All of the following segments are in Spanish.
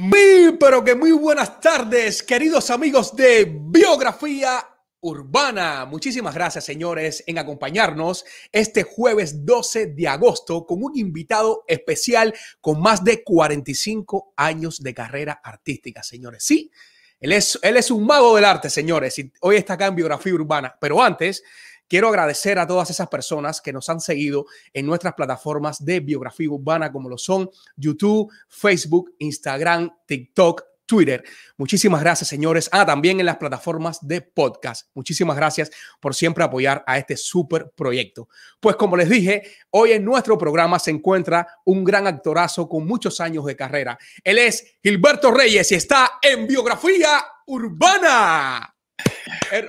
Muy, pero que muy buenas tardes, queridos amigos de Biografía Urbana. Muchísimas gracias, señores, en acompañarnos este jueves 12 de agosto con un invitado especial con más de 45 años de carrera artística, señores. Sí, él es, él es un mago del arte, señores, y hoy está acá en Biografía Urbana. Pero antes, Quiero agradecer a todas esas personas que nos han seguido en nuestras plataformas de biografía urbana, como lo son YouTube, Facebook, Instagram, TikTok, Twitter. Muchísimas gracias, señores. Ah, también en las plataformas de podcast. Muchísimas gracias por siempre apoyar a este súper proyecto. Pues como les dije, hoy en nuestro programa se encuentra un gran actorazo con muchos años de carrera. Él es Gilberto Reyes y está en Biografía Urbana.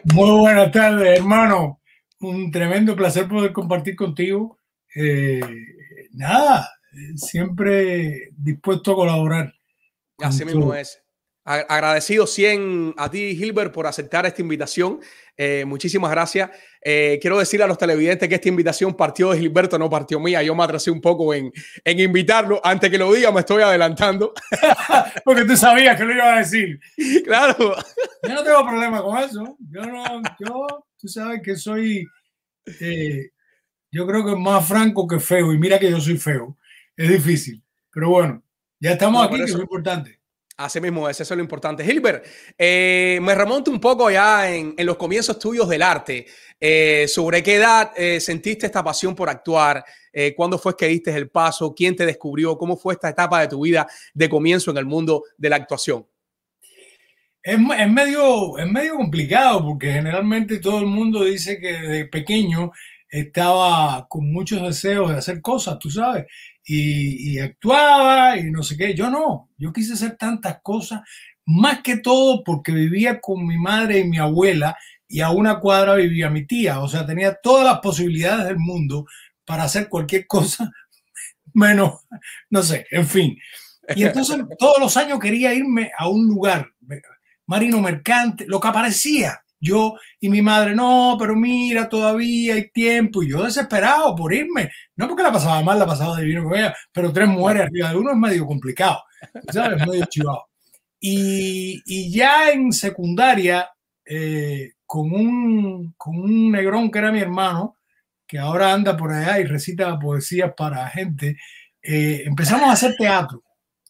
Muy buenas tardes, hermano un tremendo placer poder compartir contigo. Eh, nada, siempre dispuesto a colaborar. Así mismo es. Agradecido 100 a ti, Gilbert, por aceptar esta invitación. Eh, muchísimas gracias. Eh, quiero decirle a los televidentes que esta invitación partió de Gilberto, no partió mía. Yo me atrasé un poco en, en invitarlo. Antes que lo diga, me estoy adelantando. Porque tú sabías que lo iba a decir. Claro. Yo no tengo problema con eso. Yo no, yo tú sabes que soy, eh, yo creo que más franco que feo, y mira que yo soy feo, es difícil, pero bueno, ya estamos aquí, que es importante. Así mismo es, eso es lo importante. Gilbert, eh, me remonto un poco ya en, los comienzos tuyos del arte. Eh, ¿Sobre qué edad sentiste esta pasión por actuar? ¿Cuándo fue que diste el paso? ¿Quién te descubrió? ¿Cómo fue esta etapa de tu vida de comienzo en el mundo de la actuación? Es, medio, es medio complicado porque generalmente todo el mundo dice que de pequeño estaba con muchos deseos de hacer cosas, tú sabes, y, actuaba y no sé qué. Yo no, yo quise hacer tantas cosas, más que todo porque vivía con mi madre y mi abuela y a una cuadra vivía mi tía, o sea, tenía todas las posibilidades del mundo para hacer cualquier cosa, menos, no sé, en fin. Y entonces todos los años quería irme a un lugar marino mercante, lo que aparecía. Yo y mi madre, no, pero mira, todavía hay tiempo. Y yo desesperado por irme. No porque la pasaba mal, la pasaba de vino con ella, pero tres mujeres arriba de uno es medio complicado. ¿Sabes? Medio chivado. Y, y, ya en secundaria, eh, con, un, con un negrón que era mi hermano, que ahora anda por allá y recita poesías para gente, eh, empezamos a hacer teatro,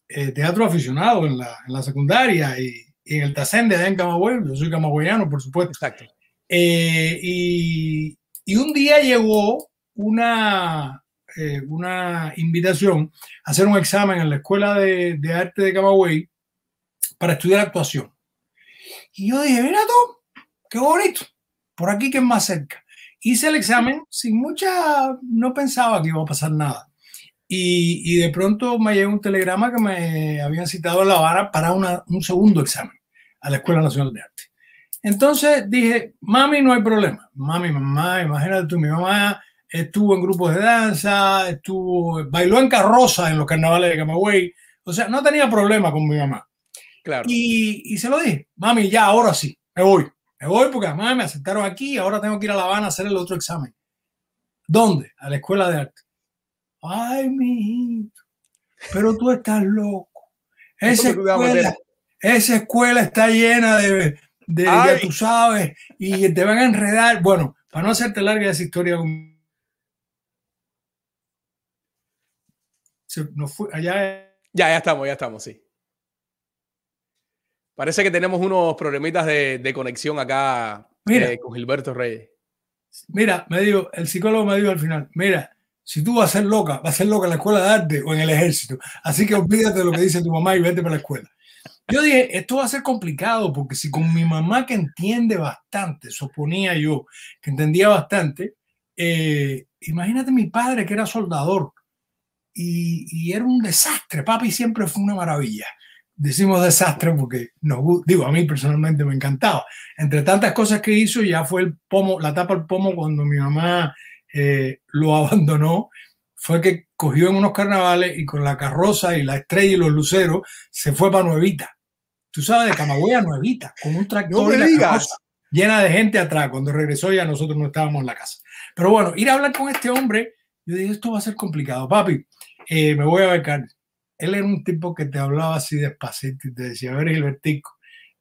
eh, teatro aficionado en la, en la secundaria y, en el Tacén de en Camagüey, yo soy camagüeyano, por supuesto. Exacto. Eh, y, y, un día llegó una, eh, una invitación a hacer un examen en la Escuela de, de, Arte de Camagüey para estudiar actuación. Y yo dije, mira tú, qué bonito, por aquí que es más cerca. Hice el examen sin mucha, no pensaba que iba a pasar nada. Y, y, de pronto me llegó un telegrama que me habían citado a La Habana para una, un segundo examen a la Escuela Nacional de Arte. Entonces dije, mami, no hay problema. Mami, mamá, imagínate tú, mi mamá estuvo en grupos de danza, estuvo, bailó en carroza en los carnavales de Camagüey. O sea, no tenía problema con mi mamá. Claro. Y, y se lo dije, mami, ya, ahora sí, me voy. Me voy porque además me aceptaron aquí y ahora tengo que ir a La Habana a hacer el otro examen. ¿Dónde? A la Escuela de Arte. Ay, mi pero tú estás loco. Esa escuela, esa escuela está llena de, de ya tú sabes, y te van a enredar. Bueno, para no hacerte larga esa historia, fue, allá. Ya, ya estamos, ya estamos, sí. Parece que tenemos unos problemitas de, de conexión acá eh, con Gilberto Reyes. Mira, me dijo, el psicólogo me dijo al final, mira, si tú vas a ser loca, vas a ser loca en la escuela de arte o en el ejército. Así que olvídate de lo que dice tu mamá y vete para la escuela. Yo dije, esto va a ser complicado porque si con mi mamá que entiende bastante, suponía yo que entendía bastante, eh, imagínate mi padre que era soldador y, era un desastre. Papi siempre fue una maravilla. Decimos desastre porque nos, digo, a mí personalmente me encantaba. Entre tantas cosas que hizo, ya fue el pomo, la tapa al pomo cuando mi mamá eh, lo abandonó fue que cogió en unos carnavales y con la carroza y la estrella y los luceros se fue para Nuevita tú sabes, de Camagüey a Nuevita, con un tractor llena de gente atrás. Cuando regresó ya nosotros no estábamos en la casa. Pero bueno, ir a hablar con este hombre, yo dije, esto va a ser complicado, papi, eh, me voy a becar. él era un tipo que te hablaba así despacito y te decía, a ver, Gilbertico,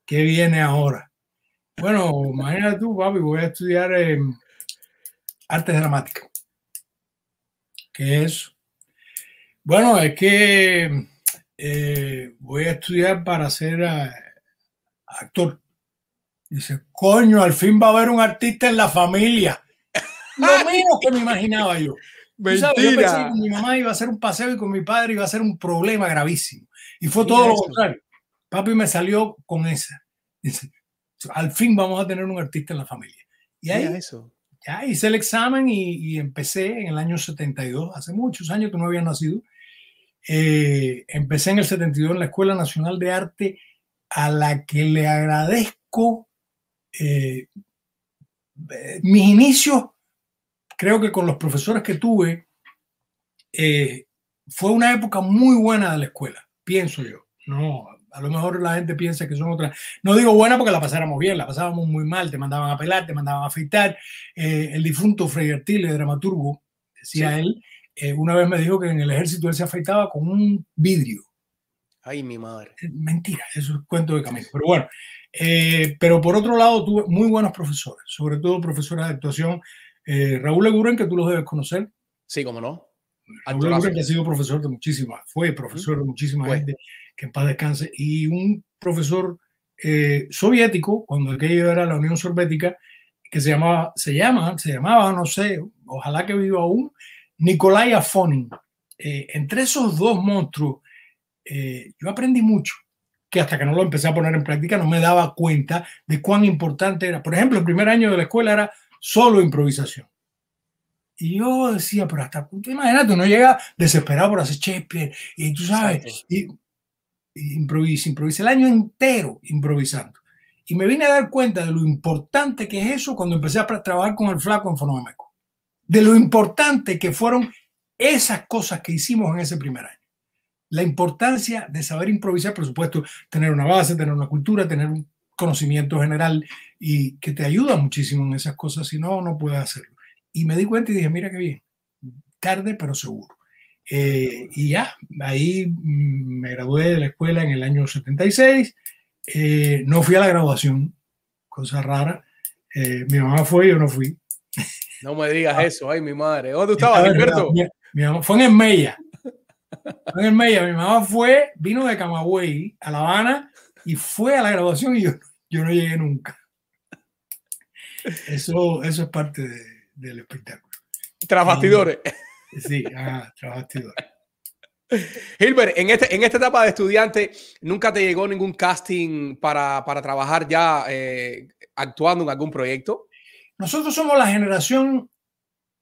¿qué viene ahora? Bueno, imagínate tú, papi, voy a estudiar eh, artes dramáticas. ¿Qué es eso? Bueno, es que eh, voy a estudiar para ser uh, actor. Dice, coño, al fin va a haber un artista en la familia. Lo menos que me imaginaba yo. Mentira. Yo pensé que con mi mamá iba a ser un paseo y con mi padre iba a ser un problema gravísimo. Y fue todo lo contrario. Papi me salió con esa. Dice, al fin vamos a tener un artista en la familia. Y ahí eso. ya hice el examen y, y, empecé en el año 72, hace muchos años que no había nacido. Eh, empecé en el 72 en la Escuela Nacional de Arte, a la que le agradezco eh, mis inicios, creo que con los profesores que tuve, eh, fue una época muy buena de la escuela, pienso yo. No, a lo mejor la gente piensa que son otras. No digo buena porque la pasáramos bien, la pasábamos muy mal, te mandaban a pelar, te mandaban a afeitar. Eh, el difunto Frei Artile, dramaturgo, decía sí. él, eh, una vez me dijo que en el ejército él se afeitaba con un vidrio. Ay, mi madre. Mentira, eso es cuento de camino. Pero bueno, eh, pero por otro lado tuve muy buenos profesores, sobre todo profesores de actuación. Eh, Raúl Eguren, que tú los debes conocer. Sí, cómo no. Raúl Eguren, que ha sido profesor de muchísimas, fue profesor de muchísima Fue. gente, que en paz descanse, y un profesor eh, soviético, cuando aquello era la Unión Soviética, que se llamaba, se llama, se llamaba, no sé, ojalá que viva aún, Nikolai Afonin. Eh, entre esos dos monstruos, eh, yo aprendí mucho, que hasta que no lo empecé a poner en práctica no me daba cuenta de cuán importante era. Por ejemplo, el primer año de la escuela era solo improvisación. Y yo decía, pero hasta, imagínate, uno llega desesperado por hacer Shakespeare, y tú sabes, y, y improvisa, improvisa el año entero improvisando. Y me vine a dar cuenta de lo importante que es eso cuando empecé a trabajar con el flaco en Fonomeco. De lo importante que fueron esas cosas que hicimos en ese primer año. La importancia de saber improvisar, por supuesto, tener una base, tener una cultura, tener un conocimiento general y que te ayuda muchísimo en esas cosas, si no, no puedes hacerlo. Y me di cuenta y dije, mira qué bien, tarde pero seguro. Eh, y ya, ahí me gradué de la escuela en el año 76, eh, no fui a la graduación, cosa rara, eh, mi mamá fue, yo no fui. No me digas eso, ay mi madre. ¿Dónde tú estabas, Gilberto? Mi, mi mamá fue en Mella. Fue en Mella. Mi mamá fue, vino de Camagüey a La Habana y fue a la graduación y yo, yo no llegué nunca. Eso, eso es parte de, del espectáculo. Tras bastidores. Sí, ah, tras bastidores. Gilbert, en, este, en esta etapa de estudiante, ¿nunca te llegó ningún casting para, para trabajar ya eh, actuando en algún proyecto? Nosotros somos la generación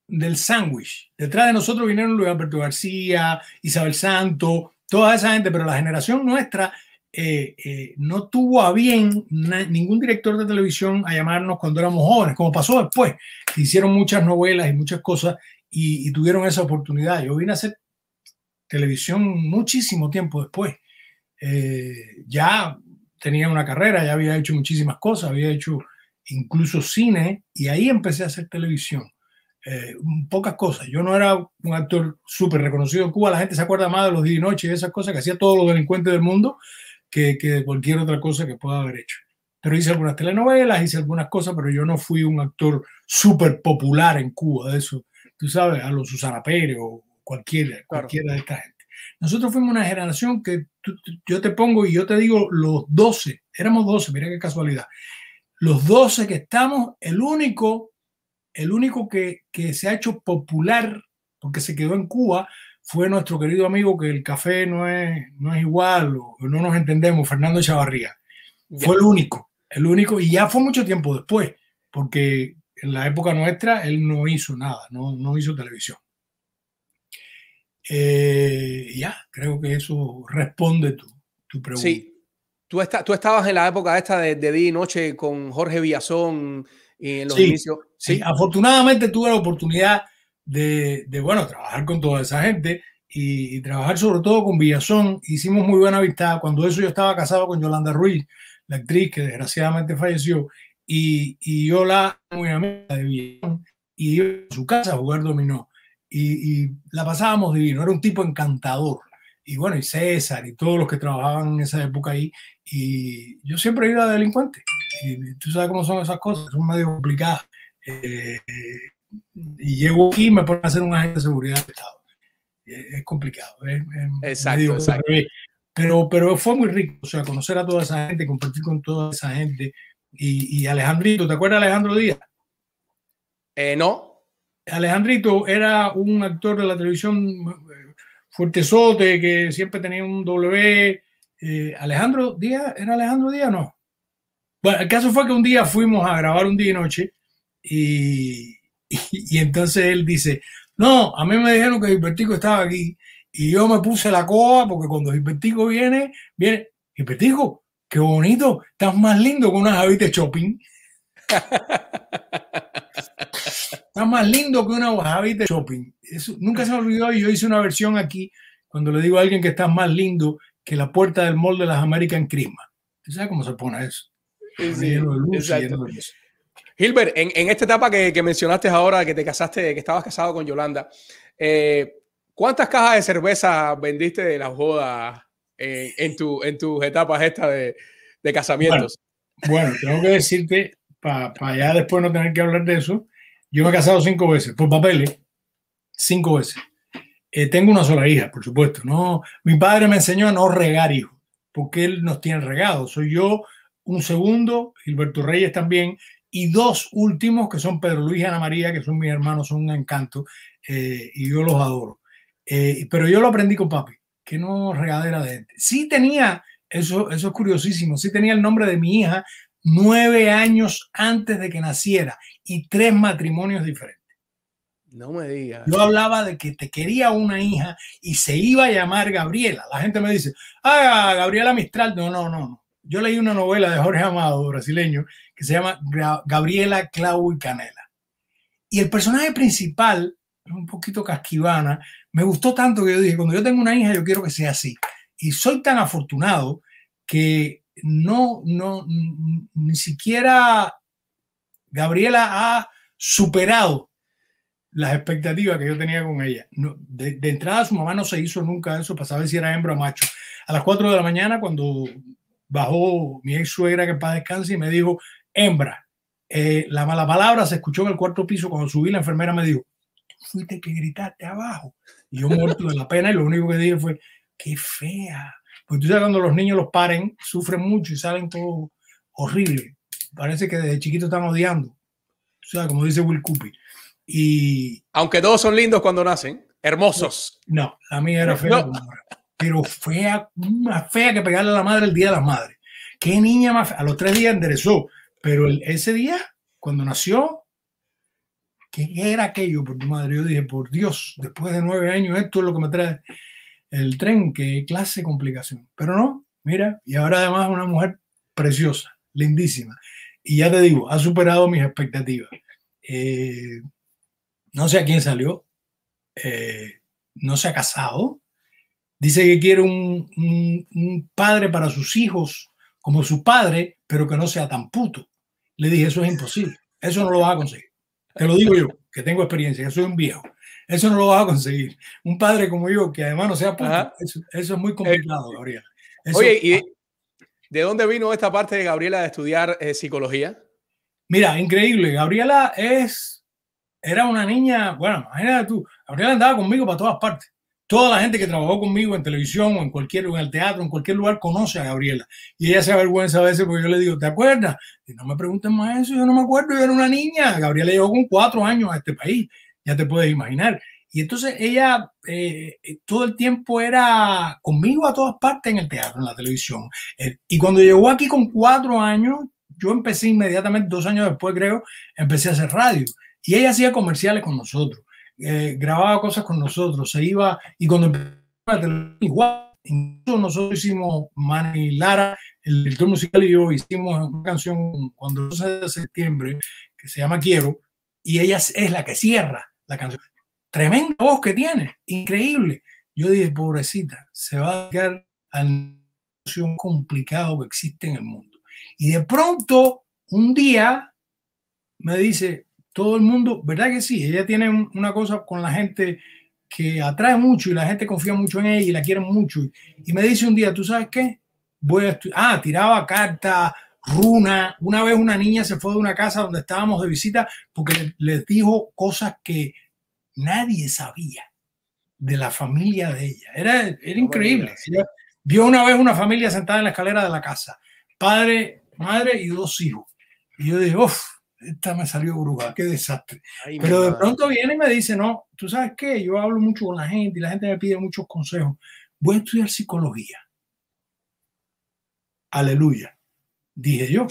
del sándwich. Detrás de nosotros vinieron Luis Alberto García, Isabel Santo, toda esa gente, pero la generación nuestra eh, eh, no tuvo a bien ningún director de televisión a llamarnos cuando éramos jóvenes, como pasó después. Hicieron muchas novelas y muchas cosas y, y tuvieron esa oportunidad. Yo vine a hacer televisión muchísimo tiempo después. Eh, ya tenía una carrera, ya había hecho muchísimas cosas, había hecho incluso cine y ahí empecé a hacer televisión. Eh, pocas cosas. Yo no era un actor súper reconocido en Cuba. La gente se acuerda más de los días y noches y esas cosas que hacía todos los delincuentes del mundo que, que de cualquier otra cosa que pueda haber hecho. Pero hice algunas telenovelas, hice algunas cosas, pero yo no fui un actor súper popular en Cuba. De eso, tú sabes, a los Susana Pérez o cualquiera, claro. cualquiera de esta gente. Nosotros fuimos una generación que tú, yo te pongo y yo te digo los 12, éramos 12, mira qué casualidad. Los 12 que estamos, el único, el único que, que se ha hecho popular, porque se quedó en Cuba, fue nuestro querido amigo que el café no es, no es igual o no nos entendemos, Fernando Chavarría. Fue el único, el único, y ya fue mucho tiempo después, porque en la época nuestra él no hizo nada, no, no hizo televisión. Eh, ya, creo que eso responde tu, tu pregunta. Sí. Tú, está, tú estabas en la época esta de, de día y noche con Jorge Villazón y en los sí, inicios. Sí. sí. afortunadamente tuve la oportunidad de, de, bueno, trabajar con toda esa gente y, y, trabajar sobre todo con Villazón. Hicimos muy buena amistad. Cuando eso yo estaba casado con Yolanda Ruiz, la actriz que desgraciadamente falleció, y, y yo la muy amiga de Villazón, y iba a su casa a jugar dominó y, y, la pasábamos divino. Era un tipo encantador. Y bueno, y César y todos los que trabajaban en esa época ahí. Y yo siempre he ido a delincuente. Y tú sabes cómo son esas cosas, son medio complicadas. Eh, y llego aquí y me ponen a hacer un agente de seguridad del Estado. Es complicado. exacto, exacto. Pero, pero fue muy rico, o sea, conocer a toda esa gente, compartir con toda esa gente. Y, y Alejandrito, ¿te acuerdas de Alejandro Díaz? Eh, no. Alejandrito era un actor de la televisión eh, fuertezote que siempre tenía un W. Eh, Alejandro Díaz, ¿era Alejandro Díaz? No. Bueno, el caso fue que un día fuimos a grabar un día y noche y, y, entonces él dice, no, a mí me dijeron que Gilbertico estaba aquí y yo me puse la coa porque cuando Gilbertico viene, viene, Gilbertico, qué bonito, estás más lindo que una Javite Shopping. estás más lindo que una Javite Shopping. Eso, nunca se me olvidó y yo hice una versión aquí cuando le digo a alguien que estás más lindo que la puerta del mall de las American Christmas. ¿Sabes cómo se pone eso? Sí, Gilbert, en, en, esta etapa que, que, mencionaste ahora, que te casaste, que estabas casado con Yolanda, eh, ¿Cuántas cajas de cerveza vendiste de las bodas en, en, tu, en tus etapas estas de, de casamientos? Bueno, tengo que decirte, para ya después no tener que hablar de eso, yo me he casado cinco veces, por papeles, cinco veces. Eh, tengo una sola hija, por supuesto. No, mi padre me enseñó a no regar hijos, porque él nos tiene regados. Soy yo, un segundo, Gilberto Reyes también, y dos últimos que son Pedro Luis y Ana María, que son mis hermanos, son un encanto, eh, y yo los adoro. Eh, pero yo lo aprendí con papi, que no regadera de gente. Sí tenía, eso, eso es curiosísimo, sí tenía el nombre de mi hija nueve años antes de que naciera y tres matrimonios diferentes. No me digas. Yo hablaba de que te quería una hija y se iba a llamar Gabriela. La gente me dice, ah, Gabriela Mistral. No, no, no. Yo leí una novela de Jorge Amado, brasileño, que se llama Gabriela, Clau y Canela. Y el personaje principal un poquito casquivana, me gustó tanto que yo dije, cuando yo tengo una hija, yo quiero que sea así. Y soy tan afortunado que no, no, ni siquiera Gabriela ha superado las expectativas que yo tenía con ella. de, entrada, su mamá no se hizo nunca eso para saber si era hembra o macho. A las 4 de la mañana, cuando bajó mi ex suegra que para descanse y me dijo, hembra. Eh, la mala palabra se escuchó en el cuarto piso. Cuando subí, la enfermera me dijo, fuiste que gritaste abajo. Y yo muerto de la pena y lo único que dije fue, qué fea. Pues tú sabes, cuando los niños los paren, sufren mucho y salen todo horrible. Parece que desde chiquito están odiando. O sea, como dice Will Cooper. Y... Aunque todos son lindos cuando nacen, hermosos. No, la mía era fea. Pero fea, más fea que pegarle a la madre el día de las madres. Qué niña más fea. A los tres días enderezó. Pero ese día, cuando nació, ¿Qué era aquello por tu madre? Yo dije, por Dios, después de nueve años, esto es lo que me trae el tren, qué clase complicación. Pero no, mira, y ahora además una mujer preciosa, lindísima. Y ya te digo, ha superado mis expectativas. Eh, no sé a quién salió, eh, no se ha casado. Dice que quiere un, un padre para sus hijos como su padre, pero que no sea tan puto. Le dije, eso es imposible, eso no lo vas a conseguir. Te lo digo yo, que tengo experiencia, que soy un viejo. Eso no lo vas a conseguir. Un padre como yo, que además no sea puto, eso, es muy complicado, Gabriela. Oye, ¿y de dónde vino esta parte de Gabriela de estudiar eh, psicología? Mira, increíble. Gabriela es, era una niña, bueno, imagínate tú, Gabriela andaba conmigo para todas partes. Toda la gente que trabajó conmigo en televisión o en cualquier en el teatro, en cualquier lugar, conoce a Gabriela. Y ella se avergüenza a veces porque yo le digo, ¿te acuerdas? Y no me pregunten más eso, yo no me acuerdo, yo era una niña. Gabriela llegó con cuatro años a este país, ya te puedes imaginar. Y entonces ella eh, todo el tiempo era conmigo a todas partes en el teatro, en la televisión. Eh, y cuando llegó aquí con cuatro años, yo empecé inmediatamente, dos años después creo, empecé a hacer radio. Y ella hacía comerciales con nosotros. Eh, grababa cosas con nosotros, se iba y cuando empezó igual, incluso nosotros hicimos, Manny Lara, el director musical y yo hicimos una canción cuando el 12 de septiembre que se llama Quiero y ella es la que cierra la canción. Tremenda voz que tiene, increíble. Yo dije, pobrecita, se va a quedar a la situación complicado que existe en el mundo. Y de pronto, un día, me dice, todo el mundo, ¿verdad que sí? Ella tiene una cosa con la gente que atrae mucho y la gente confía mucho en ella y la quiere mucho. Y me dice un día, ¿tú sabes qué? Voy a Ah, tiraba cartas, runa. Una vez una niña se fue de una casa donde estábamos de visita porque les dijo cosas que nadie sabía de la familia de ella. Era, era increíble. vio una vez una familia sentada en la escalera de la casa, padre, madre y dos hijos. Y yo dije, uff, esta me salió bruja, qué desastre. Pero de pronto viene y me dice, no, tú sabes qué, yo hablo mucho con la gente y la gente me pide muchos consejos. Voy a estudiar psicología. Aleluya. Dije yo.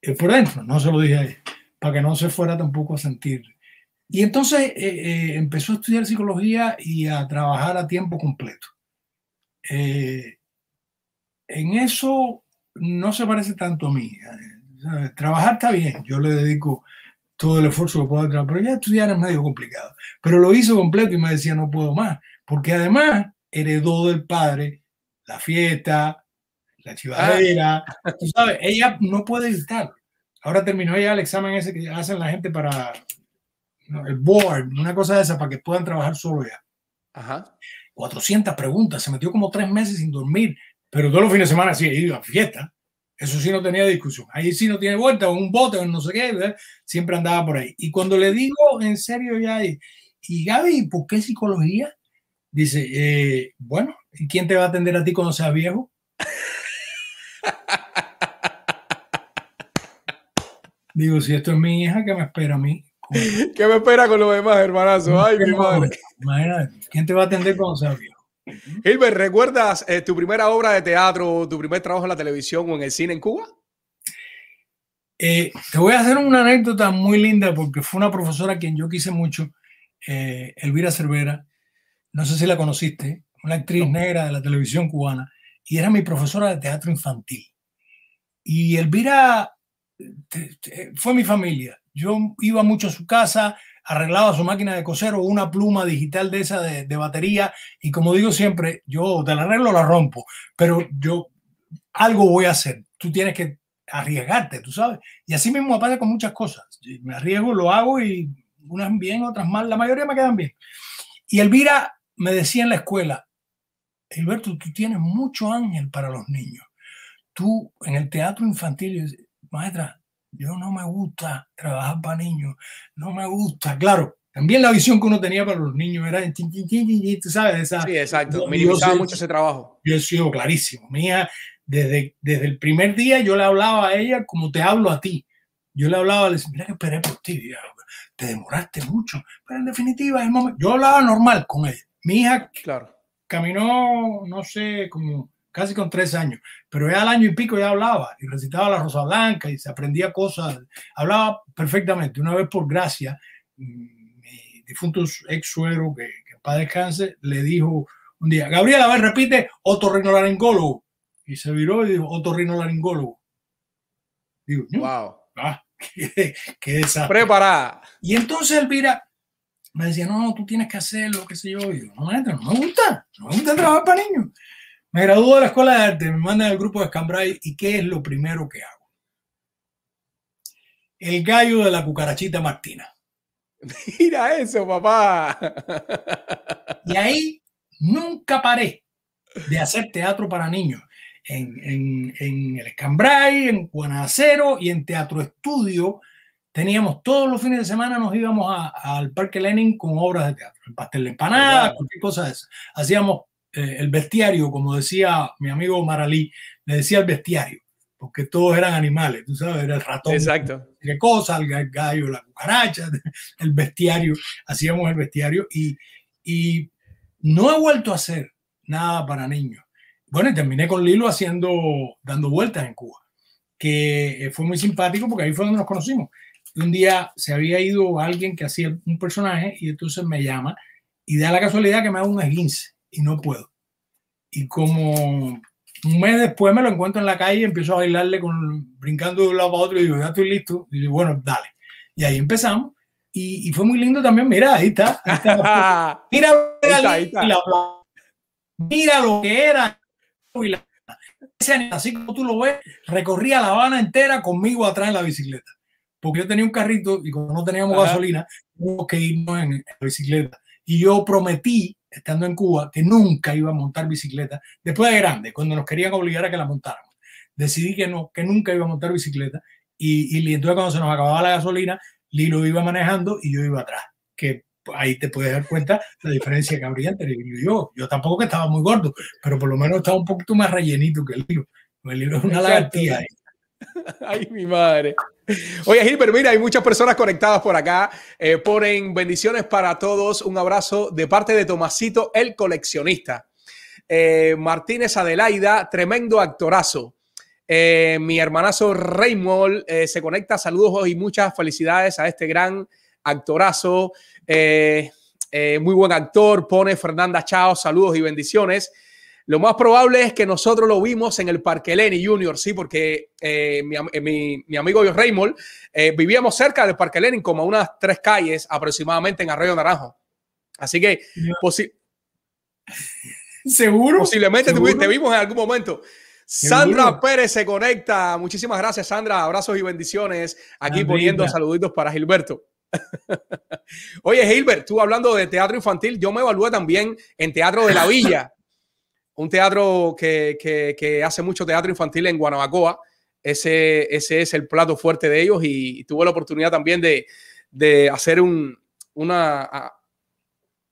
Es por dentro, no se lo dije a ella, para que no se fuera tampoco a sentir. Y entonces eh, eh, empezó a estudiar psicología y a trabajar a tiempo completo. Eh, en eso no se parece tanto a mí trabajar está bien, yo le dedico todo el esfuerzo que puedo trabajar, pero ya estudiar es medio complicado. Pero lo hizo completo y me decía, no puedo más, porque además heredó del padre la fiesta, la chivadera, tú sabes, ella no puede evitarlo. Ahora terminó ya el examen ese que hacen la gente para el board, una cosa de esa, para que puedan trabajar solo ya. Ajá. 400 preguntas, se metió como tres meses sin dormir, pero todos los fines de semana sí, iba a fiesta. Eso sí no tenía discusión. Ahí sí no tiene vuelta, un bote, o no sé qué, siempre andaba por ahí. Y cuando le digo en serio ya, y, Gaby, ¿por qué psicología? Dice, eh, bueno, ¿y quién te va a atender a ti cuando seas viejo? Digo, si esto es mi hija, ¿qué me espera a mí? ¿Qué me espera con los demás, hermanazo? Ay, mi madre. Imagínate, ¿quién te va a atender cuando seas viejo? Gilbert, ¿recuerdas eh, tu primera obra de teatro, tu primer trabajo en la televisión o en el cine en Cuba? Eh, te voy a hacer una anécdota muy linda porque fue una profesora a quien yo quise mucho, eh, Elvira Cervera. No sé si la conociste, una actriz negra de la televisión cubana, y era mi profesora de teatro infantil. Y Elvira fue mi familia. Yo iba mucho a su casa, arreglaba su máquina de coser o una pluma digital de esa de, batería. Y como digo siempre, yo te la arreglo, la rompo, pero yo algo voy a hacer. Tú tienes que arriesgarte, tú sabes. Y así mismo pasa con muchas cosas. Me arriesgo, lo hago y unas bien, otras mal. La mayoría me quedan bien. Y Elvira me decía en la escuela, Alberto, tú tienes mucho ángel para los niños. Tú en el teatro infantil, maestra, yo no me gusta trabajar para niños, no me gusta, claro. También la visión que uno tenía para los niños era, tú sabes, esa, sí, exacto, minimizaba mucho ese trabajo. Yo he sido clarísimo, mía, desde, desde el primer día yo le hablaba a ella como te hablo a ti. Yo le hablaba, le decía, mira que esperé por ti, te demoraste mucho, pero en definitiva, el momento, yo hablaba normal con ella. Mi hija claro. caminó, no sé, como casi con tres años, pero ya al año y pico ya hablaba y recitaba la Rosa Blanca y se aprendía cosas, hablaba perfectamente. Una vez por gracia, mm, mi difunto ex suegro, que, que para descanse, le dijo un día, Gabriela, a ver, repite, otorrinolaringólogo. Y se viró y dijo, otorrinolaringólogo. Digo, wow. Ah, qué, qué Preparada. Y entonces Elvira me decía, no, tú tienes que hacerlo, qué sé yo. Y yo, no, no me gusta, no me gusta trabajar para niños. Me graduó de la escuela de arte, me mandan al grupo de Scambray y ¿qué es lo primero que hago? El gallo de la cucarachita Martina. Mira eso, papá. Y ahí nunca paré de hacer teatro para niños. En, el Escambray, en Guanacero y en Teatro Estudio. Teníamos todos los fines de semana, nos íbamos al Parque Lenin con obras de teatro, el pastel de empanada, cualquier cosa de eso. Hacíamos eh, el bestiario, como decía mi amigo Maralí, le decía el bestiario, porque todos eran animales, tú sabes, era el ratón, Exacto. qué cosa, el gallo, la cucaracha, el bestiario, hacíamos el bestiario y, y no he vuelto a hacer nada para niños. Bueno, y terminé con Lilo haciendo, dando vueltas en Cuba, que fue muy simpático porque ahí fue donde nos conocimos. Un día se había ido alguien que hacía un personaje y entonces me llama y da la casualidad que me haga un esguince y no puedo. Y como un mes después me lo encuentro en la calle y empiezo a bailarle con, brincando de un lado a otro y digo, ya estoy listo. Y digo, bueno, dale. Y ahí empezamos. Y, y fue muy lindo también. Mira, ahí está. Mira, mira lo que era. Así como tú lo ves, recorría La Habana entera conmigo atrás en la bicicleta. Porque yo tenía un carrito y como no teníamos gasolina, tuvimos que irnos en, la bicicleta Y yo prometí, estando en Cuba, que nunca iba a montar bicicleta. Después de grande, cuando nos querían obligar a que la montáramos, decidí que no, que nunca iba a montar bicicleta. Y, y entonces cuando se nos acababa la gasolina, Lilo iba manejando y yo iba atrás. Que ahí te puedes dar cuenta la diferencia que habría entre Lilo y yo. Yo tampoco que estaba muy gordo, pero por lo menos estaba un poquito más rellenito que el Lilo. El Lilo es una lagartija. Ay, mi madre. Oye, Gilbert, mira, hay muchas personas conectadas por acá. Eh, ponen bendiciones para todos. Un abrazo de parte de Tomasito, el coleccionista. Eh, Martínez Adelaida, tremendo actorazo. Eh, mi hermanazo Raymond se conecta. Saludos y muchas felicidades a este gran actorazo. muy buen actor. Pone Fernanda Chao. Saludos y bendiciones. Lo más probable es que nosotros lo vimos en el Parque Lenny Junior, sí, porque eh, eh, mi, mi, amigo Raymond eh, vivíamos cerca del Parque Lenny, como a unas tres calles aproximadamente en Arroyo Naranjo. Así que, seguro. Posiblemente Te, vimos en algún momento. Sandra Pérez se conecta. Muchísimas gracias, Sandra. Abrazos y bendiciones. Aquí poniendo saluditos para Gilberto. Oye, Gilbert, tú hablando de teatro infantil, yo me evalué también en Teatro de la Villa un teatro que, hace mucho teatro infantil en Guanabacoa. Ese, ese es el plato fuerte de ellos y, tuve la oportunidad también de, hacer un, una...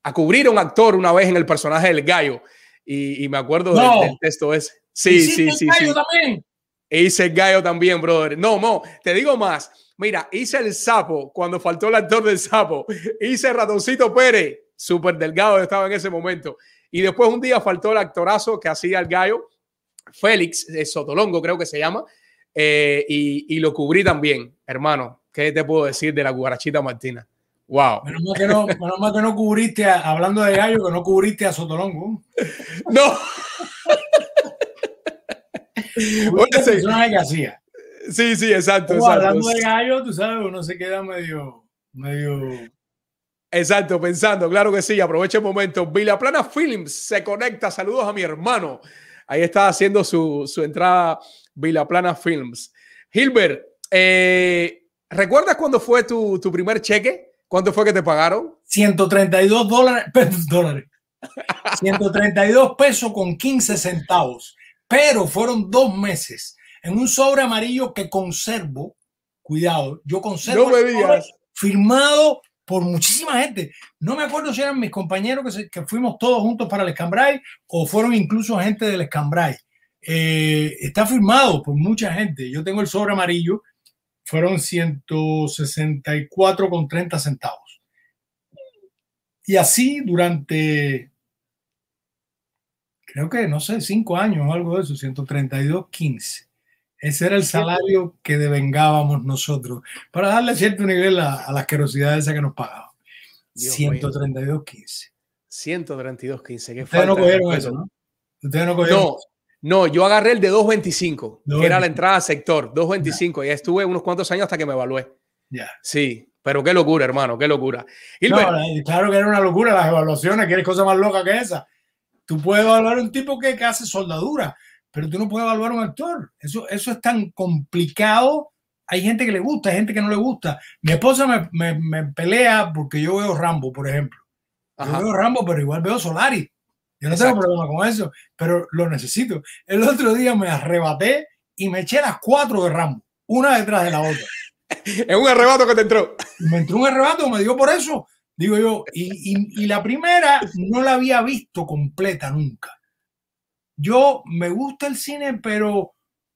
A, cubrir a un actor una vez en el personaje del gallo y, me acuerdo del, texto ese. Sí, sí, sí. El gallo también. hice el gallo también, brother. No, Mo, te digo más. Mira, hice el sapo cuando faltó el actor del sapo. Hice Ratoncito Pérez, súper delgado estaba en ese momento. Y después un día faltó el actorazo que hacía el gallo, Félix de Sotolongo, creo que se llama, eh, y, lo cubrí también, hermano. ¿Qué te puedo decir de la cucarachita Martina? Wow. Menos mal que no, menos mal que no cubriste, hablando de gallo, que no cubriste a Sotolongo. No. personaje que hacía. Sí, sí, exacto, exacto. Hablando de gallo, tú sabes, uno se queda medio, medio Exacto, pensando, claro que sí, aprovecha el momento. Plana Films se conecta, saludos a mi hermano. Ahí está haciendo su, su entrada Plana Films. Hilbert, eh, ¿recuerdas cuándo fue tu, tu, primer cheque? ¿Cuánto fue que te pagaron? 132 dólares, dólares. 132 pesos con 15 centavos. Pero fueron dos meses en un sobre amarillo que conservo. Cuidado, yo conservo. No. Firmado por muchísima gente. No me acuerdo si eran mis compañeros que, fuimos todos juntos para el Escambray o fueron incluso gente del Escambray. Eh, está firmado por mucha gente. Yo tengo el sobre amarillo, fueron 164 con 30 centavos. Y así durante, creo que, no sé, cinco años o algo de eso, 132.15. Ese era el salario que devengábamos nosotros para darle cierto nivel a, a la asquerosidad esa que nos pagaban. 132.15. 132.15. ¿Qué Ustedes no cogieron eso, ¿no? Ustedes no cogieron No, no, yo agarré el de 225, que era la entrada al sector, 225. Y estuve unos cuantos años hasta que me evalué. Ya. Sí, pero qué locura, hermano, qué locura. claro que era una locura las evaluaciones, ¿quieres cosa más loca que esa? Tú puedes evaluar un tipo que, que hace soldadura pero tú no puedes evaluar a un actor. Eso, eso es tan complicado. Hay gente que le gusta, hay gente que no le gusta. Mi esposa me, me, pelea porque yo veo Rambo, por ejemplo. Yo veo Rambo, pero igual veo Solari. Yo no tengo problema con eso, pero lo necesito. El otro día me arrebaté y me eché las cuatro de Rambo, una detrás de la otra. es un arrebato que te entró. Me entró un arrebato, me dio por eso. Digo yo, y, y, y la primera no la había visto completa nunca yo me gusta el cine, pero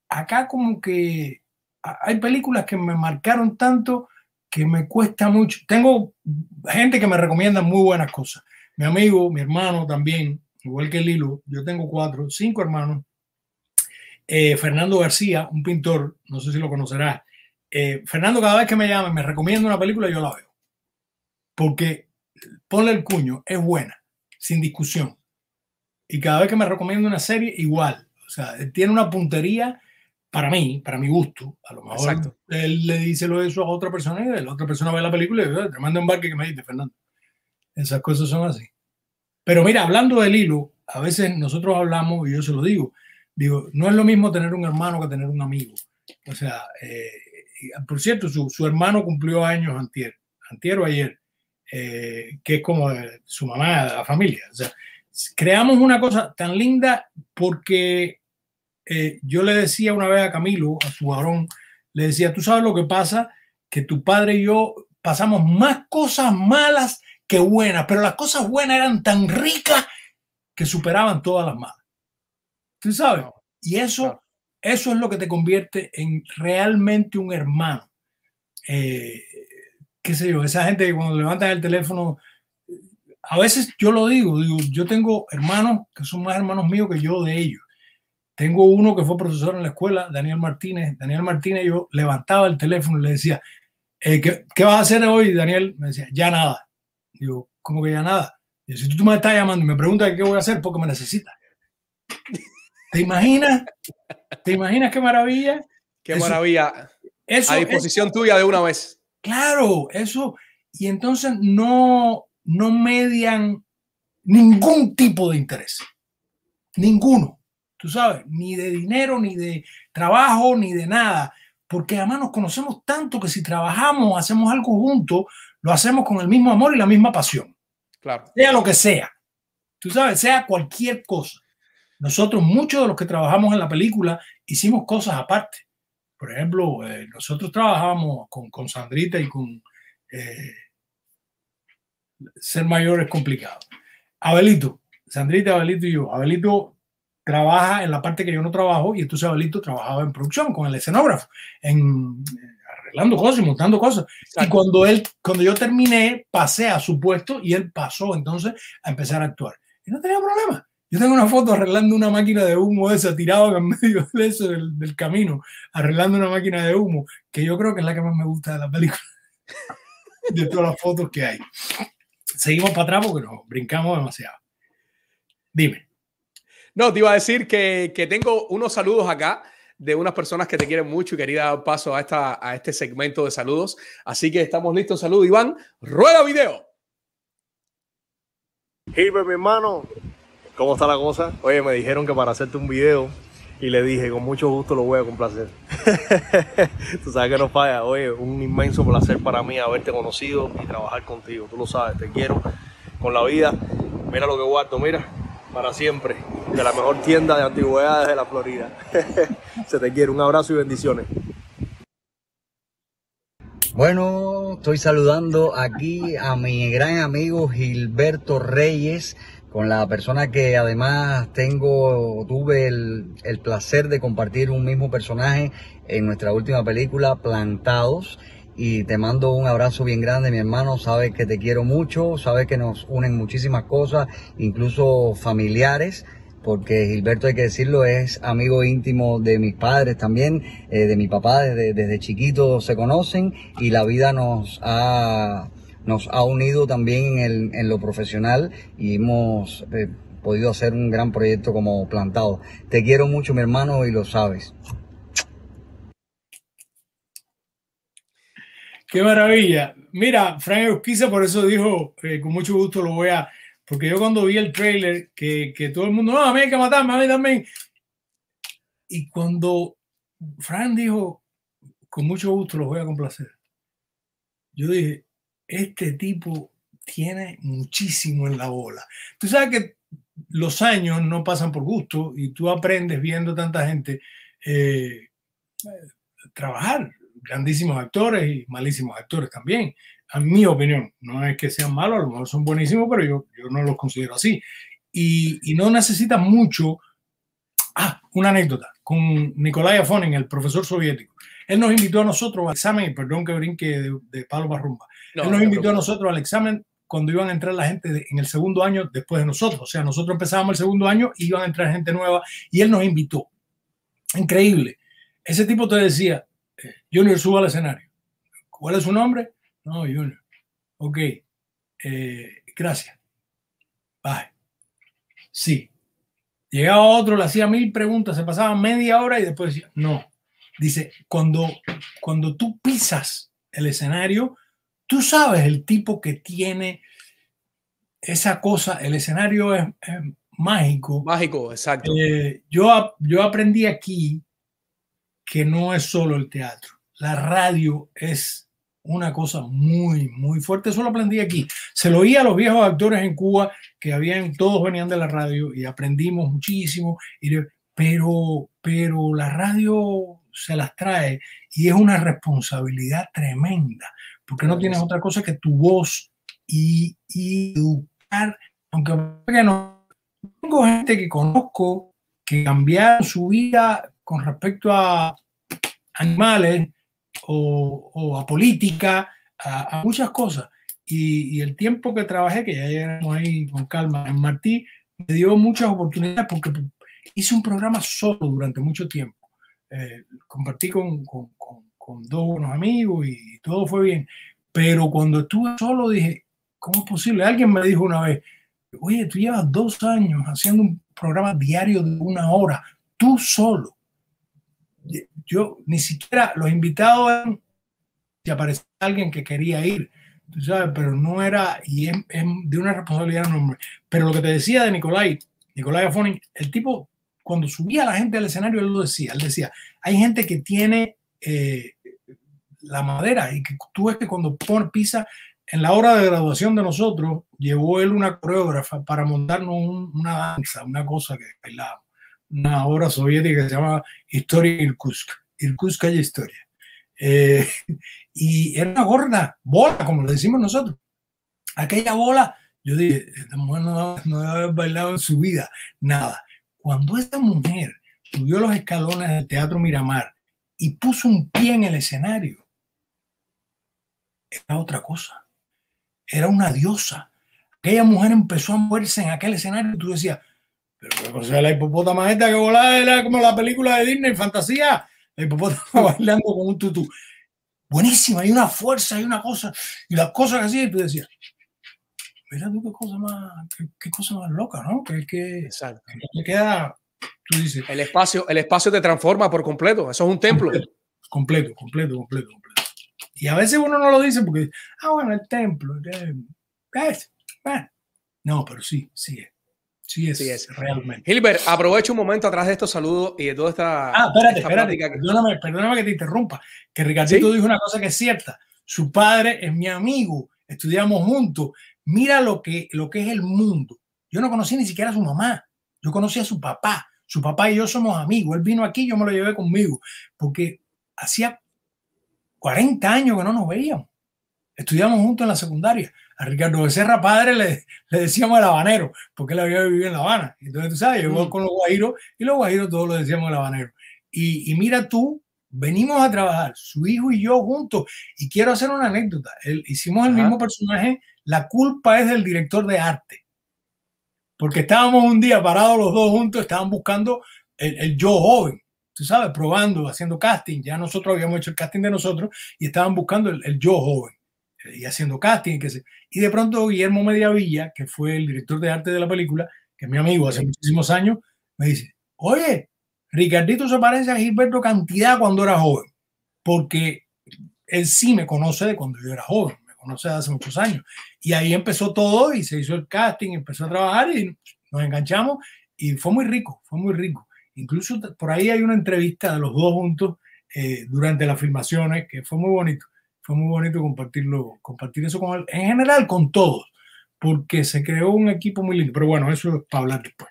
acá como que hay películas que me marcaron tanto que me cuesta mucho. Tengo gente que me recomienda muy buenas cosas. Mi amigo, mi hermano también, igual que Lilo, yo tengo cuatro, cinco hermanos. Eh, Fernando García, un pintor, no sé si lo conocerás. Eh, Fernando cada vez que me llama me recomienda una película, yo la veo. Porque ponle el cuño, es buena, sin discusión. Y cada vez que me recomiendo una serie, igual. O sea, tiene una puntería para mí, para mi gusto. A lo mejor él le dice lo eso a otra persona y la otra persona ve la película y dice, te manda un barque que me dice, Fernando. Esas cosas son así. Pero mira, hablando del hilo, a veces nosotros hablamos, y yo se lo digo, digo, no es lo mismo tener un hermano que tener un amigo. O sea, eh, por cierto, su, su, hermano cumplió años antier, antier o ayer. que es como su mamá, la familia. O sea, creamos una cosa tan linda porque yo le decía una vez a Camilo, a su varón, le decía, tú sabes lo que pasa, que tu padre y yo pasamos más cosas malas que buenas, pero las cosas buenas eran tan ricas que superaban todas las malas. ¿Tú sabes? Y eso, eso es lo que te convierte en realmente un hermano. Eh, qué sé yo, esa gente que cuando levantan el teléfono, a veces yo lo digo, digo, yo tengo hermanos que son más hermanos míos que yo de ellos. Tengo uno que fue profesor en la escuela, Daniel Martínez. Daniel Martínez, yo levantaba el teléfono y le decía, eh, ¿qué, ¿qué, vas a hacer hoy, Daniel? Me decía, ya nada. Digo, ¿cómo que ya nada? Y si tú me estás llamando y me preguntas qué voy a hacer, porque me necesitas. ¿Te imaginas? ¿Te imaginas qué maravilla? Qué maravilla. Eso, a disposición tuya de una vez. Claro, eso. Y entonces no, no median ningún tipo de interés. Ninguno. Tú sabes, ni de dinero, ni de trabajo, ni de nada. Porque además nos conocemos tanto que si trabajamos, hacemos algo juntos, lo hacemos con el mismo amor y la misma pasión. Claro. Sea lo que sea. Tú sabes, sea cualquier cosa. Nosotros, muchos de los que trabajamos en la película, hicimos cosas aparte. Por ejemplo, eh, nosotros trabajamos con, con, Sandrita y con eh, ser mayor es complicado. Abelito, Sandrita, Abelito y yo. Abelito trabaja en la parte que yo no trabajo y entonces Abelito trabajaba en producción con el escenógrafo, en arreglando cosas y montando cosas. Y cuando él, cuando yo terminé, pasé a su puesto y él pasó entonces a empezar a actuar. Y no tenía problema. Yo tengo una foto arreglando una máquina de humo esa, tirado en medio de eso, del, del, camino, arreglando una máquina de humo, que yo creo que es la que más me gusta de la película, de todas las fotos que hay. Seguimos para atrás porque nos brincamos demasiado. Dime. No, te iba a decir que, que tengo unos saludos acá de unas personas que te quieren mucho y quería dar paso a, esta, a este segmento de saludos. Así que estamos listos. Saludos, Iván. Rueda video. Gilbert, mi hermano, ¿Cómo está la cosa? Oye, me dijeron que para hacerte un video y le dije, con mucho gusto lo voy a complacer. Tú sabes que no falla. Oye, un inmenso placer para mí haberte conocido y trabajar contigo. Tú lo sabes, te quiero con la vida. Mira lo que guardo, mira, para siempre. De la mejor tienda de antigüedades de la Florida. Se te quiere. Un abrazo y bendiciones. Bueno, estoy saludando aquí a mi gran amigo Gilberto Reyes con la persona que además tengo, tuve el, el, placer de compartir un mismo personaje en nuestra última película, Plantados. Y te mando un abrazo bien grande, mi hermano. Sabes que te quiero mucho, sabes que nos unen muchísimas cosas, incluso familiares porque Gilberto, hay que decirlo, es amigo íntimo de mis padres también, eh, de mi papá, desde, desde chiquito se conocen y la vida nos ha nos ha unido también en, lo profesional y hemos eh, podido hacer un gran proyecto como plantado. Te quiero mucho, mi hermano, y lo sabes. Qué maravilla. Mira, Frank Euskiza por eso dijo, eh, con mucho gusto lo voy a, porque yo cuando vi el trailer, que, que todo el mundo, no, a mí hay que matarme, a mí también. Y cuando Frank dijo, con mucho gusto lo voy a complacer, yo dije, este tipo tiene muchísimo en la bola. Tú sabes que los años no pasan por gusto y tú aprendes viendo tanta gente eh, trabajar, grandísimos actores y malísimos actores también. A mi opinión, no es que sean malos, a lo mejor son buenísimos, pero yo, yo no los considero así. Y, no necesitas mucho. Ah, una anécdota con Nikolai Afonin, el profesor soviético. Él nos invitó a nosotros al examen, perdón que brinque de, de palo él nos invitó a nosotros al examen cuando iban a entrar la gente en el segundo año después de nosotros. O sea, nosotros empezábamos el segundo año y iban a entrar gente nueva y él nos invitó. Increíble. Ese tipo te decía, eh, Junior, suba al escenario. ¿Cuál es su nombre? No, Junior. Ok. Eh, gracias. Bye. Sí. Llegaba otro, le hacía mil preguntas, se pasaba media hora y después decía, no. Dice, cuando, cuando tú pisas el escenario, Tú sabes el tipo que tiene esa cosa, el escenario es, mágico. Mágico, exacto. Eh, yo, yo aprendí aquí que no es solo el teatro. La radio es una cosa muy, muy fuerte. Eso lo aprendí aquí. Se lo oía a los viejos actores en Cuba, que habían, todos venían de la radio y aprendimos muchísimo. pero, pero la radio se las trae y es una responsabilidad tremenda, porque no tienes otra cosa que tu voz y, y educar, aunque no tengo gente que conozco que cambiaron su vida con respecto a animales o, a política, a, muchas cosas. Y, el tiempo que trabajé, que ya llegamos ahí con calma en Martí, me dio muchas oportunidades porque hice un programa solo durante mucho tiempo. Eh, compartí con, con, con, dos buenos amigos y todo fue bien. Pero cuando estuve solo dije, ¿cómo es posible? Alguien me dijo una vez, oye, tú llevas dos años haciendo un programa diario de una hora, tú solo yo ni siquiera los invitados eran si aparecía alguien que quería ir, tú sabes, pero no era, y es, de una responsabilidad enorme. Pero lo que te decía de Nicolai, Nicolai Afonin, el tipo, cuando subía a la gente al escenario, él lo decía, él decía, hay gente que tiene eh, la madera y que tú ves que cuando pone, pisa en la hora de graduación de nosotros, llevó él una coreógrafa para montarnos una danza, una cosa que bailábamos una obra soviética que se llama Historia Irkutsk. Irkutsk hay historia. Eh, y era una gorda bola, como lo decimos nosotros. Aquella bola, yo dije, esta mujer no, no debe haber bailado en su vida, nada. Cuando esta mujer subió los escalones del Teatro Miramar y puso un pie en el escenario, era otra cosa. Era una diosa. Aquella mujer empezó a moverse en aquel escenario y tú decías, pero o sea, la hipopótama esta que volaba era como la película de Disney, fantasía. La hipopótama bailando con un tutú. Buenísima, hay una fuerza, hay una cosa. Y las cosas así, y tú decías, mira tú qué cosa más, qué, cosa más loca, ¿no? Que, que, Exacto. que queda, tú dices. El espacio, el espacio te transforma por completo. Eso es un templo. Completo, completo, completo, completo. Y a veces uno no lo dice porque, ah, bueno, el templo. no, pero sí, sí es. Sí es, realmente. Gilbert, aprovecho un momento atrás de estos saludos y de toda esta. Ah, espérate, espérate. Perdóname, perdóname que te interrumpa. Que Ricardito dijo una cosa que es cierta. Su padre es mi amigo, estudiamos juntos. Mira lo que, lo que es el mundo. Yo no conocí ni siquiera a su mamá. Yo conocí a su papá. Su papá y yo somos amigos. Él vino aquí, yo me lo llevé conmigo. Porque hacía 40 años que no nos veíamos. Estudiamos juntos en la secundaria a Ricardo Becerra padre le, le, decíamos el habanero, porque él había vivido en La Habana. Entonces, tú sabes, llegó mm. con los guajiros y los guajiros todos lo decíamos el habanero. Y, y, mira tú, venimos a trabajar, su hijo y yo juntos. Y quiero hacer una anécdota. hicimos el mismo personaje, la culpa es del director de arte. Porque estábamos un día parados los dos juntos, estaban buscando el, el yo joven sabes, probando, haciendo casting. Ya nosotros habíamos hecho el casting de nosotros y estaban buscando el, el yo joven y haciendo casting. Que se, y de pronto Guillermo Mediavilla, que fue el director de arte de la película, que es mi amigo hace muchísimos años, me dice, oye, Ricardito se parece a Gilberto Cantidad cuando era joven, porque él sí me conoce de cuando yo era joven, me conoce de hace muchos años. Y ahí empezó todo y se hizo el casting, empezó a trabajar y nos enganchamos y fue muy rico, fue muy rico. Incluso por ahí hay una entrevista de los dos juntos eh, durante las filmaciones que fue muy bonito fue muy bonito compartirlo, compartir eso con él, en general con todos, porque se creó un equipo muy lindo. Pero bueno, eso es para hablar después.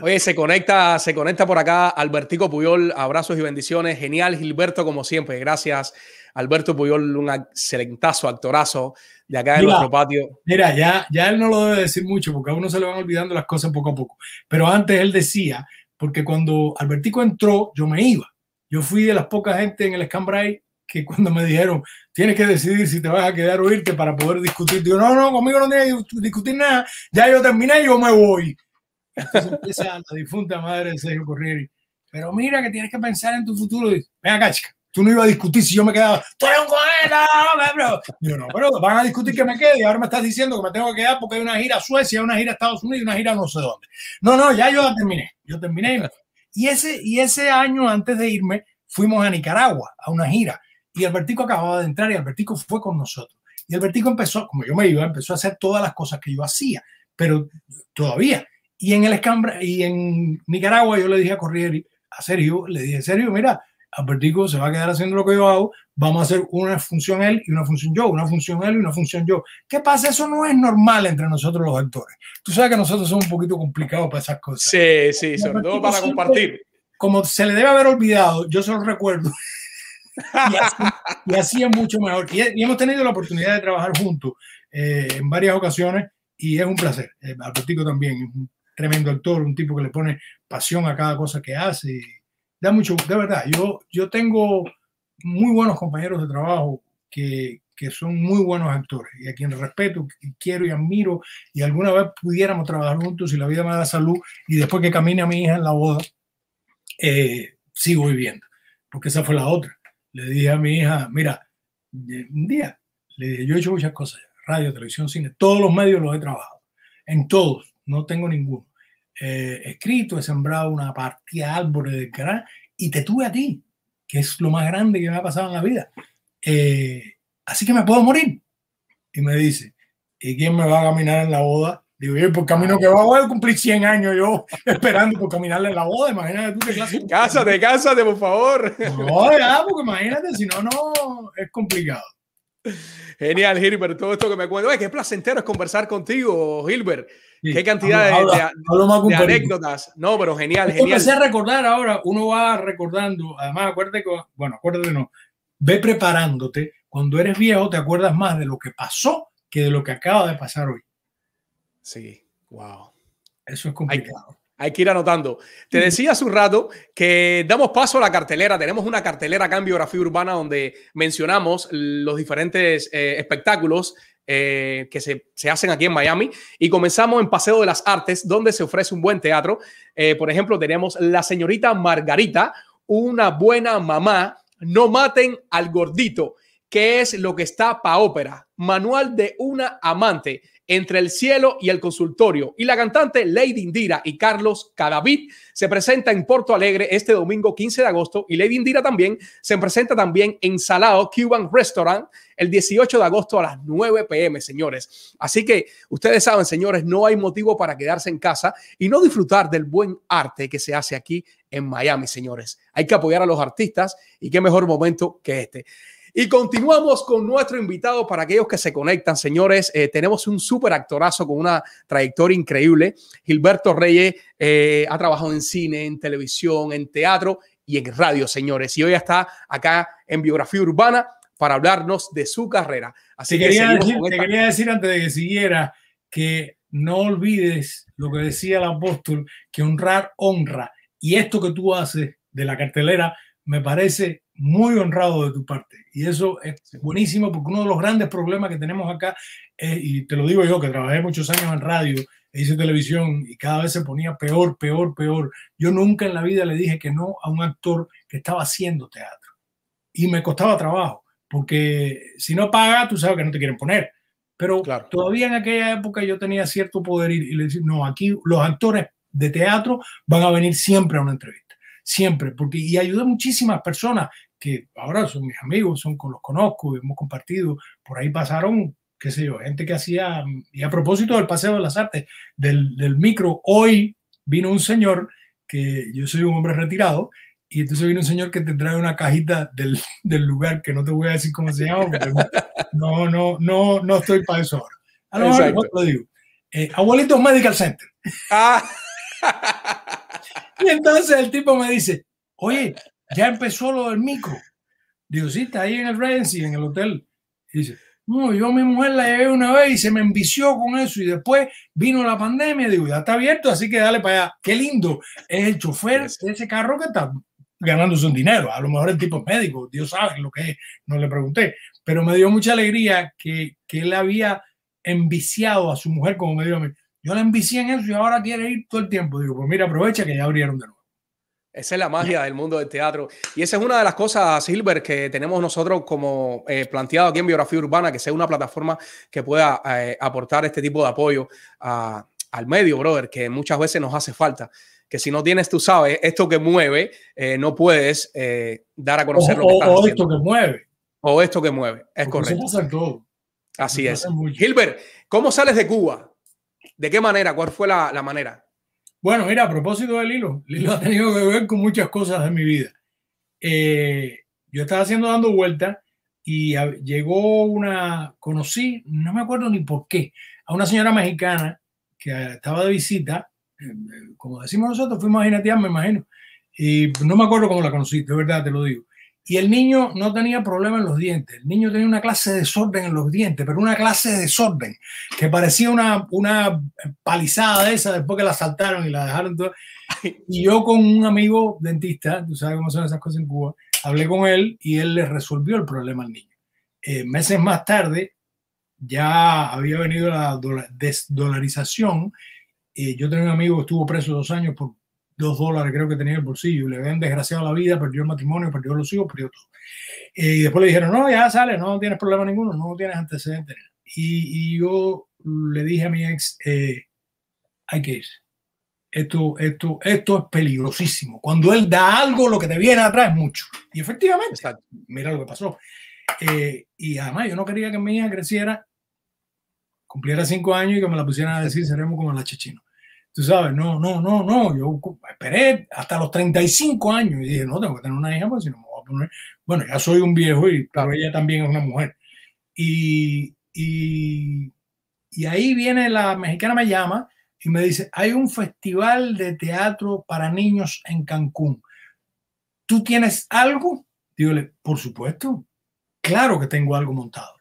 Oye, se conecta, se conecta por acá Albertico Puyol, abrazos y bendiciones. Genial, Gilberto, como siempre. Gracias, Alberto Puyol, un excelentazo, actorazo de acá en nuestro patio. Mira, ya, ya él no lo debe decir mucho porque a uno se le van olvidando las cosas poco a poco. Pero antes él decía, porque cuando Albertico entró, yo me iba. Yo fui de las pocas gente en el Scambray que cuando me dijeron, tienes que decidir si te vas a quedar o irte para poder discutir, digo, no, no, conmigo no tienes que discutir nada, ya yo terminé, yo me voy. Entonces empieza la difunta madre de Sergio Corrieri. Pero mira que tienes que pensar en tu futuro. Ven acá, chica. Tú no ibas a discutir si yo me quedaba. ¡Tú eres un coheta! No, Digo, no, pero van a discutir que me quede y ahora me estás diciendo que me tengo que quedar porque hay una gira a Suecia, una gira a Estados Unidos y una gira no sé dónde. No, no, ya yo terminé. Yo terminé. Y ese, y ese año antes de irme fuimos a Nicaragua a una gira y Albertico acababa de entrar y Albertico fue con nosotros. Y Albertico empezó, como yo me iba, empezó a hacer todas las cosas que yo hacía, pero todavía. Y en el Escambra, y en Nicaragua yo le dije a Corrieri, a Sergio, le dije, Sergio, mira, Albertico se va a quedar haciendo lo que yo hago, vamos a hacer una función él y una función yo, una función él y una función yo. ¿Qué pasa? Eso no es normal entre nosotros los actores. Tú sabes que nosotros somos un poquito complicados para esas cosas. Sí, sí, sobre todo para compartir. Como se le debe haber olvidado, yo se lo recuerdo. y, así, es mucho mejor. Y, hemos tenido la oportunidad de trabajar juntos eh, en varias ocasiones y es un placer. Eh, Albertico también, es un tremendo actor, un tipo que le pone pasión a cada cosa que hace da mucho, de verdad, yo, yo tengo muy buenos compañeros de trabajo que, que son muy buenos actores y a quienes respeto, y quiero y admiro y alguna vez pudiéramos trabajar juntos si la vida me da salud y después que camine a mi hija en la boda, eh, sigo viviendo, porque esa fue la otra. Le dije a mi hija, mira, un día, le yo he hecho muchas cosas, radio, televisión, cine, todos los medios los he trabajado, en todos, no tengo ninguno eh, escrito, he sembrado una partida de árboles del canal y te tuve a ti, que es lo más grande que me ha pasado en la vida. Eh, así que me puedo morir. Y me dice, ¿y quién me va a caminar en la boda? Digo, yo por camino que va, voy a cumplir 100 años yo esperando por caminarle en la boda. Imagínate tú qué clase. Cásate, cásate, por favor. No, ya, porque imagínate, si no, no, es complicado. Genial, Gilbert, todo esto que me cuento. qué placentero es conversar contigo, Gilbert. Qué cantidad de, anécdotas. No, pero genial, genial. Empecé a recordar ahora, uno va recordando, además acuérdate que, bueno, acuérdate no, ve preparándote. Cuando eres viejo te acuerdas más de lo que pasó que de lo que acaba de pasar hoy. Sí, wow. Eso es complicado. Hay, que ir anotando. Te decía hace un rato que damos paso a la cartelera. Tenemos una cartelera acá en Biografía Urbana donde mencionamos los diferentes eh, espectáculos eh, que se, se, hacen aquí en Miami. Y comenzamos en Paseo de las Artes, donde se ofrece un buen teatro. Eh, por ejemplo, tenemos La Señorita Margarita, una buena mamá, No maten al gordito, que es lo que está para ópera, manual de una amante entre el cielo y el consultorio. Y la cantante Lady Indira y Carlos Cadavid se presenta en Porto Alegre este domingo 15 de agosto y Lady Indira también se presenta también en Salado Cuban Restaurant el 18 de agosto a las 9 pm, señores. Así que ustedes saben, señores, no hay motivo para quedarse en casa y no disfrutar del buen arte que se hace aquí en Miami, señores. Hay que apoyar a los artistas y qué mejor momento que este. Y continuamos con nuestro invitado para aquellos que se conectan, señores. Eh, tenemos un súper actorazo con una trayectoria increíble. Gilberto Reyes eh, ha trabajado en cine, en televisión, en teatro y en radio, señores. Y hoy está acá en Biografía Urbana para hablarnos de su carrera. Así te que quería decir, te quería decir antes de que siguiera que no olvides lo que decía el apóstol, que honrar honra. Y esto que tú haces de la cartelera me parece muy honrado de tu parte. Y eso es buenísimo porque uno de los grandes problemas que tenemos acá, y te lo digo yo que trabajé muchos años en radio, e hice televisión y cada vez se ponía peor, peor, peor. Yo nunca en la vida le dije que no a un actor que estaba haciendo teatro. Y me costaba trabajo, porque si no paga, tú sabes que no te quieren poner. Pero todavía en aquella época yo tenía cierto poder y, y le decía, no, aquí los actores de teatro van a venir siempre a una entrevista siempre, porque y ayudé a muchísimas personas que ahora son mis amigos, son con los conozco, hemos compartido, por ahí pasaron, qué sé yo, gente que hacía, y a propósito del Paseo de las Artes, del, del micro, hoy vino un señor que yo soy un hombre retirado, y entonces vino un señor que te trae una cajita del, del, lugar que no te voy a decir cómo se llama, porque no, no, no, no estoy para eso ahora. A lo mejor lo digo. Eh, Abuelitos Medical Center. Ah. Y entonces el tipo me dice, oye, ya empezó lo del micro. Digo, sí, está ahí en el Regency, en el hotel. Y dice, no, yo a mi mujer la llevé una vez y se me envició con eso y después vino la pandemia. Digo, ya está abierto, así que dale para allá. Qué lindo es el chofer de ese carro que está ganándose un dinero. A lo mejor el tipo es médico, Dios sabe lo que es, no le pregunté. Pero me dio mucha alegría que, que él había enviciado a su mujer, como me dio a mí. Yo la envicié en eso y ahora quiere ir todo el tiempo. Digo, pues mira, aprovecha que ya abrieron de nuevo. Esa es la magia del mundo del teatro. Y esa es una de las cosas, Silver, que tenemos nosotros como eh, planteado aquí en Biografía Urbana, que sea una plataforma que pueda eh, aportar este tipo de apoyo al medio, brother, que muchas veces nos hace falta. Que si no tienes, tú sabes, esto que mueve, eh, no puedes dar a conocer o, lo que estás O esto que mueve. O esto que mueve, es correcto. Así es. Gilbert, ¿cómo sales de Cuba? ¿De qué manera? ¿Cuál fue la, la manera? Bueno, mira, a propósito del hilo, Lilo ha tenido que ver con muchas cosas de mi vida. eh, yo estaba haciendo dando vueltas y llegó una, conocí, no me acuerdo ni por qué, a una señora mexicana que estaba de visita, eh, como decimos nosotros, fuimos a Jinetear, me imagino, y no me acuerdo cómo la conocí, de verdad te lo digo. Y el niño no tenía problema en los dientes. El niño tenía una clase de desorden en los dientes, pero una clase de desorden que parecía una, una palizada de esa después que la saltaron y la dejaron todo. Y yo con un amigo dentista, tú sabes cómo son esas cosas en Cuba, hablé con él y él le resolvió el problema al niño. Eh, meses más tarde ya había venido la desdolarización. Eh, yo tenía un amigo que estuvo preso dos años por dos dólares creo que tenía en el bolsillo, le habían desgraciado la vida, perdió el matrimonio, perdió los hijos, perdió todo. Eh, y después le dijeron, no, ya sale, no tienes problema ninguno, no tienes antecedentes. Y, y yo le dije a mi ex, eh, hay que ir. Esto, esto, esto es peligrosísimo. Cuando él da algo, lo que te viene atrás es mucho. Y efectivamente, mira lo que pasó. Eh, y además yo no quería que mi hija creciera, cumpliera cinco años y que me la pusieran a decir, seremos como la chechino. Tú sabes, no, no, no, no. Yo esperé hasta los 35 años y dije, no, tengo que tener una hija porque si no me voy a poner. Bueno, ya soy un viejo y claro, ella también es una mujer. Y, y, y ahí viene la mexicana, me llama y me dice, hay un festival de teatro para niños en Cancún. ¿Tú tienes algo? Dígole, por supuesto, claro que tengo algo montado.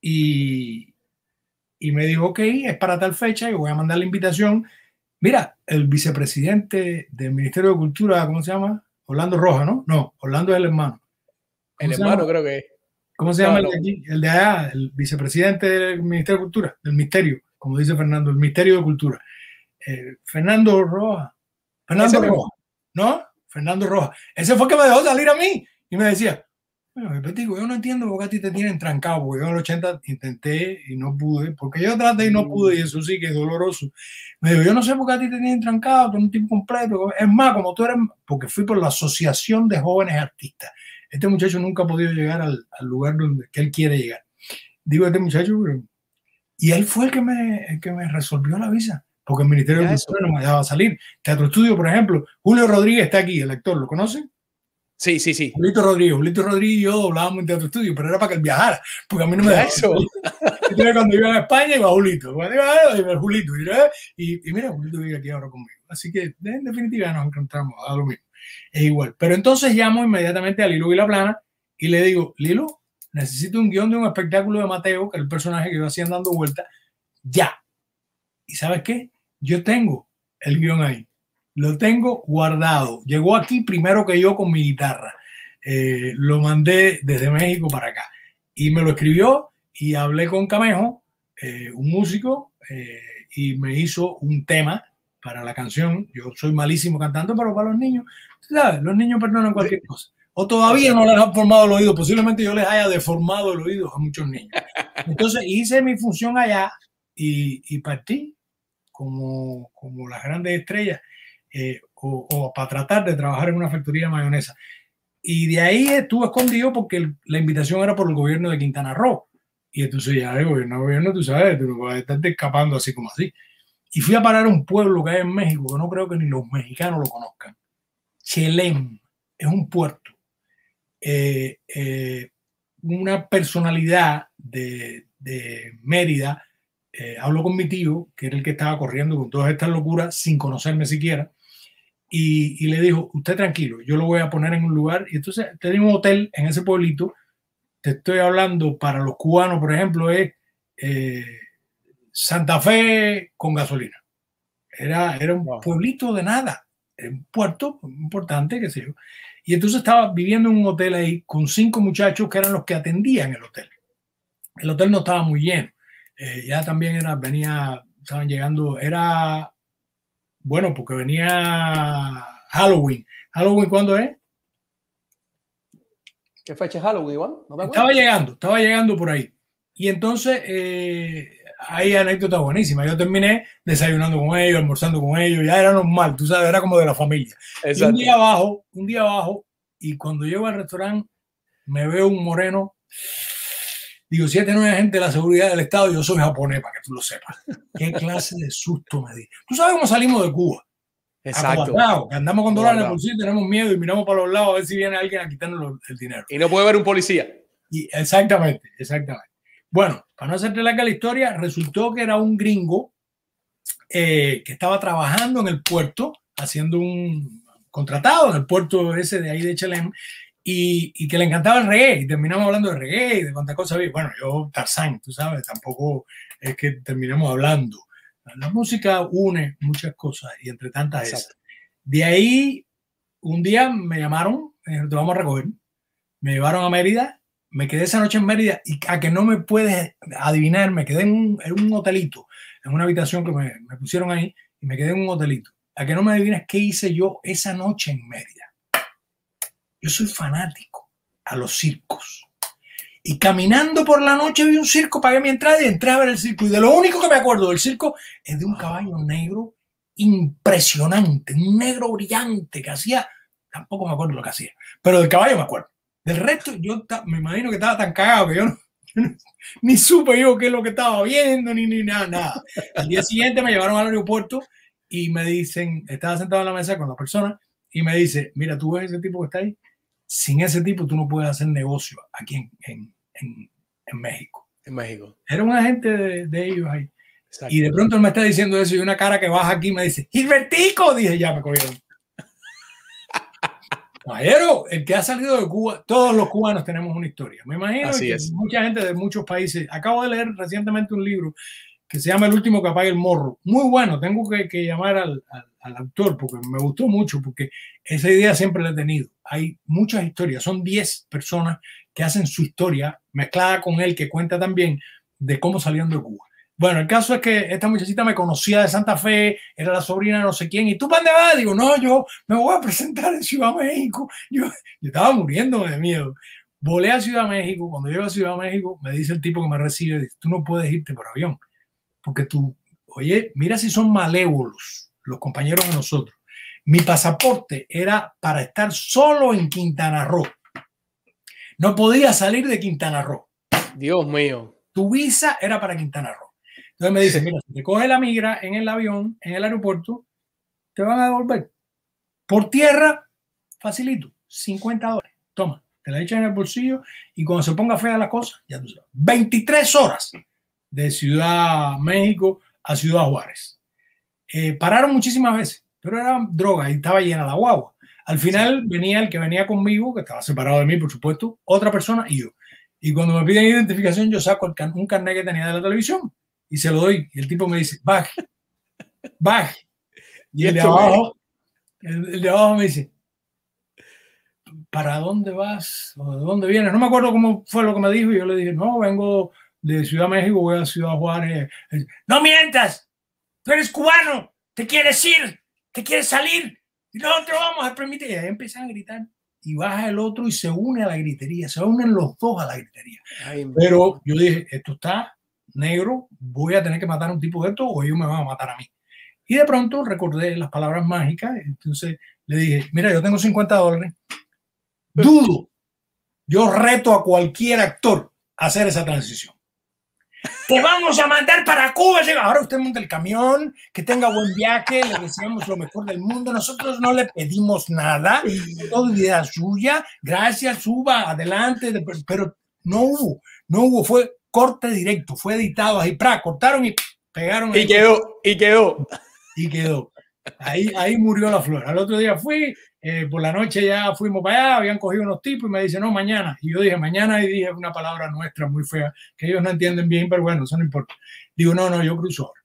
Y, y me dijo, ok, es para tal fecha y voy a mandar la invitación. Mira, el vicepresidente del Ministerio de Cultura, ¿cómo se llama? Orlando Roja, ¿no? No, Orlando es el hermano. El hermano creo que ¿Cómo se llama el de aquí? El de allá, el vicepresidente del Ministerio de Cultura, del Ministerio, como dice Fernando, el Ministerio de Cultura. Eh, Fernando Roja. Fernando Roja. ¿No? Fernando Roja. Ese fue que me dejó salir a mí y me decía, bueno, digo, yo no entiendo por qué a ti te tienen trancado, porque yo en el 80 intenté y no pude, porque yo traté y no pude, y eso sí que es doloroso. Me digo, yo no sé por qué a ti te tienen trancado, tú un tiempo completo. Es más, como tú eres, porque fui por la Asociación de Jóvenes Artistas. Este muchacho nunca ha podido llegar al, al lugar donde que él quiere llegar. Digo, este muchacho, y él fue el que me, el que me resolvió la visa, porque el Ministerio de Cultura no me dejaba salir. Teatro Estudio, por ejemplo, Julio Rodríguez está aquí, el actor, ¿lo conocen? Sí, sí, sí. Julito Rodríguez, Julito Rodríguez y yo doblábamos en teatro estudio, pero era para que él viajara, porque a mí no me da eso. Entonces, cuando iba a España iba Julito, cuando iba a Julito, y, y, mira, Julito vive aquí ahora conmigo. Así que en definitiva nos encontramos a lo mismo. Es igual. Pero entonces llamo inmediatamente a Lilo y la Plana y le digo, Lilo, necesito un guion de un espectáculo de Mateo, que es el personaje que yo hacía dando vueltas, ya. ¿Y sabes qué? Yo tengo el guion ahí lo tengo guardado. Llegó aquí primero que yo con mi guitarra. Eh, lo mandé desde México para acá. Y me lo escribió y hablé con Camejo, eh, un músico, eh, y me hizo un tema para la canción. Yo soy malísimo cantando, pero para los niños, ¿sabes? Los niños perdonan cualquier cosa. O todavía no les han formado el oído. Posiblemente yo les haya deformado el oído a muchos niños. Entonces hice mi función allá y, y partí como, como las grandes estrellas eh, o, para tratar de trabajar en una factoría de mayonesa. Y de ahí estuve escondido porque la invitación era por el gobierno de Quintana Roo. Y entonces ya el gobierno, gobierno, tú sabes, tú no puedes estar escapando así como así. Y fui a parar a un pueblo que hay en México, que no creo que ni los mexicanos lo conozcan. Chelem, es un puerto. Eh, eh, una personalidad de, de Mérida habló con mi tío, que era el que estaba corriendo con todas estas locuras sin conocerme siquiera, y, le dijo, usted tranquilo, yo lo voy a poner en un lugar. Y entonces tenía un hotel en ese pueblito. Te estoy hablando para los cubanos, por ejemplo, es eh, Santa Fe con gasolina. Era, era un pueblito de nada, un puerto importante, qué sé yo. Y entonces estaba viviendo en un hotel ahí con cinco muchachos que eran los que atendían el hotel. El hotel no estaba muy lleno. Eh, ya también era, venía, estaban llegando, era bueno, porque venía Halloween. ¿Halloween cuándo es? ¿Qué fecha es Halloween, Iván? estaba llegando, estaba llegando por ahí. Y entonces eh, hay anécdotas buenísimas. Yo terminé desayunando con ellos, almorzando con ellos, ya era normal, tú sabes, era como de la familia. un día abajo, un día abajo, y cuando llego al restaurante, me veo un moreno Digo, si este no es agente de la seguridad del Estado, yo soy japonés, para que tú lo sepas. ¿Qué clase de susto me di? Tú sabes cómo salimos de Cuba. Exacto. que andamos con dólares en el bolsillo, tenemos miedo y miramos para los lados a ver si viene alguien a quitarnos el dinero. Y no puede ver un policía. Y exactamente, exactamente. Bueno, para no hacerte larga la historia, resultó que era un gringo eh, que estaba trabajando en el puerto, haciendo un contratado en el puerto ese de ahí de Chelem, y, y que le encantaba el reggae. Y terminamos hablando de reggae y de cuántas cosas había. Bueno, yo, Tarzán, tú sabes, tampoco es que terminemos hablando. La música une muchas cosas y entre tantas esas. Exacto. De ahí, un día me llamaron, eh, te vamos a recoger, me llevaron a Mérida, me quedé esa noche en Mérida y a que no me puedes adivinar, me quedé en un, en un hotelito, en una habitación que me, me pusieron ahí y me quedé en un hotelito. A que no me adivinas qué hice yo esa noche en Mérida. Yo soy fanático a los circos. Y caminando por la noche vi un circo, pagué mi entrada y entré a ver el circo. Y de lo único que me acuerdo del circo es de un caballo negro impresionante, un negro brillante que hacía, tampoco me acuerdo lo que hacía, pero del caballo me acuerdo. Del resto, yo me imagino que estaba tan cagado que yo, ni supe yo qué es lo que estaba viendo, ni, ni nada, nada. Al día siguiente me llevaron al aeropuerto y me dicen, estaba sentado en la mesa con la persona y me dice, mira, tú ves ese tipo que está ahí, sin ese tipo tú no puedes hacer negocio aquí en, en, en- en México. En México. Era un agente de, de ellos ahí. Exacto. Y de pronto él me está diciendo eso y una cara que baja aquí me dice, Gilbertico, dije, ya me cogieron. Caballero, el que ha salido de Cuba, todos los cubanos tenemos una historia. Me imagino Así que es. mucha gente de muchos países. Acabo de leer recientemente un libro que se llama El último que apaga el morro. Muy bueno, tengo que, que llamar al, al- al autor porque me gustó mucho, porque esa idea siempre la he tenido. Hay muchas historias, son 10 personas que hacen su historia mezclada con él, que cuenta también de cómo salieron de Cuba. Bueno, el caso es que esta muchachita me conocía de Santa Fe, era la sobrina de no sé quién, ¿y tú para dónde vas? Digo, no, yo me voy a presentar en Ciudad México. Yo, yo estaba muriéndome de miedo. Volé a Ciudad México, cuando llego a Ciudad México, me dice el tipo que me recibe, tú no puedes irte por avión, porque tú, oye, mira si son malévolos los compañeros de nosotros. Mi pasaporte era para estar solo en Quintana Roo. No podía salir de Quintana Roo Dios mío. tu visa era para Quintana Roo. Entonces me dice, mira, si te coge la migra en el avión, en el aeropuerto, te van a devolver. Por tierra, facilito, 50 dólares. Toma, te la echan en el bolsillo y cuando se ponga fea la cosa, ya tú sabes. 23 horas de Ciudad México a Ciudad Juárez. Eh, pararon muchísimas veces, pero era droga y estaba llena la guagua. Al final venía el que venía conmigo, que estaba separado de mí, por supuesto, otra persona y yo. Y cuando me piden identificación, yo saco can- un carnet que tenía de la televisión y se lo doy. Y el tipo me dice, baje, baje. Y el de abajo, el, el de abajo me dice, ¿para dónde vas? ¿O de dónde vienes? No me acuerdo cómo fue lo que me dijo. Y yo le dije, no, vengo de Ciudad México, voy a Ciudad Juárez. No mientas, tú eres cubano, te quieres ir, te quieres salir. Y no te lo vamos a permitir. Y ahí empiezan a gritar. Y baja el otro y se une a la gritería. Se unen los dos a la gritería. Ay, Pero yo dije, esto está negro, voy a tener que matar a un tipo de esto o ellos me van a matar a mí. Y de pronto recordé las palabras mágicas, entonces le dije, mira, yo tengo 50 dólares, dudo, yo reto a cualquier actor a hacer esa transición. Te vamos a mandar para Cuba. Ahora usted monta el camión, que tenga buen viaje, le deseamos lo mejor del mundo. Nosotros no le pedimos nada, todo idea suya. Gracias, suba, adelante. de- Pero no hubo, no hubo, fue corte directo, fue editado ahí, pra, cortaron y pegaron. Y quedó, y quedó. y quedó. Ahí, ahí murió la flor. Al otro día fui, eh, por la noche ya fuimos para allá, habían cogido unos tipos y me dicen, no, mañana. Y yo dije, mañana, y dije una palabra nuestra muy fea, que ellos no entienden bien, pero bueno, eso no importa. Digo, no, no, yo cruzo ahora.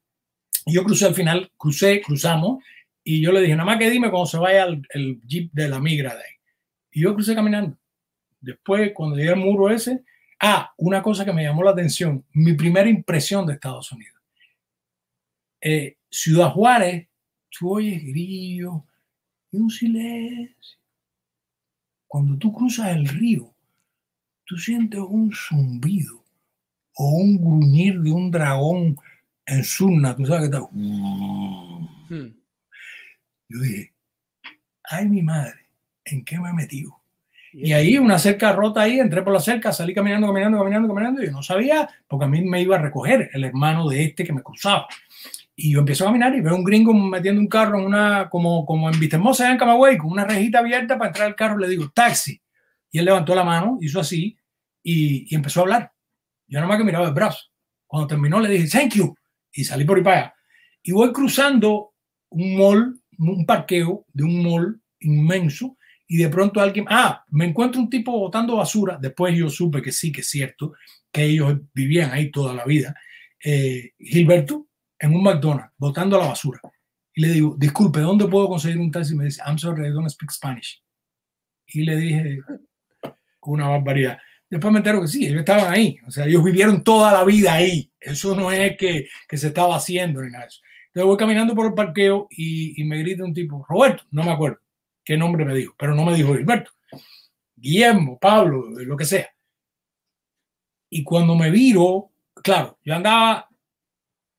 Y yo crucé al final, crucé, cruzamos, y yo le dije, nada más que dime cuando se vaya el, jeep de la migra de ahí. Y yo crucé caminando. Después, cuando llegué al muro ese, ah, una cosa que me llamó la atención, mi primera impresión de Estados Unidos. Eh, Ciudad Juárez, tú oyes grillo y un silencio. Cuando tú cruzas el río, tú sientes un zumbido o un gruñir de un dragón en Surna, tú sabes que está. Hmm. Yo dije, ay mi madre, ¿en qué me he metido? Y ahí una cerca rota ahí, entré por la cerca, salí caminando, caminando, caminando, caminando, y yo no sabía, porque a mí me iba a recoger el hermano de este que me cruzaba. Y yo empiezo a caminar y veo un gringo metiendo un carro en una, como, como en Vistemosa, en Camagüey, con una rejita abierta para entrar al carro. Le digo, taxi. Y él levantó la mano, hizo así y, y empezó a hablar. Yo nada más que miraba el brazo. Cuando terminó le dije, thank you. Y salí por ahí para allá. Y voy cruzando un mall, un parqueo de un mall inmenso. Y de pronto alguien, ah, me encuentro un tipo botando basura. Después yo supe que sí, que es cierto, que ellos vivían ahí toda la vida. Eh, Gilberto, en un McDonald's, botando la basura. Y le digo, disculpe, ¿dónde puedo conseguir un taxi? Y me dice, I'm sorry, I don't speak Spanish. Y le dije, una barbaridad. Después me entero que sí, ellos estaban ahí. O sea, ellos vivieron toda la vida ahí. Eso no es que, que se estaba haciendo ni nada de eso. Entonces voy caminando por el parqueo y, y, me grita un tipo, Roberto, no me acuerdo qué nombre me dijo, pero no me dijo Gilberto. Guillermo, Pablo, lo que sea. Y cuando me viro, claro, yo andaba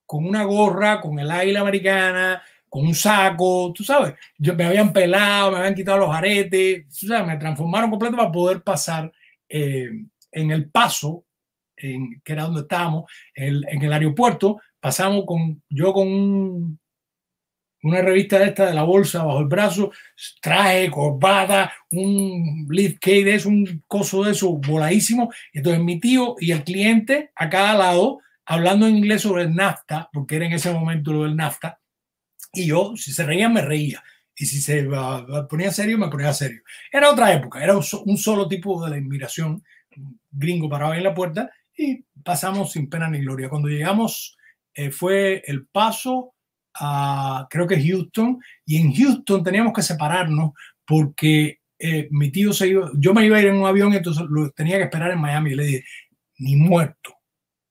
con una gorra, con el águila americana, con un saco, tú sabes, yo, me habían pelado, me habían quitado los aretes, tú sabes, me transformaron completo para poder pasar eh, en el paso, en, que era donde estábamos, el, en el aeropuerto, pasamos con, yo con un, una revista de esta de la bolsa bajo el brazo, traje, corbata, un lift case, es un coso de eso voladísimo. Entonces mi tío y el cliente a cada lado hablando en inglés sobre el NAFTA, porque era en ese momento lo del NAFTA, y yo, si se reían, me reía. Y si se uh, ponía serio, me ponía serio. Era otra época, era un, un solo tipo de la inmigración. Gringo parado en la puerta y pasamos sin pena ni gloria. Cuando llegamos, eh, fue el paso a, creo que Houston, y en Houston teníamos que separarnos porque eh, mi tío se iba, yo me iba a ir en un avión, entonces lo tenía que esperar en Miami. Y le dije, ni muerto.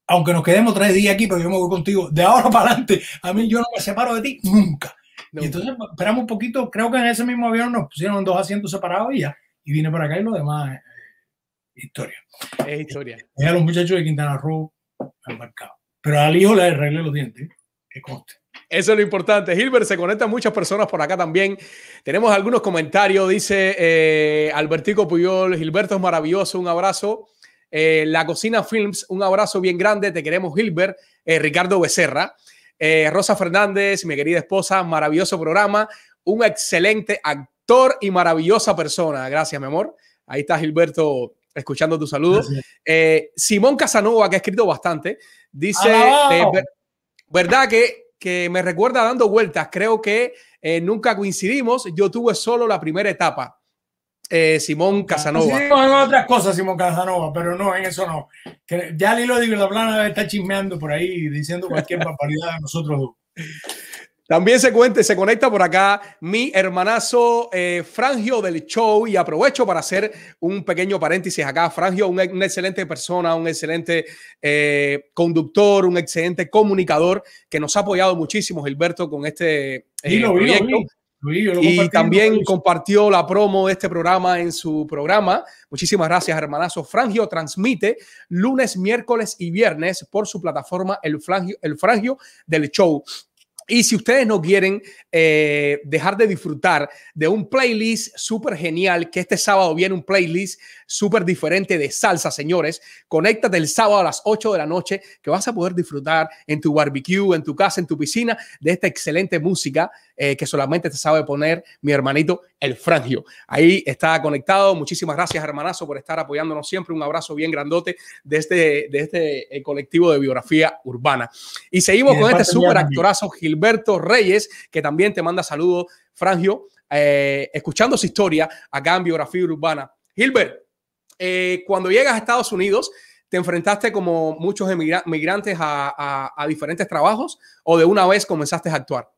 Aunque nos quedemos tres días aquí, pero yo me voy contigo de ahora para adelante. A mí yo no me separo de ti nunca. No. Y entonces esperamos un poquito, creo que en ese mismo avión nos pusieron dos asientos separados y ya. Y vine para acá y lo demás es historia. Es historia. Es a los muchachos de Quintana Roo embarcado. Pero al hijo le arreglé los dientes, que conste. Eso es lo importante. Gilbert, se conectan muchas personas por acá también. Tenemos algunos comentarios. Dice eh, Albertico Puyol, Gilberto es maravilloso, un abrazo. Eh, la Cocina Films, un abrazo bien grande. Te queremos, Gilbert. Eh, Ricardo Becerra. Eh, Rosa Fernández, mi querida esposa, maravilloso programa. Un excelente actor y maravillosa persona. Gracias, mi amor. Ahí está Gilberto escuchando tu saludo. Simón Casanova, que ha escrito bastante, dice. ¿verdad que que me recuerda dando vueltas. Creo que nunca coincidimos. Yo tuve solo la primera etapa. Eh, Simón Casanova. Sí, en otras cosas, Simón Casanova, pero no, en eso no. Que ya Lilo Digo la plana está chismeando por ahí diciendo cualquier barbaridad de nosotros dos. También se, cuente, se conecta por acá mi hermanazo eh, Frangio del show y aprovecho para hacer un pequeño paréntesis acá. Frangio, una, una excelente persona, un excelente eh, conductor, un excelente comunicador que nos ha apoyado muchísimo, Gilberto, con este eh, Sí, lo vi, lo proyecto. vi, lo Y también compartió la promo de este programa en su programa. Muchísimas gracias, hermanazo. Frangio transmite lunes, miércoles y viernes por su plataforma El Frangio, el Frangio del Show. Y si ustedes no quieren eh, dejar de disfrutar de un playlist súper genial, que este sábado viene un playlist súper diferente de salsa, señores, conéctate el sábado a las 8 de la noche, que vas a poder disfrutar en tu barbecue, en tu casa, en tu piscina, de esta excelente música eh, que solamente te sabe poner mi hermanito, el Frangio. Ahí está conectado. Muchísimas gracias, hermanazo, por estar apoyándonos siempre. Un abrazo bien grandote de este, de este eh, colectivo de biografía urbana. Y seguimos Y con este súper actorazo Gilberto Reyes, que también te manda saludos, Frangio, eh, escuchando su historia acá en Biografía Urbana. Gilbert, eh, cuando llegas a Estados Unidos, ¿te enfrentaste como muchos migrantes a, a- diferentes trabajos o de una vez comenzaste a actuar?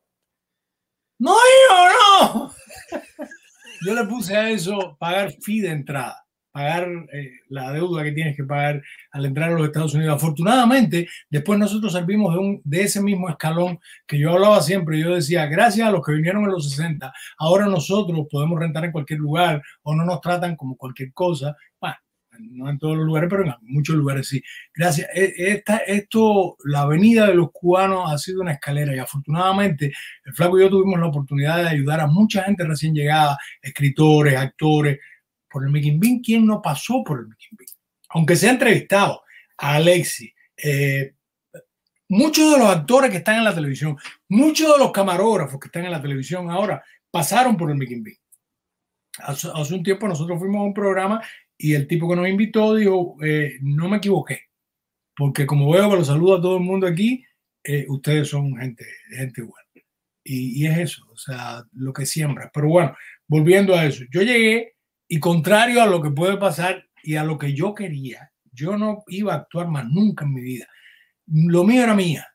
No, hijo, no. Yo le puse a eso pagar fee de entrada, pagar eh, la deuda que tienes que pagar al entrar a los Estados Unidos. Afortunadamente, después nosotros servimos de, de ese mismo escalón que yo hablaba siempre. Yo decía, gracias a los que vinieron en los 60, ahora nosotros podemos rentar en cualquier lugar o no nos tratan como cualquier cosa. No en todos los lugares, pero en muchos lugares sí. Gracias. E- Esta, esto, la venida de los cubanos ha sido una escalera y afortunadamente el Flaco y yo tuvimos la oportunidad de ayudar a mucha gente recién llegada, escritores, actores, por el Bean. ¿Quién no pasó por el Bean? Aunque se ha entrevistado a Alexi, eh, muchos de los actores que están en la televisión, muchos de los camarógrafos que están en la televisión ahora pasaron por el B. Hace, hace, un tiempo nosotros fuimos a un programa y el tipo que nos invitó dijo, eh, no me equivoqué, porque como veo que lo saludo a todo el mundo aquí, eh, ustedes son gente, gente buena. Y, y, es eso, o sea, lo que siembra. Pero bueno, volviendo a eso, yo llegué y contrario a lo que puede pasar y a lo que yo quería, yo no iba a actuar más nunca en mi vida. Lo mío era mía.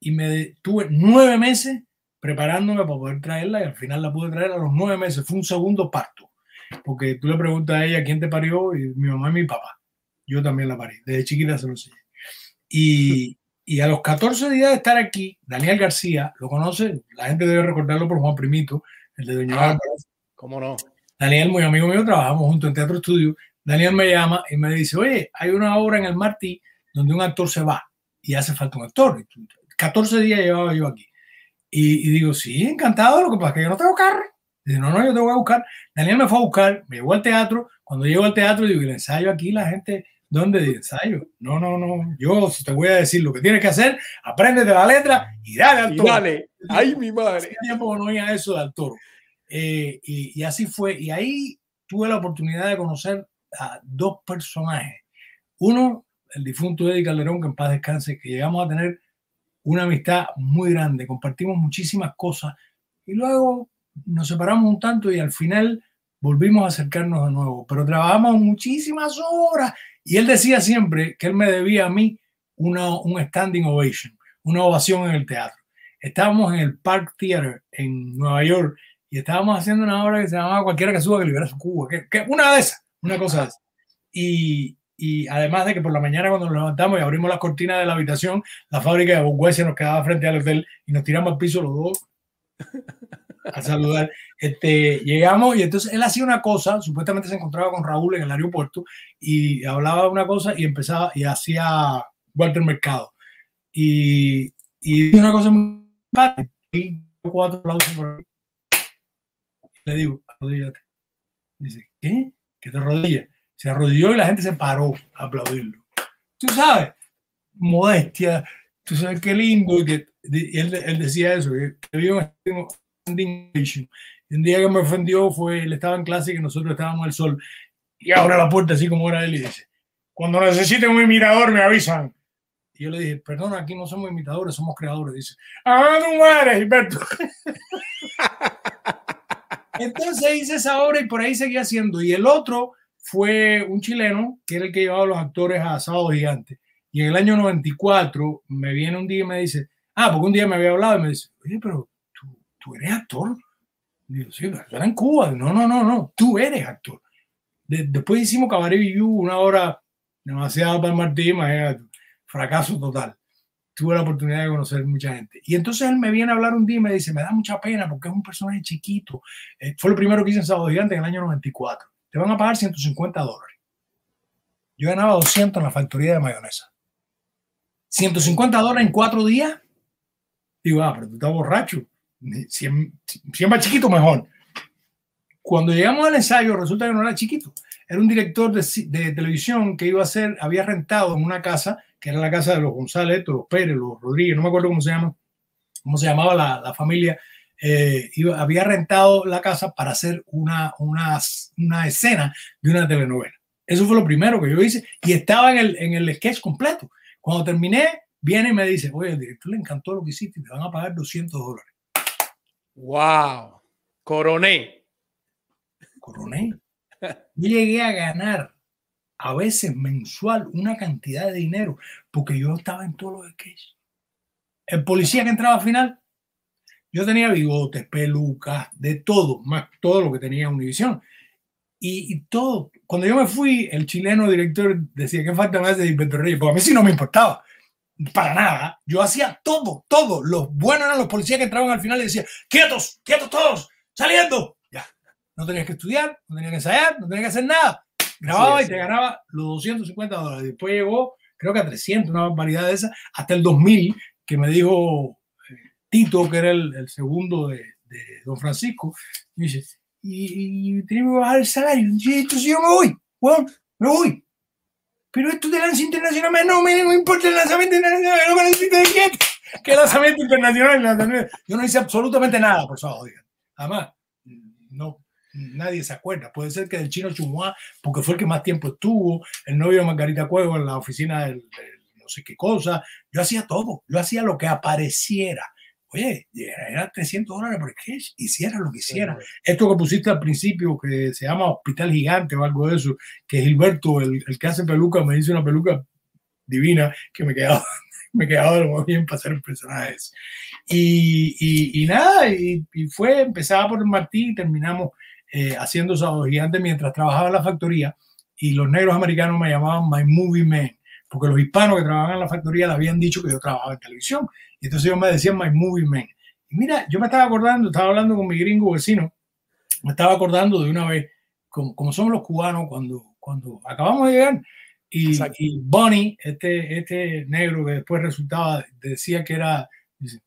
Y me tuve nueve meses preparándome para poder traerla y al final la pude traer a los nueve meses. Fue un segundo parto. Porque tú le preguntas a ella quién te parió y mi mamá y mi papá. Yo también la parí. Desde chiquita se lo sé. Y, y a los 14 días de estar aquí, Daniel García, lo conoce, la gente debe recordarlo por Juan Primito, el de Doña ah, ¿Cómo no? Daniel, muy amigo mío, trabajamos juntos en Teatro Estudio. Daniel me llama y me dice, oye, hay una obra en el Martí donde un actor se va y hace falta un actor. 14 días llevaba yo aquí. Y, y, digo, sí, encantado, lo que pasa es que yo no tengo carro. Dice, no, no, yo te voy a buscar. Daniel me fue a buscar, me llevó al teatro. Cuando llego al teatro, digo, el ensayo aquí, la gente, ¿dónde de ensayo? No, no, no, yo te voy a decir lo que tienes que hacer, apréndete la letra y dale al toro. Dale, ay mi madre. Hace tiempo no oía eso del toro. Eh, y, y así fue. Y ahí tuve la oportunidad de conocer a dos personajes. Uno, el difunto Eddie Calderón, que en paz descanse, que llegamos a tener una amistad muy grande, compartimos muchísimas cosas y luego nos separamos un tanto y al final volvimos a acercarnos de nuevo, pero trabajamos muchísimas horas y él decía siempre que él me debía a mí una, un standing ovation, una ovación en el teatro. Estábamos en el Park Theater en Nueva York y estábamos haciendo una obra que se llamaba Cualquiera que suba que libera su Cuba, que, que una de esas, una cosa así. Y, y además de que por la mañana cuando nos levantamos y abrimos las cortinas de la habitación, la fábrica de Bogüesia nos quedaba frente al hotel y nos tiramos al piso los dos a saludar. Este, llegamos y entonces él hacía una cosa, supuestamente se encontraba con Raúl en el aeropuerto y hablaba una cosa y empezaba y hacía Walter Mercado. Y, y una cosa muy padre. Cuatro aplausos por. Le digo, arrodíllate. Dice, ¿qué? ¿Que te arrodillas? Se arrodilló y la gente se paró a aplaudirlo. Tú sabes, modestia, tú sabes qué lindo. Y que, y él, él, decía eso, que, que un día que me ofendió fue, él estaba en clase y que nosotros estábamos al sol y abre la puerta así como era él y dice, cuando necesiten un imitador me avisan. Y yo le dije, perdón, aquí no somos imitadores, somos creadores. Dice, ah, no eres, Gilberto. Entonces hice esa obra y por ahí seguía haciendo. Y el otro fue un chileno, que era el que llevaba a los actores a Sábado Gigante. Y en el año 94 me viene un día y me dice, ah, porque un día me había hablado y me dice, oye, pero tú, eres actor. Digo, sí, pero era en Cuba. No, no, no, no, tú eres actor. De, después hicimos Cabaret You, una hora demasiado para Martín, fracaso total. Tuve la oportunidad de conocer mucha gente. Y entonces él me viene a hablar un día y me dice, me da mucha pena porque es un personaje chiquito. Eh, fue lo primero que hice en Sábado Gigante en el año 94 te van a pagar 150 dólares. Yo ganaba 200 en la factoría de mayonesa. 150 dólares en cuatro días. Digo, ah, pero tú estás borracho. 100, 100 más chiquito, mejor. Cuando llegamos al ensayo, resulta que no era chiquito. Era un director de, de televisión que iba a ser, había rentado en una casa, que era la casa de los González, los Pérez, los Rodríguez, no me acuerdo cómo se llama, cómo se llamaba la, la familia eh, iba, había rentado la casa para hacer una, una, una, escena de una telenovela. Eso fue lo primero que yo hice y estaba en el, en el sketch completo. Cuando terminé, viene y me dice, oye, el director le encantó lo que hiciste y te van a pagar 200 dólares. ¡Wow! Coroné. Coroné. Yo llegué a ganar a veces mensual una cantidad de dinero porque yo estaba en todos los sketches. El policía que entraba al final yo tenía bigotes, pelucas, de todo, más todo lo que tenía Univision. Y, y, todo, cuando yo me fui, el chileno director decía que falta más de Gilberto Reyes, porque a mí sí no me importaba, para nada. Yo hacía todo, todo. Los buenos eran los policías que entraban al final y decían, quietos, quietos todos, saliendo. Ya, no tenías que estudiar, no tenías que ensayar, no tenías que hacer nada. Grababa sí, y te ganaba los 250 dólares. Después llegó, creo que a 300, una barbaridad de esa, hasta el 2000, que me dijo Tito, que era el, el segundo de, de, don Francisco, me dice, y, y tenemos que bajar el salario. Y entonces yo me voy, bueno, me voy. Pero esto de lanza internacional, no me importa el lanzamiento internacional, no me necesito de. ¿Qué lanzamiento internacional? Yo no hice absolutamente nada por eso, Además, no, nadie se acuerda. Puede ser que del chino Chumua, porque fue el que más tiempo estuvo, el novio de Margarita Cuevo en la oficina del, no sé qué cosa. Yo hacía todo, yo hacía lo que apareciera. Oye, era 300 dólares por sketch, hiciera lo que hiciera. Esto que pusiste al principio, que se llama Hospital Gigante o algo de eso, que Gilberto, el, el que hace peluca, me hizo una peluca divina que me quedaba, me quedaba muy bien para hacer personajes. Y, y, y nada, y, y, fue, empezaba por Martí y terminamos eh, haciendo Sábado Gigante mientras trabajaba en la factoría y los negros americanos me llamaban My Movie Man, porque los hispanos que trabajaban en la factoría le habían dicho que yo trabajaba en televisión. Y entonces ellos me decían My Movie Man. Y mira, yo me estaba acordando, estaba hablando con mi gringo vecino, me estaba acordando de una vez, como, como somos los cubanos cuando, cuando acabamos de llegar, y, y, Bonnie, este, este negro que después resultaba, decía que era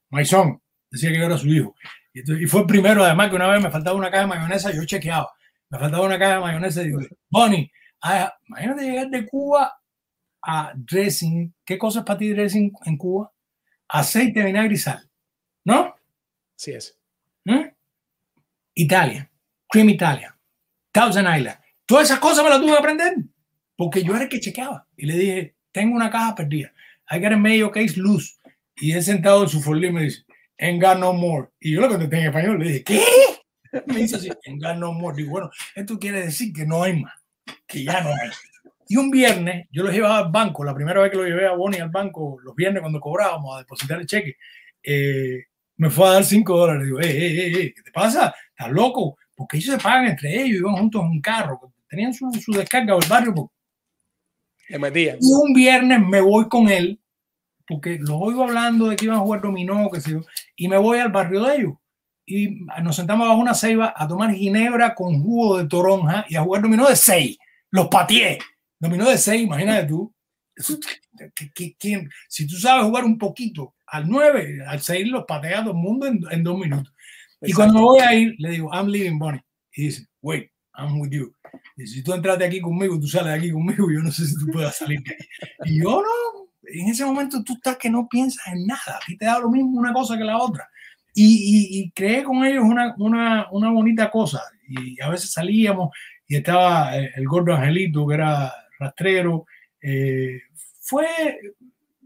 My son, decía que yo era su hijo. Y, entonces, y, fue el primero, además, que una vez me faltaba una caja de mayonesa, yo chequeaba, me faltaba una caja de mayonesa y digo, Bonnie, ah, imagínate llegar de Cuba a dressing. ¿Qué cosa es para ti dressing en Cuba? Aceite, vinagre y sal. ¿No? Así es. ¿Mm? Italia, Cream Italia, Thousand Island. Todas esas cosas me las tuve que aprender porque yo era el que chequeaba. Y le dije, tengo una caja perdida. I got a medio case loose. Y él sentado en su folio me dice, ain't got no more. Y yo le contesté en español, le dije, ¿qué? Me dice así, ain't got no more. Digo, bueno, esto quiere decir que no hay más, que ya no hay. Y un viernes, yo lo llevaba al banco, la primera vez que lo llevé a Bonnie al banco, los viernes cuando cobrábamos a depositar el cheque, eh, me fue a dar 5 dólares. Digo, eh, eh, eh, ¿qué te pasa? ¿Estás loco? Porque ellos se pagan entre ellos, iban juntos en un carro, tenían su, su descarga del barrio. Le metían. Y un viernes me voy con él, porque los oigo hablando de que iban a jugar dominó, que yo, y me voy al barrio de ellos. Y nos sentamos bajo una ceiba a tomar ginebra con jugo de toronja y a jugar dominó de 6. Los pateé. Dominó de 6, imagínate tú. ¿Quién? Si tú sabes jugar un poquito al 9, al 6 los patea todo el mundo en, en dos minutos. Exacto. Y cuando me voy a ir, le digo, I'm leaving Bonnie. Y dice, wait, I'm with you. Y si tú entraste aquí conmigo, tú sales de aquí conmigo, yo no sé si tú puedas salir de aquí. Y yo no, en ese momento tú estás que no piensas en nada, a ti te da lo mismo una cosa que la otra. Y, y, y creé con ellos una, una, una, bonita cosa. Y a veces salíamos y estaba el gordo Angelito, que era rastrero. Eh, fue,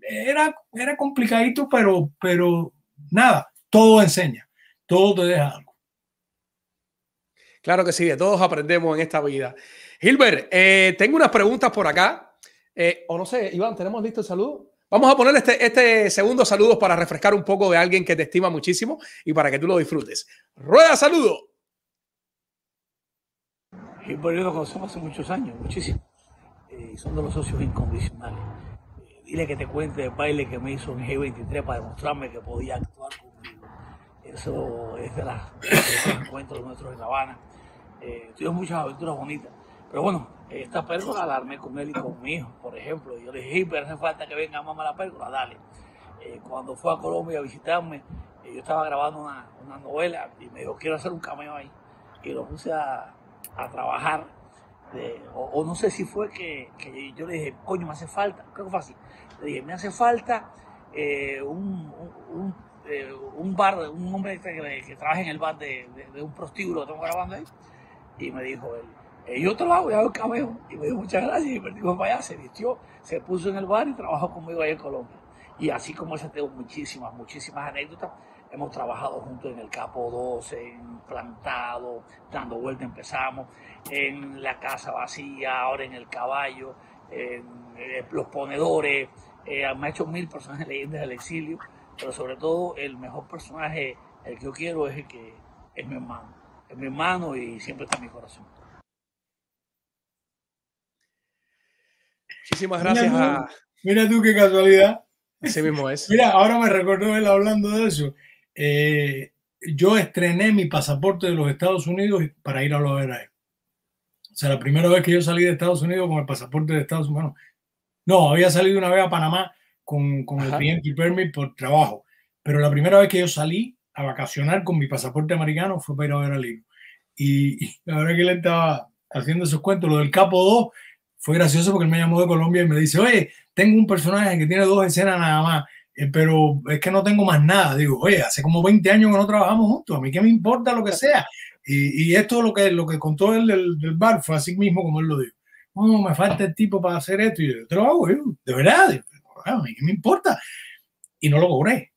era, era complicadito, pero, pero nada, todo enseña, todo te deja algo. Claro que sí, de todos aprendemos en esta vida. Gilbert, eh, tengo unas preguntas por acá. Eh, o no sé, Iván, ¿tenemos listo el saludo? Vamos a poner este, este segundo saludo para refrescar un poco de alguien que te estima muchísimo y para que tú lo disfrutes. Rueda, saludo. Gilbert, yo lo conocemos hace muchos años, muchísimo. Eh, son de los socios incondicionales. Eh, dile que te cuente el baile que me hizo en G23 para demostrarme que podía actuar conmigo. Eso es de, los encuentros nuestros en La Habana. Eh, muchas aventuras bonitas. Pero bueno, esta pérgola la armé con él y con mi hijo, por ejemplo. Yo le dije, pero hace falta que venga mamá la pérgola, dale. Eh, cuando fue a Colombia a visitarme, eh, yo estaba grabando una, una, novela y me dijo, quiero hacer un cameo ahí. Y lo puse a, a trabajar. O, no sé si fue que, yo le dije, coño, me hace falta, creo que fue así. Le dije, me hace falta eh, un, un, un, bar, un hombre que, que, trabaja en el bar de, un prostíbulo que estamos grabando ahí. Y me dijo él, eh, yo trabajo, ya hago cameo. Y me dijo muchas gracias. Y me dijo, vaya, se vistió, se puso en el bar y trabajó conmigo ahí en Colombia. Y así como esa tengo muchísimas, muchísimas anécdotas. Hemos trabajado juntos en el Capo 12, en Plantado, dando vuelta empezamos, en la casa vacía, ahora en el caballo, en, en los ponedores. Eh, me ha hecho mil personajes leyendas del exilio, pero sobre todo el mejor personaje, el que yo quiero, es el que es mi hermano. Es mi hermano y siempre está en mi corazón. Muchísimas gracias mira a. Tú, mira tú qué casualidad. Así mismo es. Mira, ahora me recordó él hablando de eso. Eh, yo estrené mi pasaporte de los Estados Unidos para ir a lo ver a él. O sea, la primera vez que yo salí de Estados Unidos con el pasaporte de Estados Unidos, bueno, no, había salido una vez a Panamá con, con el cliente permit por trabajo, pero la primera vez que yo salí a vacacionar con mi pasaporte americano fue para ir a ver a Lino. Y, y la verdad que él estaba haciendo esos cuentos, lo del Capo 2, fue gracioso porque él me llamó de Colombia y me dice, oye, tengo un personaje que tiene dos escenas nada más, eh, pero es que no tengo más nada. Digo, oye, hace como 20 años que no trabajamos juntos, a mí qué me importa lo que sea. Y, y esto lo que, lo que contó él del, del, bar fue así mismo como él lo dijo. No, me falta el tipo para hacer esto y yo te lo hago, yo, de verdad, a mí qué me importa. Y no lo cobré.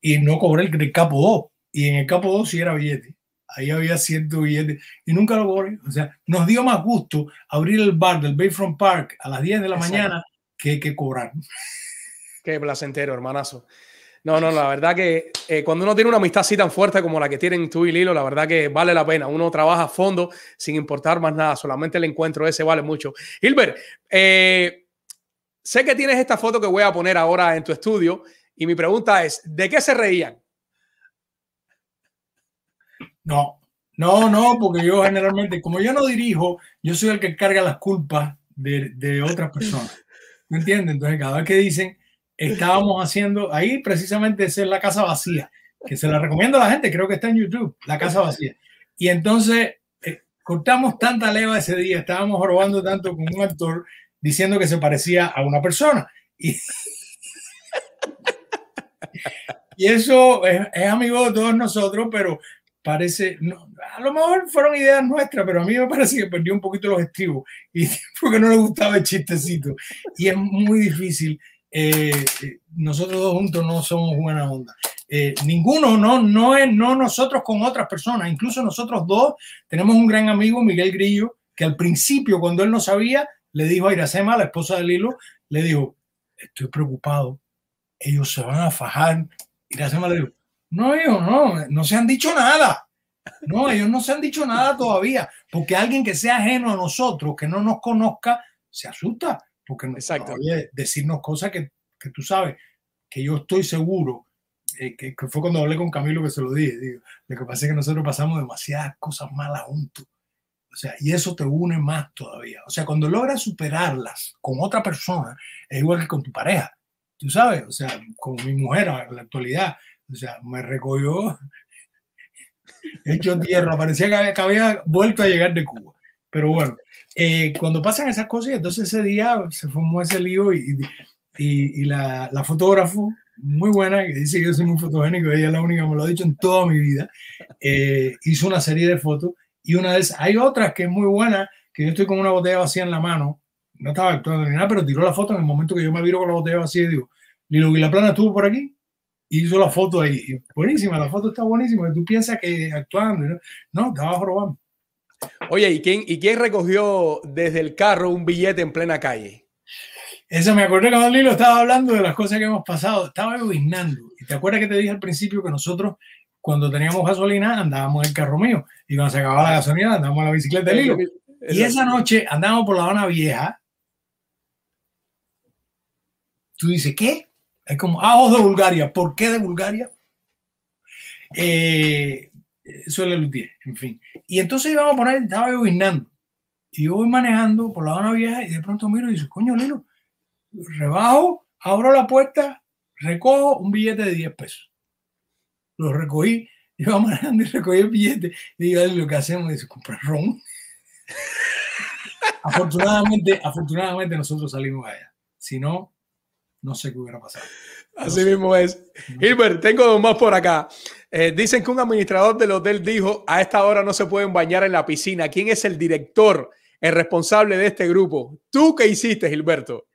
Y no cobré el, el capo 2. Y en el capo 2 sí era billete ahí había ciento billetes y nunca lo cobré. O sea, nos dio más gusto abrir el bar del Bayfront Park a las 10 de la Exacto. mañana que, que cobrar. Qué placentero, hermanazo. No, no, la verdad que eh, cuando uno tiene una amistad así tan fuerte como la que tienen tú y Lilo, la verdad que vale la pena. Uno trabaja a fondo sin importar más nada, solamente el encuentro ese vale mucho. Hilbert, eh, sé que tienes esta foto que voy a poner ahora en tu estudio y mi pregunta es, ¿de qué se reían? No, no, no, porque yo generalmente, como yo no dirijo, yo soy el que carga las culpas de, de otras personas. ¿Me entiendes? Entonces, cada vez que dicen, estábamos haciendo, ahí precisamente es la casa vacía, que se la recomiendo a la gente, creo que está en YouTube, la casa vacía. Y entonces, eh, cortamos tanta leva ese día, estábamos robando tanto con un actor diciendo que se parecía a una persona. Y, y eso es, es amigo de todos nosotros, pero parece, no, a lo mejor fueron ideas nuestras, pero a mí me parece que perdió un poquito los estribos y porque no le gustaba el chistecito. Y es muy difícil. Eh, nosotros dos juntos no somos buena onda. Eh, ninguno, no, no es no nosotros con otras personas, incluso nosotros dos tenemos un gran amigo, Miguel Grillo, que al principio, cuando él no sabía, le dijo a Iracema, la esposa de Lilo, le dijo, estoy preocupado, ellos se van a fajar. Iracema le dijo, no, ellos no, no se han dicho nada. No, ellos no se han dicho nada todavía, porque alguien que sea ajeno a nosotros, que no nos conozca, se asusta, porque Exacto. no oye decirnos cosas que, que, tú sabes, que yo estoy seguro, eh, que, que, fue cuando hablé con Camilo que se lo dije, digo, lo que pasa es que nosotros pasamos demasiadas cosas malas juntos. O sea, y eso te une más todavía. O sea, cuando logras superarlas con otra persona, es igual que con tu pareja. Tú sabes, o sea, con mi mujer en la actualidad, o sea, me recogió hecho tierra, parecía que había, que había, vuelto a llegar de Cuba. Pero bueno, eh, cuando pasan esas cosas, entonces ese día se formó ese lío y, y, y la, la fotógrafo, muy buena, que dice que yo soy muy fotogénico, ella es la única que me lo ha dicho en toda mi vida, eh, hizo una serie de fotos y una de esas, hay otras que es muy buena, que yo estoy con una botella vacía en la mano, no estaba actuando ni nada, pero tiró la foto en el momento que yo me viro con la botella vacía y digo, Lilo Plana estuvo por aquí, hizo la foto ahí. Buenísima, la foto está buenísima. Tú piensas que actuando. No, estaba robando. Oye, ¿y quién, ¿y quién recogió desde el carro un billete en plena calle? Eso me acordé cuando Lilo estaba hablando de las cosas que hemos pasado. Estaba guiznando. Y te acuerdas que te dije al principio que nosotros, cuando teníamos gasolina, andábamos en el carro mío. Y cuando se acababa la gasolina, andábamos en la bicicleta de Lilo. Y esa noche andábamos por la Habana Vieja. Tú dices, ¿qué? Es como, ah, oh, de Bulgaria. ¿Por qué de Bulgaria? Eh, eso es el Lutier, en fin. Y entonces íbamos a poner, estaba yo guinando. Y yo voy manejando por la Habana Vieja y de pronto miro y digo, coño, Lilo, rebajo, abro la puerta, recojo un billete de 10 pesos. Lo recogí, iba manejando y recogí el billete. Y digo, lo que hacemos es comprar ron. afortunadamente, afortunadamente nosotros salimos allá. Si no, no sé qué hubiera pasado. Así no mismo sé. es. Gilbert, tengo dos más por acá. Eh, dicen que un administrador del hotel dijo, a esta hora no se pueden bañar en la piscina. ¿Quién es el director, el responsable de este grupo? ¿Tú qué hiciste, Gilberto?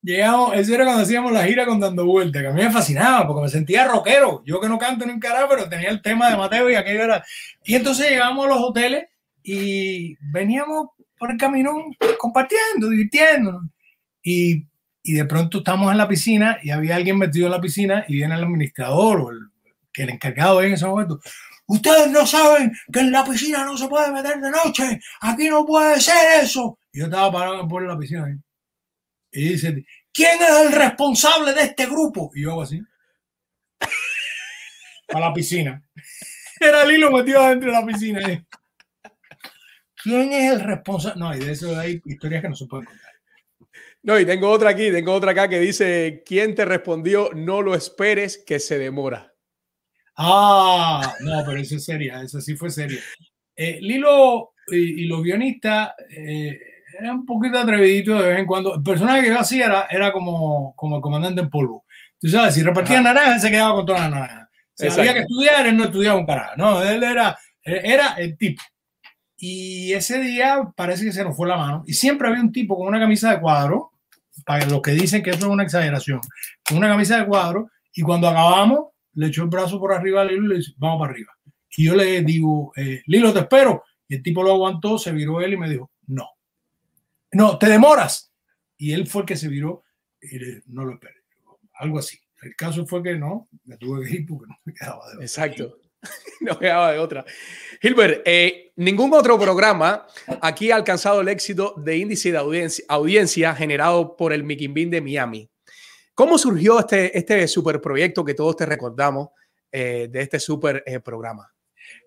Llegamos, eso era cuando hacíamos la gira con Dando Vuelta, que a mí me fascinaba porque me sentía rockero. Yo que no canto ni un carajo, pero tenía el tema de Mateo y aquello era... Y entonces llegamos a los hoteles y veníamos por el camino compartiendo, divirtiéndonos. Y y de pronto estamos en la piscina y había alguien metido en la piscina y viene el administrador o el, que el encargado en ese momento. Ustedes no saben que en la piscina no se puede meter de noche. Aquí no puede ser eso. Y yo estaba parado por la piscina ahí. Y dice, ¿quién es el responsable de este grupo? Y yo hago así. A la piscina. Era Lilo metido dentro de la piscina. ¿Quién es el responsable? No, y de eso hay historias que no se pueden contar. No, y tengo otra aquí, tengo otra acá que dice, ¿quién te respondió? No lo esperes, que se demora. Ah, no, pero eso es seria, eso sí fue seria. Eh, Lilo y, y, los guionistas, eh, era un poquito atrevidito de vez en cuando. El personaje que yo hacía era, era como, como el comandante en polvo. Tú sabes, si repartía naranjas, se quedaba con todas las naranjas. Si había que estudiar, él no estudiaba un carajo. No, él era, era el tipo. Y ese día parece que se nos fue la mano. Y siempre había un tipo con una camisa de cuadro, para los que dicen que eso es una exageración, con una camisa de cuadro. Y cuando acabamos, le echó el brazo por arriba a Lilo y le dice, vamos para arriba. Y yo le digo, eh, Lilo, te espero. Y el tipo lo aguantó, se viró él y me dijo, no, no, te demoras. Y él fue el que se viró y le, no lo esperé. Algo así. El caso fue que no, me tuve que ir porque no me quedaba de otra. Exacto. no quedaba de otra. Gilbert, eh, ningún otro programa aquí ha alcanzado el éxito de índice de audiencia, audiencia generado por el Mickey Bean de Miami. ¿Cómo surgió este, este super proyecto que todos te recordamos eh, de este super eh, programa?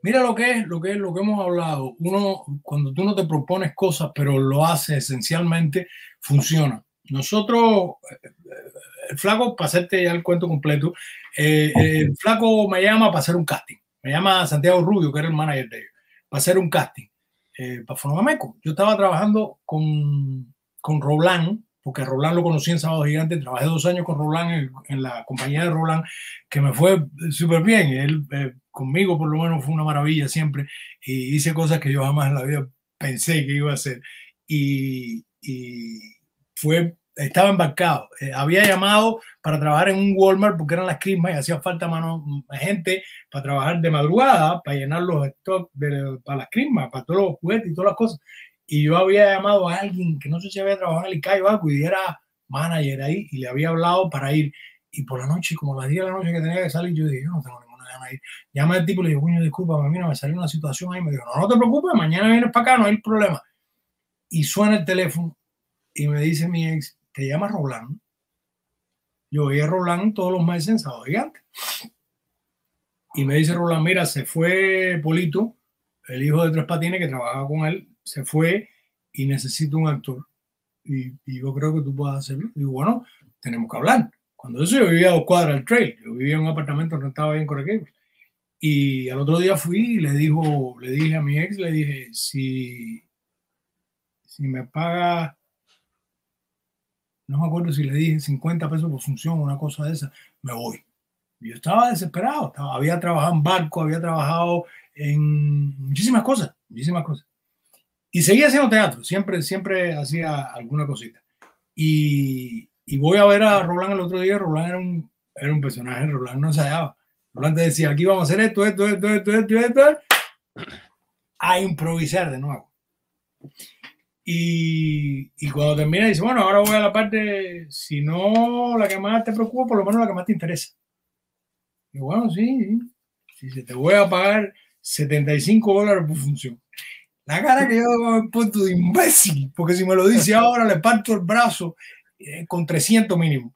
Mira lo que es, lo que es, lo que hemos hablado. Uno, cuando tú no te propones cosas, pero lo haces esencialmente, funciona. Nosotros, el flaco, para hacerte ya el cuento completo, el flaco me llama para hacer un casting me llama Santiago Rubio, que era el manager de ellos, para hacer un casting eh, para Fonomameco. Yo estaba trabajando con, con Roland, porque Roland lo conocí en Sábado Gigante, trabajé dos años con Roland en, la compañía de Roland, que me fue súper bien. Él eh, conmigo por lo menos fue una maravilla siempre y hice cosas que yo jamás en la vida pensé que iba a hacer. Y, y fue estaba embarcado. Eh, había llamado para trabajar en un Walmart porque eran las crismas y hacía falta mano, gente para trabajar de madrugada, para llenar los stocks para las crismas, para todos los juguetes y todas las cosas. Y yo había llamado a alguien que no sé si había trabajado en el ICAI o y era manager ahí y le había hablado para ir. Y por la noche, como las 10 de la noche que tenía que salir, yo dije, yo no tengo ninguna gana de ir. Llama al tipo y le dije, coño, disculpa, mira, me salió una situación ahí. Me dijo, no, no te preocupes, mañana vienes para acá, no hay problema. Y suena el teléfono y me dice mi ex, te llama Roland. Yo veía a Roland todos los meses en Sábado Gigante. Y me dice Roland, mira, se fue Polito, el hijo de Tres Patines que trabajaba con él, se fue y necesito un actor. Y, yo creo que tú puedes hacerlo. Digo, bueno, tenemos que hablar. Cuando eso yo vivía a dos cuadras del trail, yo vivía en un apartamento donde estaba bien Coraquebos. Y al otro día fui y le dijo, le dije a mi ex, le dije, si, si me paga no me acuerdo si le dije 50 pesos por función, una cosa de esa, me voy. Yo estaba desesperado, había trabajado en barco, había trabajado en muchísimas cosas, muchísimas cosas. Y seguía haciendo teatro, siempre, siempre hacía alguna cosita. Y, y voy a ver a Roland el otro día, Roland era un, era un personaje, Roland no ensayaba. Roland te decía, aquí vamos a hacer esto, esto, esto, esto, esto, esto, a improvisar de nuevo. Y, y, cuando termina, dice, bueno, ahora voy a la parte, si no la que más te preocupa, por lo menos la que más te interesa. Y bueno, sí, si se te voy a pagar 75 dólares por función. La cara que yo he puesto de imbécil, porque si me lo dice ahora le parto el brazo eh, con 300 mínimo.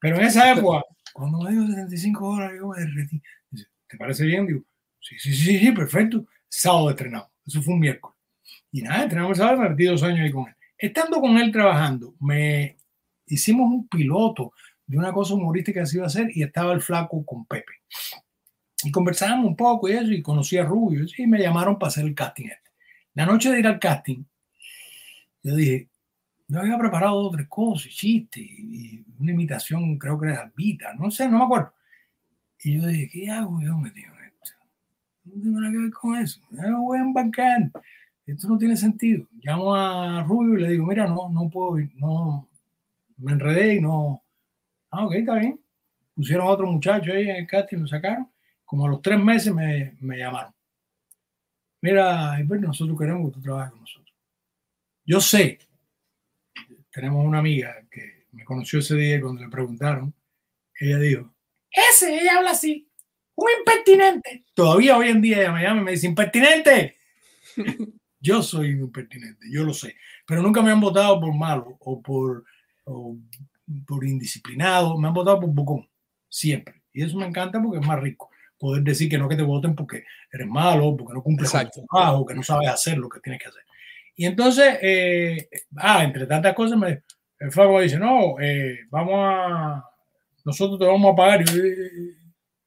Pero en esa época, cuando me digo 75 dólares, yo me derretí. Dice, ¿te parece bien? Digo, sí, sí, sí, sí, perfecto. Sábado estrenado. Eso fue un miércoles. Y nada, tenemos a me dos años ahí con él. Estando con él trabajando, me hicimos un piloto de una cosa humorística que se iba a hacer y estaba el flaco con Pepe. Y conversábamos un poco y eso, y conocí a Rubio, y me llamaron para hacer el casting. La noche de ir al casting, yo dije, yo había preparado dos tres cosas, chistes, y una imitación, creo que era Albita, no sé, no me acuerdo. Y yo dije, ¿qué hago yo metido en esto? No tengo nada que ver con eso, me voy a embarcar esto no tiene sentido. Llamo a Rubio y le digo, mira, no, no puedo ir, no, me enredé y no. Ah, ok, está bien. Pusieron a otro muchacho ahí en el casting, lo sacaron. Como a los tres meses me, me llamaron. Mira, nosotros queremos que tú trabajes con nosotros. Yo sé, tenemos una amiga que me conoció ese día y cuando le preguntaron, ella dijo, ese, ella habla así, un impertinente. Todavía hoy en día ella me llama y me dice, impertinente. Yo soy impertinente, yo lo sé, pero nunca me han votado por malo o por, por indisciplinado, me han votado por bocón, siempre. Y eso me encanta porque es más rico poder decir que no que te voten porque eres malo, porque no cumples con tu trabajo, que no sabes hacer lo que tienes que hacer. Y entonces, eh, ah, entre tantas cosas, me, el Flaco dice, no, eh, vamos a, nosotros te vamos a pagar. Y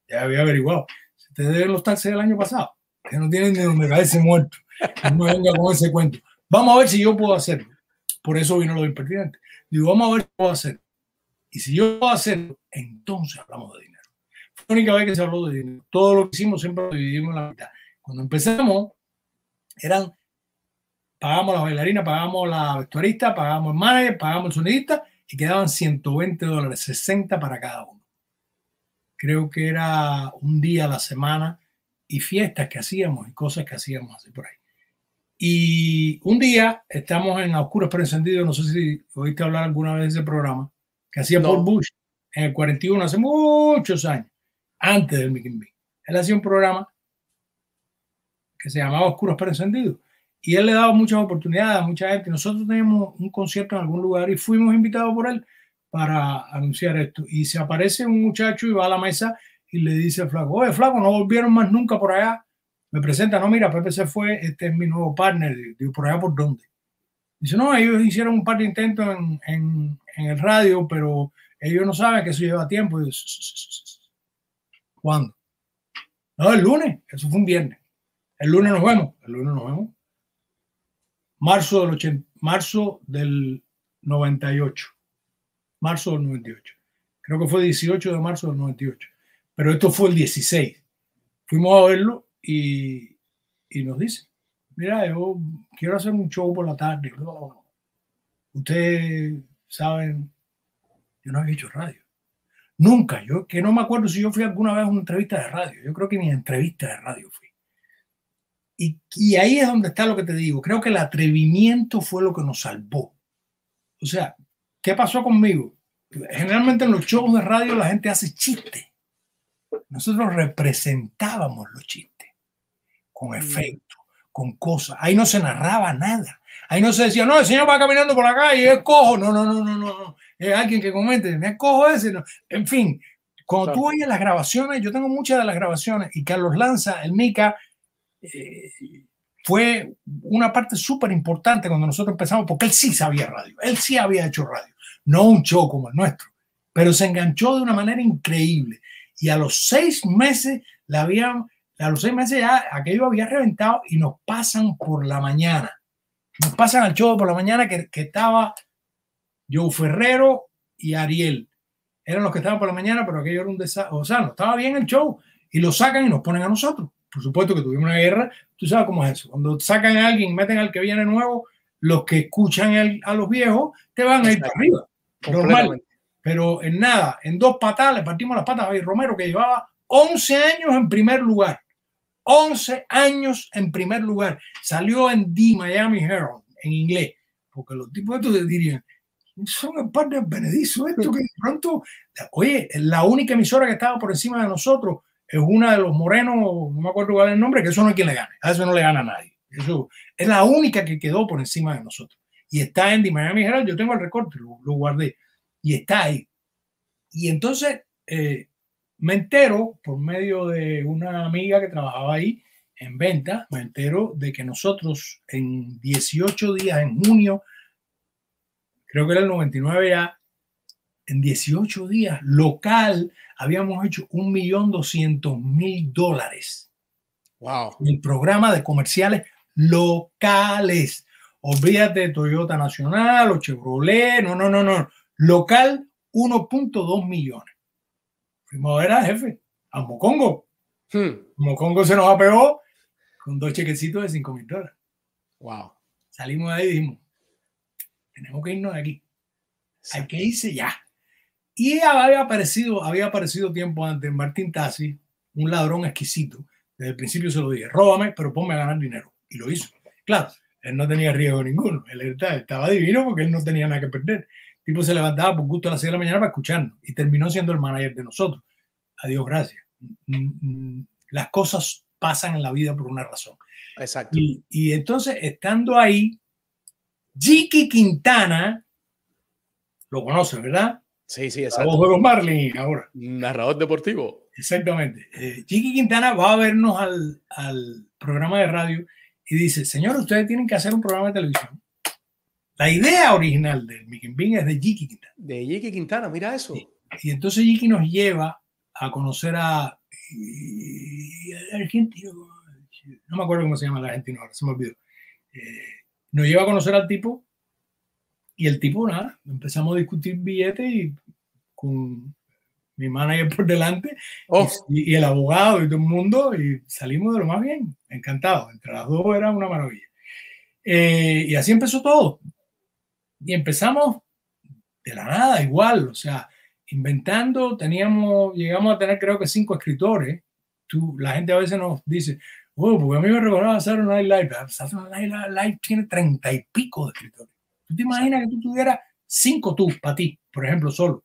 ya había averiguado, te deben los taxes del año pasado, que no tienen ni donde caerse muerto. No venga con ese cuento. Vamos a ver si yo puedo hacerlo. Por eso vino lo impertinente. Digo, vamos a ver qué puedo hacer. Y si yo puedo hacerlo, entonces hablamos de dinero. La única vez que se habló de dinero. Todo lo que hicimos siempre lo dividimos en la mitad. Cuando empezamos, eran, pagamos la bailarina, pagamos la vestuarista, pagamos el manager, pagamos el sonidista y quedaban 120 dólares, 60 para cada uno. Creo que era un día a la semana y fiestas que hacíamos y cosas que hacíamos así por ahí. Y un día estamos en A Oscuros pero Encendidos, no sé si oíste hablar alguna vez de ese programa, que hacía No. Paul Bush en el 41, hace muchos años, antes del Mickey Bee. Él hacía un programa que se llamaba Oscuros pero Encendidos. Y él le daba muchas oportunidades a mucha gente. Nosotros teníamos un concierto en algún lugar y fuimos invitados por él para anunciar esto. Y se aparece un muchacho y va a la mesa y le dice al flaco, oye, flaco, no volvieron más nunca por allá. Me presenta, no, mira, Pepe se fue, este es mi nuevo partner. Digo, ¿por allá por dónde? Dice, no, ellos hicieron un par de intentos en, en, el radio, pero ellos no saben que eso lleva tiempo. Y ¿Cuándo? No, el lunes, eso fue un viernes. El lunes nos vemos, el lunes nos vemos. Marzo del, 80, marzo del 98. Marzo del 98. Creo que fue 18 de marzo del 98. Pero esto fue el 16. Fuimos a verlo y, y nos dice, mira, yo quiero hacer un show por la tarde. Ustedes saben, yo no había hecho radio. Nunca, yo que no me acuerdo si yo fui alguna vez a una entrevista de radio. Yo creo que ni entrevista de radio fui. Y, y, ahí es donde está lo que te digo. Creo que el atrevimiento fue lo que nos salvó. O sea, ¿qué pasó conmigo? Generalmente en los shows de radio la gente hace chistes. Nosotros representábamos los chistes con efectos, con cosas. Ahí no se narraba nada. Ahí no se decía, no, el señor va caminando por la calle y es cojo. No, no, no, no, no. Es alguien que comente, es cojo ese. No. En fin, cuando claro. tú oyes las grabaciones, yo tengo muchas de las grabaciones y Carlos Lanza, el Mica, eh, fue una parte súper importante cuando nosotros empezamos, porque él sí sabía radio, él sí había hecho radio, no un show como el nuestro, pero se enganchó de una manera increíble. Y a los seis meses, la habían, a los seis meses ya aquello había reventado y nos pasan por la mañana. Nos pasan al show por la mañana que, que estaba Joe Ferrero y Ariel. Eran los que estaban por la mañana, pero aquello era un desastre. O sea, no estaba bien el show y lo sacan y nos ponen a nosotros por supuesto que tuvimos una guerra, tú sabes cómo es eso. Cuando sacan a alguien, meten al que viene nuevo, los que escuchan el, a los viejos te van a ir para arriba. Normal. Pero en nada, en dos patadas le partimos las patas a Romero, que llevaba 11 años en primer lugar. 11 años en primer lugar. Salió en The Miami Herald, en inglés. Porque los tipos estos dirían, son el par de Benedizo, esto que de pronto, oye, la única emisora que estaba por encima de nosotros es una de los morenos, no me acuerdo cuál es el nombre, que eso no es quien le gane, a eso no le gana a nadie. Eso es la única que quedó por encima de nosotros. Y está en The Miami Herald, yo tengo el recorte, lo, lo guardé, y está ahí. Y entonces eh, me entero, por medio de una amiga que trabajaba ahí en venta, me entero de que nosotros en 18 días, en junio, creo que era el 99 ya, en 18 días, local, habíamos hecho un millón doscientos mil dólares. Wow. El programa de comerciales locales. Olvídate de Toyota Nacional o Chevrolet, no, no, no, no. Local, 1.2 millones. Fuimos a ver a jefe, a Mocongo. Hmm. Mocongo se nos apegó con dos chequecitos de 5 mil dólares. Wow. Salimos de ahí y dijimos, tenemos que irnos de aquí. Hay que irse ya. Y había aparecido, había aparecido tiempo antes Martín Tassi, un ladrón exquisito. Desde el principio se lo dije, róbame, pero ponme a ganar dinero. Y lo hizo. Claro, él no tenía riesgo ninguno. Él estaba, estaba divino porque él no tenía nada que perder. El tipo se levantaba por gusto a las 6 de la mañana para escucharnos y terminó siendo el manager de nosotros. Adiós, gracias. Las cosas pasan en la vida por una razón. Exacto. Y, y entonces, estando ahí, Jiki Quintana, lo conoce, ¿verdad? Sí, sí, exacto. La voz de los Marlins ahora. Narrador deportivo. Exactamente. Eh, Chiqui Quintana va a vernos al, al, programa de radio y dice, señor, ustedes tienen que hacer un programa de televisión. La idea original del Mickey Bing es de Chiqui Quintana. De Chiqui Quintana, mira eso. Y, y entonces Chiqui nos lleva a conocer a argentino, no me acuerdo cómo se llama el argentino ahora, se me olvidó. Eh, nos lleva a conocer al tipo Y el tipo, nada, empezamos a discutir billetes y con mi manager por delante Oh, y, y el abogado y todo el mundo y salimos de lo más bien, encantado. Entre las dos era una maravilla. Eh, y así empezó todo. Y empezamos de la nada, igual, o sea, inventando, teníamos, llegamos a tener creo que cinco escritores. Tú, la gente a veces nos dice, oh, porque a mí me recordaba Saturday Night Live. Saturday Night Live tiene treinta y pico de escritores. ¿Tú te imaginas que tú tuvieras cinco tú, para ti, por ejemplo, solo?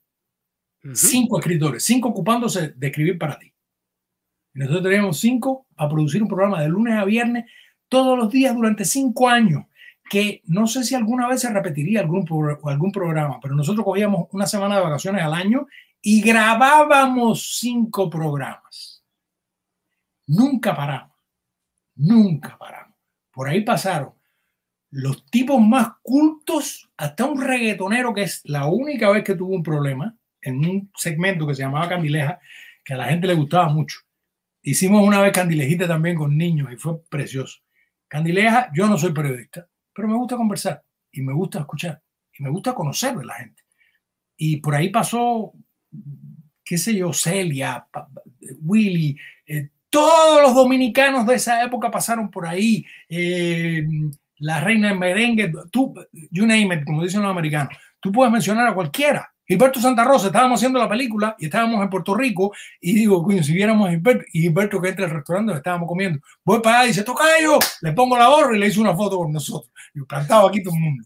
cinco escritores, cinco ocupándose de escribir para ti. Y nosotros teníamos cinco a producir un programa de lunes a viernes todos los días durante cinco años, que no sé si alguna vez se repetiría algún, pro- algún programa, pero nosotros cogíamos una semana de vacaciones al año y grabábamos cinco programas. Nunca paramos, nunca paramos. Por ahí pasaron los tipos más cultos, hasta un reggaetonero que es la única vez que tuvo un problema en un segmento que se llamaba Candileja, que a la gente le gustaba mucho. Hicimos una vez Candilejita también con niños y fue precioso. Candileja, yo no soy periodista, pero me gusta conversar y me gusta escuchar y me gusta conocer de la gente. Y por ahí pasó, qué sé yo, Celia, Willy, eh, todos los dominicanos de esa época pasaron por ahí. eh, la reina del merengue, tú, you name it, como dicen los americanos. Tú puedes mencionar a cualquiera. Gilberto Santa Rosa, estábamos haciendo la película y estábamos en Puerto Rico y digo, coño, si viéramos a Gilberto, y Gilberto que entra al restaurante donde estábamos comiendo, voy para allá y dice, toca yo, le pongo la gorra y le hice una foto con nosotros. Y plantado aquí todo el mundo.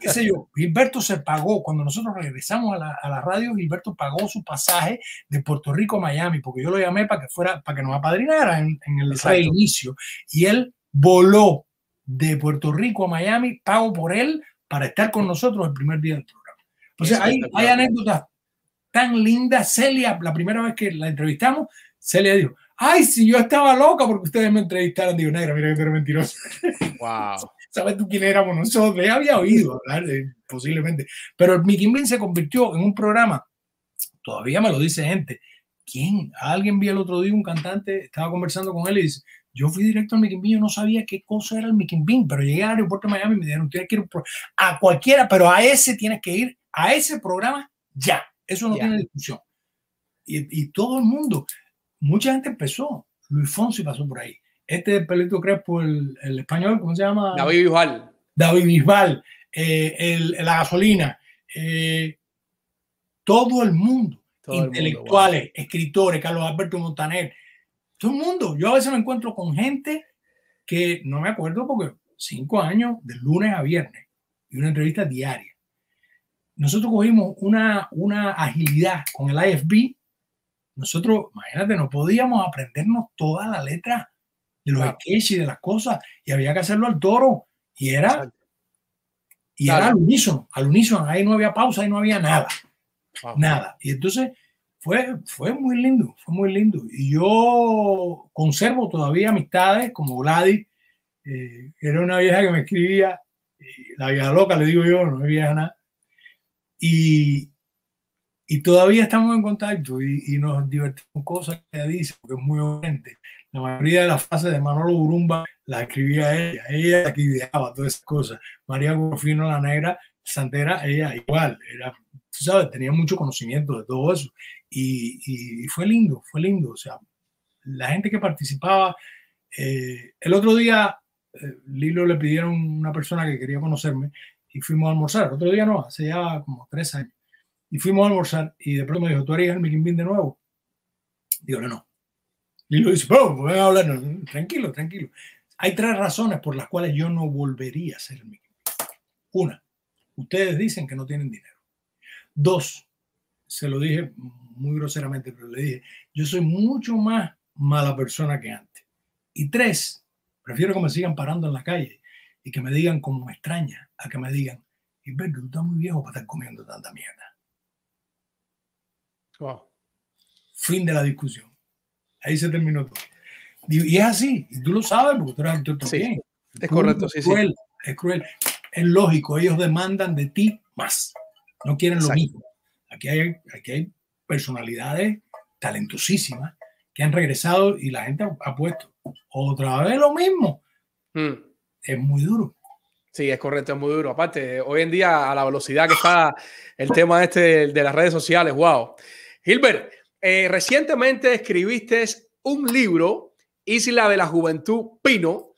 ¿Qué sé yo? Gilberto se pagó, cuando nosotros regresamos a la, a la radio, Gilberto pagó su pasaje de Puerto Rico a Miami, porque yo lo llamé para que fuera, para que nos apadrinara en, en el Exacto. reinicio. Y él voló de Puerto Rico a Miami, pago por él para estar con nosotros el primer día del programa. O sea, hay, anécdotas tan lindas. Celia, la primera vez que la entrevistamos, Celia dijo, ay, si yo estaba loca porque ustedes me entrevistaron, digo, negra, mira que tú eres mentiroso. Wow. ¿Sabes tú quién éramos nosotros? Ya había oído hablar de- posiblemente. Pero el Mickey Bean se convirtió en un programa, todavía me lo dice gente. ¿Quién? Alguien vi el otro día un cantante, estaba conversando con él y dice, yo fui directo al Mickey Bean, yo no sabía qué cosa era el Mickey Bean, pero llegué al aeropuerto de Miami y me dijeron, tienes que ir a cualquiera, pero a ese tienes que ir, a ese programa ya. Eso no Ya. tiene discusión. Y, y todo el mundo, mucha gente empezó. Luis Fonsi pasó por ahí. Este pelito crespo, el, el español, ¿cómo se llama? David Bisbal. David Bisbal, eh, el- la gasolina, eh, todo el mundo, Todo el mundo, intelectuales, escritores, Carlos Alberto Montaner, todo el mundo. Yo a veces me encuentro con gente que no me acuerdo porque cinco años de lunes a viernes y una entrevista diaria. Nosotros cogimos una, una agilidad con el IFB. Nosotros, imagínate, no podíamos aprendernos toda la letra de los sketches y de las cosas y había que hacerlo al toro y era Exacto. y era Claro. al unísono, al unísono, ahí no había pausa, ahí no había nada, Wow. nada. Y entonces fue, fue muy lindo, fue muy lindo. Y yo conservo todavía amistades como Gladys, eh, que era una vieja que me escribía, eh, la vieja loca, le digo yo, no es vieja nada. Y, y todavía estamos en contacto y, y nos divertimos cosas que dice, porque es muy obediente. La mayoría de las frases de Manolo Burumba las escribía ella, ella la que ideaba todas esas cosas. María Gorfino, la negra, Santera, ella igual, era, tú sabes, tenía mucho conocimiento de todo eso. Y, y fue lindo, fue lindo. O sea, la gente que participaba. eh, el otro día, eh, Lilo le pidieron una persona que quería conocerme y fuimos a almorzar. El otro día no, hace ya como tres años. Y fuimos a almorzar y de pronto me dijo, ¿tú harías el Mickey de nuevo? Digo, no, no. Lilo dice, oh, a hablar. No, tranquilo, tranquilo. Hay tres razones por las cuales yo no volvería a hacer el. Una, ustedes dicen que no tienen dinero. Dos, se lo dije muy groseramente, pero le dije, yo soy mucho más mala persona que antes. Y tres, prefiero que me sigan parando en la calle y que me digan como me extraña, a que me digan, Gilberto, tú estás muy viejo para estar comiendo tanta mierda. Wow. Fin de la discusión. Ahí se terminó todo. Y es así, y tú lo sabes porque tú eres Sí, también. Es correcto, Es sí, sí. cruel, es cruel. Es lógico, ellos demandan de ti más. No quieren lo mismo. Aquí hay, aquí hay personalidades talentosísimas que han regresado y la gente ha, ha puesto otra vez lo mismo. Mm. Es muy duro. Sí, es correcto, es muy duro. Aparte, hoy en día, a la velocidad que está el tema este de las redes sociales, wow. Gilbert, eh, recientemente escribiste un libro, Isla de la Juventud Pino,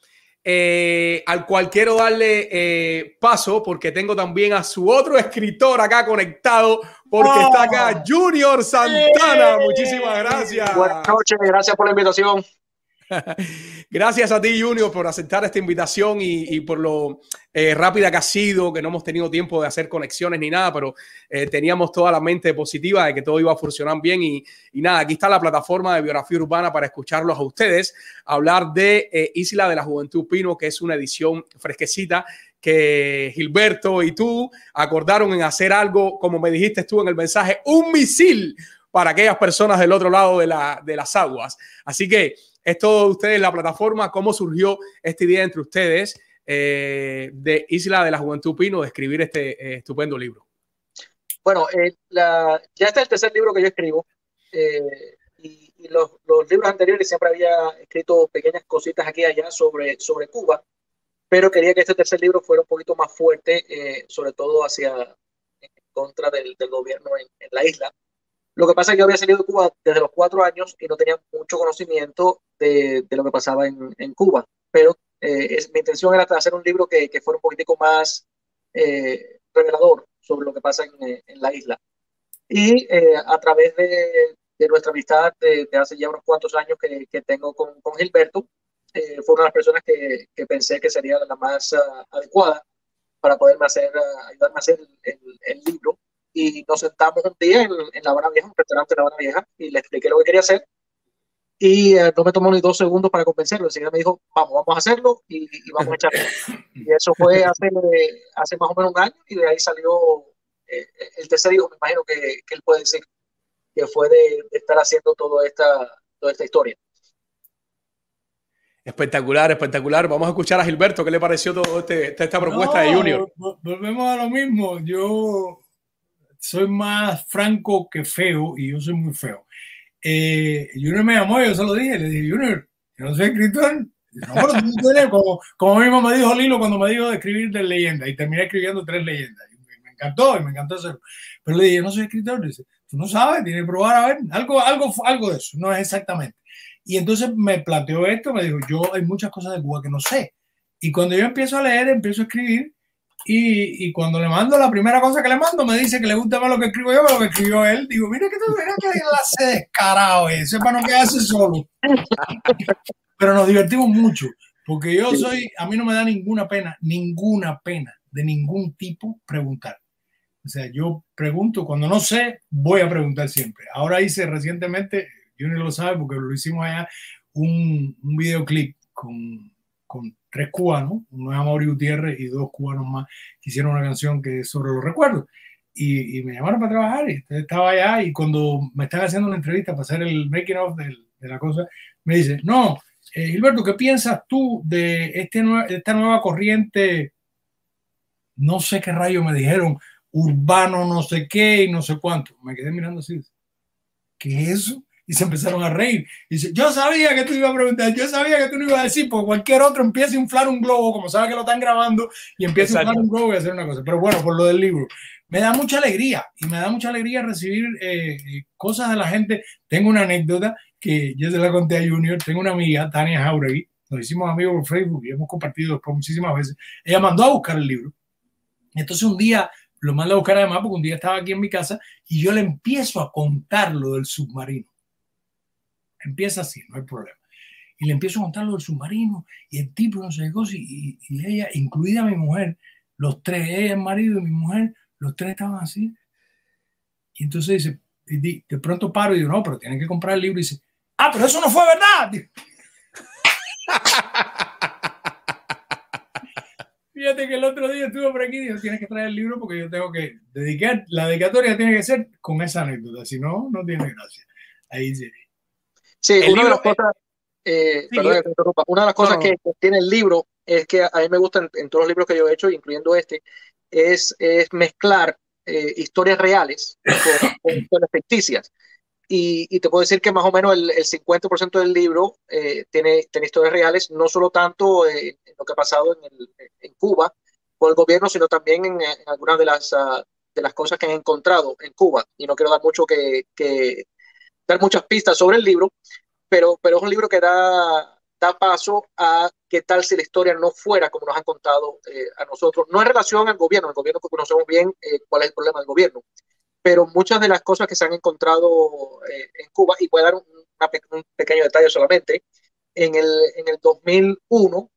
eh, al cual quiero darle eh, paso porque tengo también a su otro escritor acá conectado, porque está acá oh. Junior Santana. Muchísimas gracias. Buenas noches, gracias por la invitación. Gracias a ti, Junior, por aceptar esta invitación y, por lo eh, rápida que ha sido, que no hemos tenido tiempo de hacer conexiones ni nada, pero eh, teníamos toda la mente positiva de que todo iba a funcionar bien. Y, nada, aquí está la plataforma de biografía urbana para escucharlos a ustedes, hablar de eh, Isla de la Juventud Pino, que es una edición fresquecita que Gilberto y tú acordaron en hacer algo, como me dijiste tú en el mensaje, un misil para aquellas personas del otro lado de, la, de las aguas. Así que es todo ustedes la plataforma, cómo surgió esta idea entre ustedes eh, de Isla de la Juventud Pino de escribir este eh, estupendo libro. Bueno, eh, ya este es el tercer libro que yo escribo y, los, libros anteriores siempre había escrito pequeñas cositas aquí y allá sobre, sobre Cuba, pero quería que este tercer libro fuera un poquito más fuerte, sobre todo hacia contra del, gobierno en la isla. Lo que pasa es que yo había salido de Cuba desde los cuatro años y no tenía mucho conocimiento de, de lo que pasaba en, en Cuba, pero eh, es, mi intención era hacer un libro que, que fuera un poquitico más eh, revelador sobre lo que pasa en, en la isla. Y eh, a través de, de, nuestra amistad de, hace ya unos cuantos años que, que tengo con, con Gilberto, fue una de las personas que, que pensé que sería la más uh, adecuada para poderme hacer, uh, ayudarme a hacer el, el libro y nos sentamos un día en, en La Habana Vieja, un restaurante de La Habana Vieja, y le expliqué lo que quería hacer. Y eh, no me tomó ni dos segundos para convencerlo. Enseguida me dijo, vamos, vamos a hacerlo y, vamos a echarlo. Y eso fue hace, hace más o menos un año y de ahí salió eh, el tercer hijo, me imagino que, que, él puede decir, que fue de, estar haciendo toda esta, toda esta historia. Espectacular, espectacular. Vamos a escuchar a Gilberto. ¿Qué le pareció toda este, esta propuesta de Junior? Volvemos a lo mismo. Yo soy más franco que feo y yo soy muy feo. Eh, Junior me llamó y yo se lo dije, le dije, Junior, yo no soy escritor. Como, como mismo me dijo Lilo cuando me dijo de escribir de leyendas y terminé escribiendo tres leyendas. me encantó y me encantó hacerlo. Pero le dije, yo no soy escritor. Dice, tú no sabes, tienes que probar a ver. Algo, algo, algo de eso, no es exactamente. Y entonces me planteó esto, me dijo, yo hay muchas cosas de Cuba que no sé. Y cuando yo empiezo a leer, empiezo a escribir, y, y, cuando le mando la primera cosa que le mando, me dice que le gusta más lo que escribo yo que lo que escribió él. Digo, mira que tú, mira que hace descarado ese para no quedarse solo. Pero nos divertimos mucho, porque yo soy, a mí no me da ninguna pena, ninguna pena de ningún tipo preguntar. O sea, yo pregunto, cuando no sé, voy a preguntar siempre. Ahora hice recientemente, yo no lo sabe porque lo hicimos allá, un, un videoclip con, con tres cubanos, uno es Amaury Gutiérrez y dos cubanos más, que hicieron una canción que es sobre los recuerdos. Y, me llamaron para trabajar y estaba allá y cuando me están haciendo una entrevista para hacer el making of de, de la cosa, me dice, no, eh, Gilberto, ¿qué piensas tú de este esta nueva corriente? No sé qué rayo me dijeron, urbano no sé qué y no sé cuánto. Me quedé mirando así. ¿Qué es eso? Y se empezaron a reír. Y dice, yo sabía que tú ibas a preguntar, yo sabía que tú no ibas a decir, porque cualquier otro empieza a inflar un globo, como sabe que lo están grabando, y empieza a inflar un globo y hacer una cosa. Pero bueno, por lo del libro, me da mucha alegría, y me da mucha alegría recibir eh, cosas de la gente. Tengo una anécdota que yo se la conté a Junior, tengo una amiga, Tania Jauregui, nos hicimos amigos por Facebook y hemos compartido después muchísimas veces. Ella mandó a buscar el libro. Entonces un día lo manda a buscar además porque un día estaba aquí en mi casa y yo le empiezo a contar lo del submarino Empieza así, no hay problema. Y le empiezo a contar lo del submarino y el tipo no sé qué y, y, ella, incluida mi mujer, los tres, ella, el marido y mi mujer, los tres estaban así. Y entonces dice, y de pronto paro y digo, no, pero tienen que comprar el libro y dice, ah, pero eso no fue verdad. Fíjate que el otro día estuve por aquí y dijo, tienes que traer el libro porque yo tengo que dedicar, la dedicatoria tiene que ser con esa anécdota, si no, no tiene gracia. Ahí dice, Sí, una de las cosas, eh, una de las cosas que tiene el libro es que a mí me gusta en, todos los libros que yo he hecho, incluyendo este, es, es mezclar eh, historias reales con, historias ficticias. Y, y, te puedo decir que más o menos el, el 50% del libro eh, tiene, tiene historias reales, no solo tanto en lo que ha pasado en, el, en Cuba, con el gobierno, sino también en, algunas de las, uh, de las cosas que han encontrado en Cuba. Y no quiero dar mucho que, que, dar muchas pistas sobre el libro, pero, pero es un libro que da, da paso a qué tal si la historia no fuera como nos han contado eh, a nosotros, no en relación al gobierno, el gobierno que conocemos bien eh, cuál es el problema del gobierno, pero muchas de las cosas que se han encontrado eh, en Cuba, y voy a dar un, un, pequeño detalle solamente, en el, en el 2001,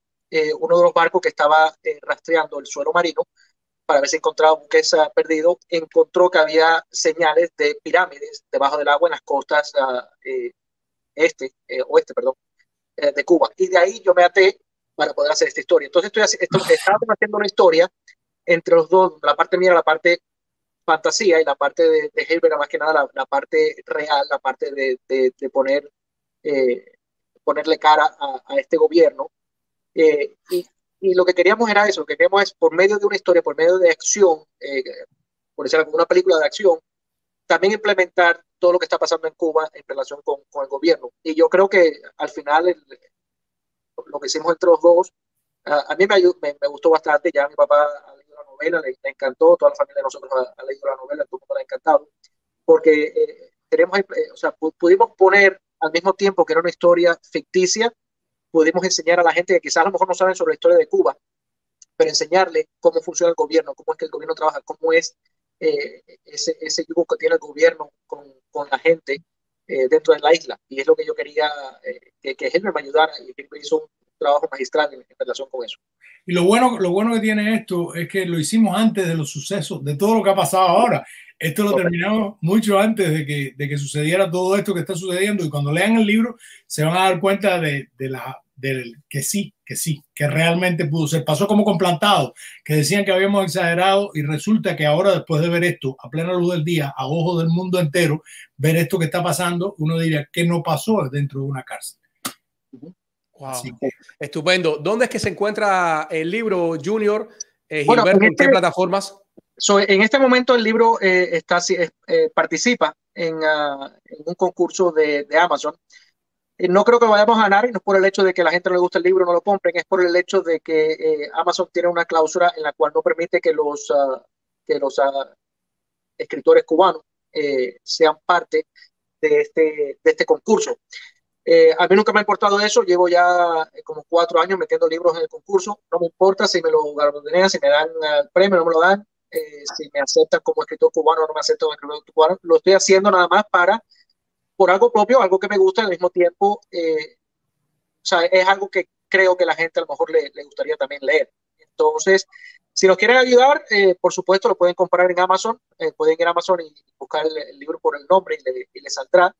uno de los barcos que estaba rastreando el suelo marino para ver si encontraba buques perdido, encontró que había señales de pirámides debajo del agua en las costas uh, este, oeste, perdón, eh, de Cuba. Y de ahí yo me até para poder hacer esta historia. Entonces estoy, estoy haciendo una historia entre los dos, la parte mía, la parte fantasía y la parte de, de más que nada la, parte real, la parte de, de, poner, eh, ponerle cara a, este gobierno. Eh, y, y, lo que queríamos era eso, lo que queríamos es por medio de una historia, por medio de acción, por decirlo una película de acción, también implementar todo lo que está pasando en Cuba en relación con, con el gobierno. Y yo creo que al final lo que hicimos entre los dos, a, mí me, me, me, gustó bastante, ya mi papá ha leído la novela, le, encantó, toda la familia de nosotros ha, leído la novela, todo el mundo le ha encantado, porque eh, tenemos, eh, o sea, pudimos poner al mismo tiempo que era una historia ficticia, pudimos enseñar a la gente que quizás a lo mejor no saben sobre la historia de Cuba, pero enseñarle cómo funciona el gobierno, cómo es que el gobierno trabaja, cómo es eh, ese, ese yugo que tiene el gobierno con, con la gente eh, dentro de la isla. Y es lo que yo quería eh, que, que me ayudara y que hizo un trabajo magistral en, relación con eso. Y lo bueno, lo bueno que tiene esto es que lo hicimos antes de los sucesos, de todo lo que ha pasado ahora. Esto lo terminamos mucho antes de que, de que sucediera todo esto que está sucediendo y cuando lean el libro se van a dar cuenta de, de la del que sí, que sí, que realmente pudo ser. Pasó como con plantado, que decían que habíamos exagerado y resulta que ahora después de ver esto a plena luz del día, a ojos del mundo entero, ver esto que está pasando, uno diría que no pasó dentro de una cárcel. Wow. Estupendo. ¿Dónde es que se encuentra el libro Junior? Eh, Gilberto, ¿en, este, qué plataformas? En este momento el libro eh, está, eh, participa en, uh, en, un concurso de, de Amazon. Eh, no creo que vayamos a ganar, y no es por el hecho de que la gente no le guste el libro, no lo compren, es por el hecho de que eh, Amazon tiene una cláusula en la cual no permite que los, uh, que los uh, escritores cubanos eh, sean parte de este, de este concurso. a mí nunca me ha importado eso, llevo ya como cuatro años metiendo libros en el concurso, no me importa si me lo galardonean, si me dan el premio, no me lo dan, si me aceptan como escritor cubano o no me aceptan como escritor cubano, lo estoy haciendo nada más para por algo propio, algo que me gusta al mismo tiempo, eh, o sea, es algo que creo que la gente a lo mejor le, le gustaría también leer. Entonces, si nos quieren ayudar, eh, por supuesto, lo pueden comprar en Amazon, eh, pueden ir a Amazon y buscar el, el libro por el nombre y le, y le saldrá.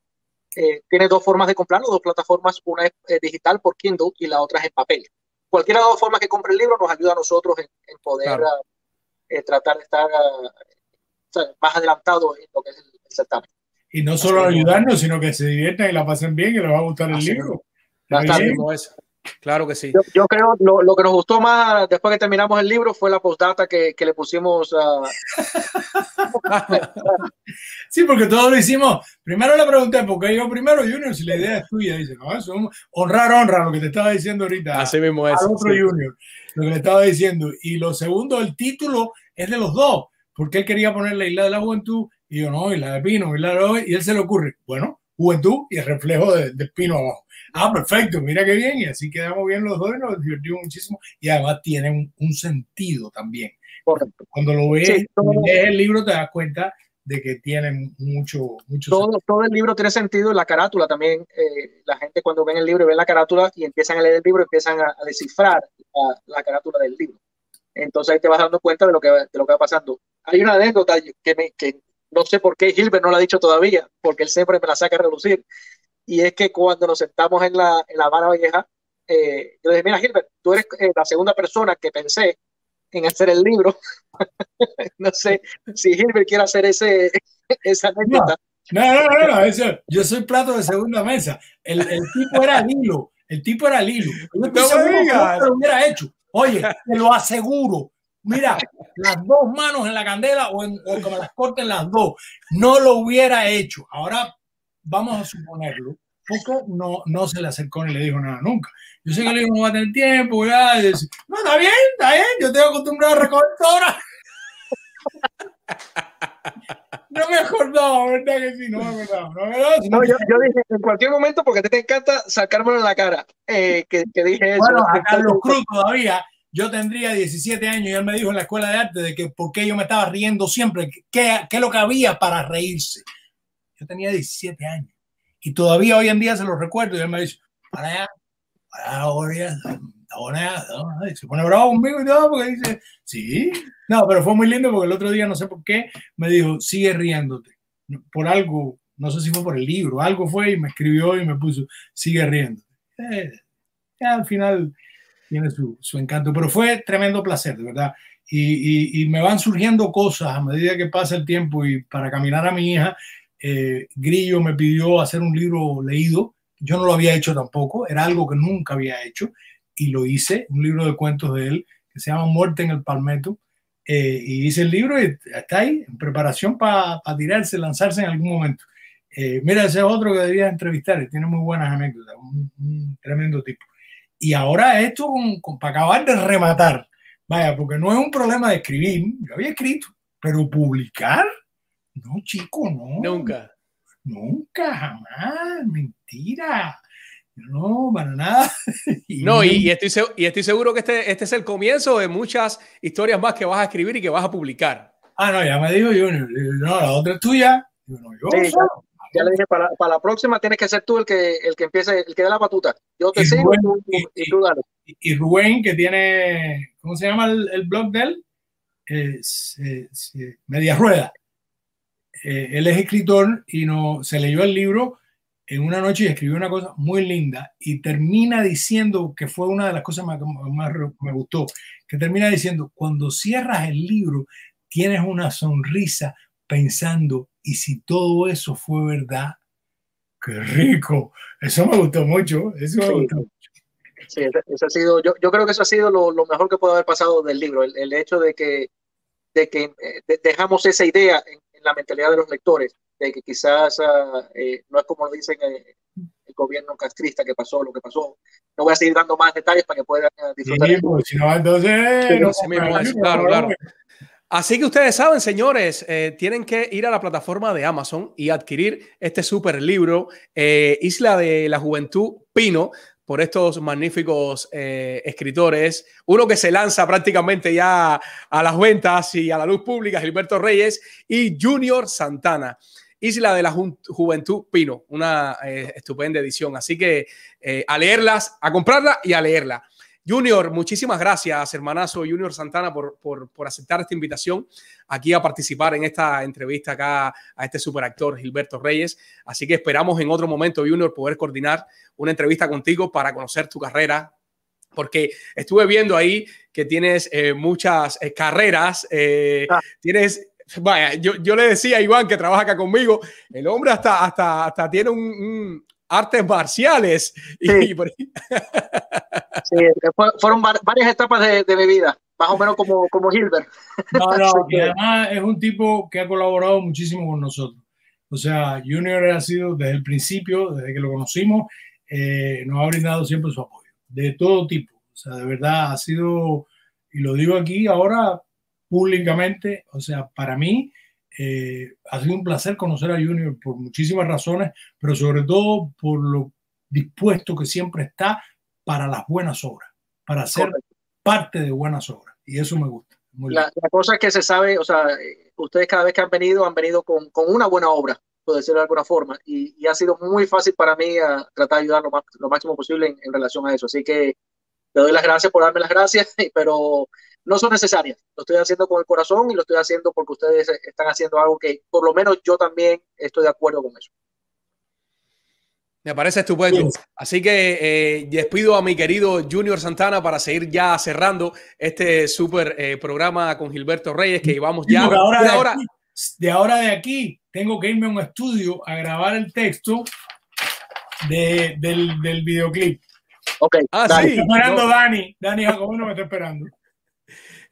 Eh, tiene dos formas de comprarlo, dos plataformas, una es eh, digital por Kindle y la otra es en papel. Cualquiera de las dos formas que compre el libro nos ayuda a nosotros en, en poder claro. Uh, tratar de estar uh, más adelantado en lo que es el, el certamen. Y no solo ayudarnos, sino que se diviertan y la pasen bien, que les va a gustar el libro. Claro que sí. Yo, yo creo lo, lo, que nos gustó más después que terminamos el libro fue la postdata que, que le pusimos a. sí, porque todos lo hicimos. Primero le pregunté, ¿por qué yo primero, Junior? Si la idea es tuya. Dice, no, eso honrar, honra, lo que te estaba diciendo ahorita. Así mismo es. Al otro sí. Junior, lo que le estaba diciendo. Y lo segundo, el título es de los dos, porque él quería poner la isla de la juventud y yo, no, y la de Pino, y la de y él se le ocurre, bueno, juventud y el reflejo de, de, Pino abajo. Ah, perfecto, mira qué bien, y así quedamos bien los dos y nos divertimos muchísimo. Y además tiene un, un sentido también. Correcto. Cuando lo ves, sí, todo, lees el libro, te das cuenta de que tiene mucho, mucho todo, sentido. todo el libro tiene sentido, la carátula también, eh, la gente cuando ven el libro y ven la carátula y empiezan a leer el libro, empiezan a, a descifrar la, la, carátula del libro. Entonces ahí te vas dando cuenta de lo que, de lo que va pasando. Hay una anécdota que, me, que no sé por qué Gilbert no lo ha dicho todavía, porque él siempre me la saca a relucir. Y es que cuando nos sentamos en la, en la Habana Vieja, eh, yo le dije, mira Gilbert, tú eres eh, la segunda persona que pensé en hacer el libro. no sé si Gilbert quiere hacer ese, esa anécdota. No, no, no, no, eso, yo soy plato de segunda mesa. El, el tipo era Lilo, el tipo era Lilo. Yo no lo hubiera hecho. Oye, te lo aseguro, mira, las dos manos en la candela o, en, o que me las corten las dos. No lo hubiera hecho. Ahora vamos a suponerlo porque no, no se le acercó ni le dijo nada nunca. Yo sé que le dijo, no va a tener tiempo, ¿verdad? Y dice, no, está bien, está bien, yo tengo acostumbrado a recoger ahora. No me acordaba, ¿verdad que sí? No me acordaba. No, me acordaba, no, yo, yo, dije, en cualquier momento, porque ti te encanta sacármelo en la cara, eh, que, que, dije eso. Bueno, a Carlos Cruz todavía, yo tendría 17 años y él me dijo en la escuela de arte de que por qué yo me estaba riendo siempre, qué, qué es lo que había para reírse. Yo tenía 17 años y todavía hoy en día se lo recuerdo y él me dice, para allá, para allá, ahora, se pone bravo conmigo y todo porque dice, sí, no, pero fue muy lindo porque el otro día, no sé por qué, me dijo, sigue riéndote. Por algo, no sé si fue por el libro, algo fue y me escribió y me puso, sigue riéndote. Eh, al final tiene su, su, encanto, pero fue tremendo placer, de verdad. Y, y, y, me van surgiendo cosas a medida que pasa el tiempo y para caminar a mi hija, eh, Grillo me pidió hacer un libro leído. Yo no lo había hecho tampoco, era algo que nunca había hecho y lo hice, un libro de cuentos de él que se llama Muerte en el Palmetto. Eh, y hice el libro y está ahí en preparación para pa tirarse, lanzarse en algún momento. Eh, mira, ese es otro que debías entrevistar, tiene muy buenas anécdotas, un, un tremendo tipo. Y ahora esto con, con, para acabar de rematar, vaya, porque no es un problema de escribir, yo había escrito, pero publicar, no, chico, no. Nunca. Nunca, jamás, mentira. No, para nada. y no, y, y, estoy, y estoy seguro que este, este es el comienzo de muchas historias más que vas a escribir y que vas a publicar. Ah, no, ya me dijo Junior. No, la otra es tuya. Yo, no, yo sí, ya, ya, le dije, para, para, la próxima tienes que ser tú el que, el que empiece, el que dé la batuta. Yo te y sigo Rubén, y, y, tú dale. Y, Rubén, que tiene, ¿cómo se llama el, el blog de él? Es, es, Media Rueda. Eh, él es escritor y no, se leyó el libro en una noche y escribió una cosa muy linda y termina diciendo que fue una de las cosas más, más me gustó, que termina diciendo, cuando cierras el libro, tienes una sonrisa pensando, y si todo eso fue verdad, qué rico, eso me gustó mucho, eso me sí. gustó mucho. Sí, eso ha sido, yo, yo creo que eso ha sido lo, lo, mejor que puede haber pasado del libro, el, el hecho de que, de que eh, dejamos esa idea en la mentalidad de los lectores de que quizás uh, eh, no es como dicen eh, el gobierno castrista que pasó lo que pasó. No voy a seguir dando más detalles para que puedan uh, disfrutar. Sí, pues, si no, entonces, no, sí, mismo, es, claro, claro. Así que ustedes saben, señores, eh, tienen que ir a la plataforma de Amazon y adquirir este super libro, eh, Isla de la Juventud Pino, por estos magníficos eh, escritores. Uno que se lanza prácticamente ya a las ventas y a la luz pública, Gilberto Reyes, y Junior Santana. Isla de la Ju Juventud Pino, una eh, estupenda edición. Así que eh, a leerlas, a comprarla y a leerla. Junior, muchísimas gracias, hermanazo Junior Santana, por, por, por, aceptar esta invitación aquí a participar en esta entrevista acá a este superactor Gilberto Reyes. Así que esperamos en otro momento, Junior, poder coordinar una entrevista contigo para conocer tu carrera, porque estuve viendo ahí que tienes eh, muchas eh, carreras, eh, ah. tienes Vaya, yo, yo, le decía a Iván que trabaja acá conmigo, el hombre hasta, hasta, hasta tiene un, un artes marciales. Sí. y por. Sí, fueron varias etapas de, de, mi vida, más o menos como, como Hilbert. No, no, y además es un tipo que ha colaborado muchísimo con nosotros. O sea, Junior ha sido desde el principio, desde que lo conocimos, eh, nos ha brindado siempre su apoyo, de todo tipo. O sea, de verdad ha sido, y lo digo aquí ahora públicamente, o sea, para mí eh, ha sido un placer conocer a Junior por muchísimas razones, pero sobre todo por lo dispuesto que siempre está para las buenas obras, para Correcto. parte de buenas obras. Y eso me gusta. La, la, cosa es que se sabe, o sea, ustedes cada vez que han venido, han venido con, con una buena obra, por decirlo de alguna forma, y, y, ha sido muy fácil para mí a tratar de ayudar lo, más, lo máximo posible en, en, relación a eso. Así que le doy las gracias por darme las gracias, pero no son necesarias. Lo estoy haciendo con el corazón y lo estoy haciendo porque ustedes están haciendo algo que por lo menos yo también estoy de acuerdo con eso. Me parece estupendo. Sí. Así que eh, despido a mi querido Junior Santana para seguir ya cerrando este súper eh, programa con Gilberto Reyes, que llevamos ya sí, ahora de, hora. Aquí, de ahora de aquí tengo que irme a un estudio a grabar el texto de, del, del videoclip. Ok. Ah, Dani. sí. Esperando no. Dani. Dani Jacobino me está esperando.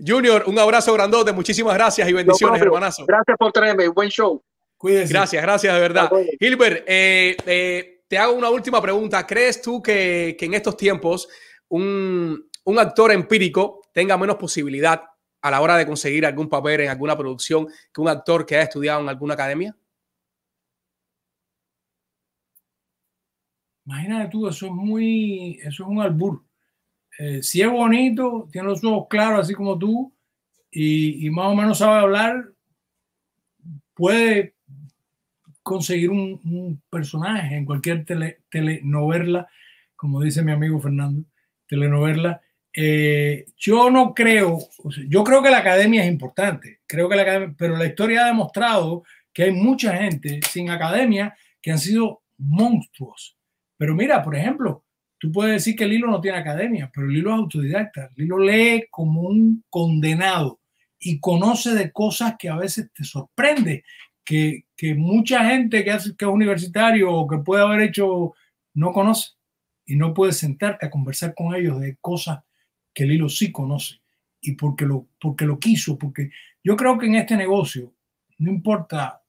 Junior, un abrazo grandote. Muchísimas gracias y bendiciones, no, hermanazo. Gracias por traerme. Buen show. Cuídense. Gracias, gracias de verdad. Gilbert, eh, eh, te hago una última pregunta. ¿Crees tú que, que en estos tiempos un, un actor empírico tenga menos posibilidad a la hora de conseguir algún papel en alguna producción que un actor que ha estudiado en alguna academia? Imagínate tú, eso es muy, eso es un albur. Eh, si es bonito, tiene los ojos claros, así como tú, y, más o menos sabe hablar, puede conseguir un, personaje en cualquier tele, telenovela, como dice mi amigo Fernando, telenovela. Eh, yo no creo, yo creo que la academia es importante, creo que la academia, pero la historia ha demostrado que hay mucha gente sin academia que han sido monstruos. Pero mira, por ejemplo, tú puedes decir que Lilo no tiene academia, pero Lilo es autodidacta. Lilo lee como un condenado y conoce de cosas que a veces te sorprende, que, que mucha gente que, que es universitario o que puede haber hecho no conoce y no puedes sentarte a conversar con ellos de cosas que Lilo sí conoce y porque lo, porque lo quiso, porque yo creo que en este negocio, no importa,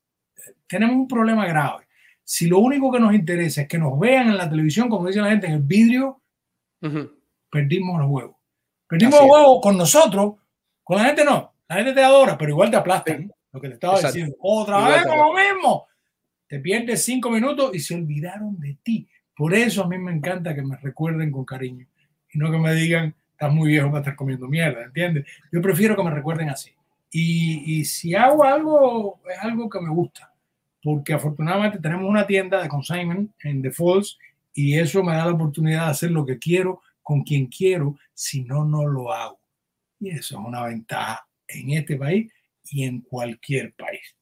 tenemos un problema grave. Si lo único que nos interesa es que nos vean en la televisión, como dice la gente, en el vidrio, uh -huh. perdimos el juego. Perdimos Así el juego con nosotros, con la gente no. La gente te adora, pero igual te aplastan. Sí. Lo que te estaba Exacto. diciendo. Otra igual vez como mismo. Te pierdes cinco minutos y se olvidaron de ti. Por eso a mí me encanta que me recuerden con cariño y no que me digan, estás muy viejo para estar comiendo mierda, ¿entiendes? Yo prefiero que me recuerden así. Y, y, si hago algo, es algo que me gusta, porque afortunadamente tenemos una tienda de consignment en The Falls y eso me da la oportunidad de hacer lo que quiero con quien quiero, si no, no lo hago. Y eso es una ventaja en este país y en cualquier país.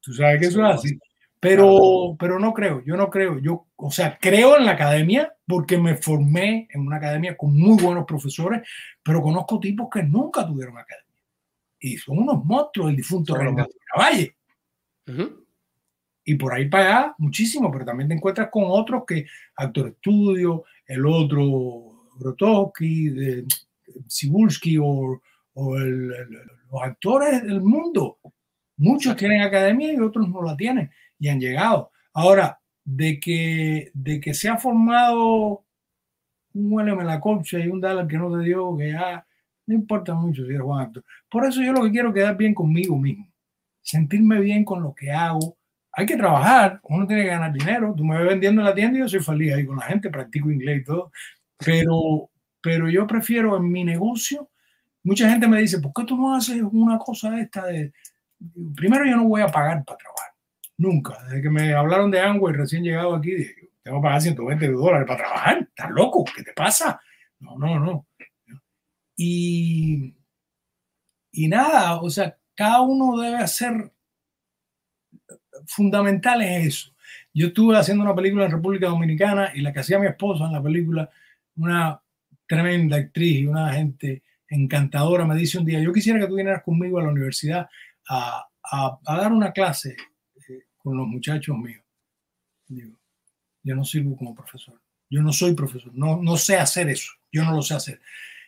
Tú sabes que eso es así. Pero, pero no creo, yo no creo. Yo, o sea, creo en la academia porque me formé en una academia con muy buenos profesores, pero conozco tipos que nunca tuvieron academia. Y son unos monstruos, el difunto Renato Valle. Uh -huh. Y por ahí para allá, muchísimo, pero también te encuentras con otros que, Actor Estudio, el otro, Grotowski, Sibulski o, o el, el, los actores del mundo. Muchos tienen academia y otros no la tienen y han llegado. Ahora, de que, de que se ha formado un en la concha y un Dallas que no te dio, que ya no importa mucho si eres buen actor. Por eso yo lo que quiero es quedar bien conmigo mismo, sentirme bien con lo que hago. Hay que trabajar, uno tiene que ganar dinero. Tú me ves vendiendo en la tienda y yo soy feliz ahí con la gente, practico inglés y todo. Pero, pero yo prefiero en mi negocio. Mucha gente me dice, ¿por qué tú no haces una cosa esta de... Primero yo no voy a pagar para trabajar Nunca. Desde que me hablaron de Amway recién llegado aquí, dije, tengo que pagar 120 dólares para trabajar. ¿Estás loco? ¿Qué te pasa? No, no, no. Y, y nada, o sea, cada uno debe hacer fundamental es eso. Yo estuve haciendo una película en República Dominicana y la que hacía mi esposa en la película, una tremenda actriz y una gente encantadora, me dice un día, yo quisiera que tú vinieras conmigo a la universidad a, a, a dar una clase con los muchachos míos. Digo, yo no sirvo como profesor. Yo no soy profesor. No, no sé hacer eso. Yo no lo sé hacer.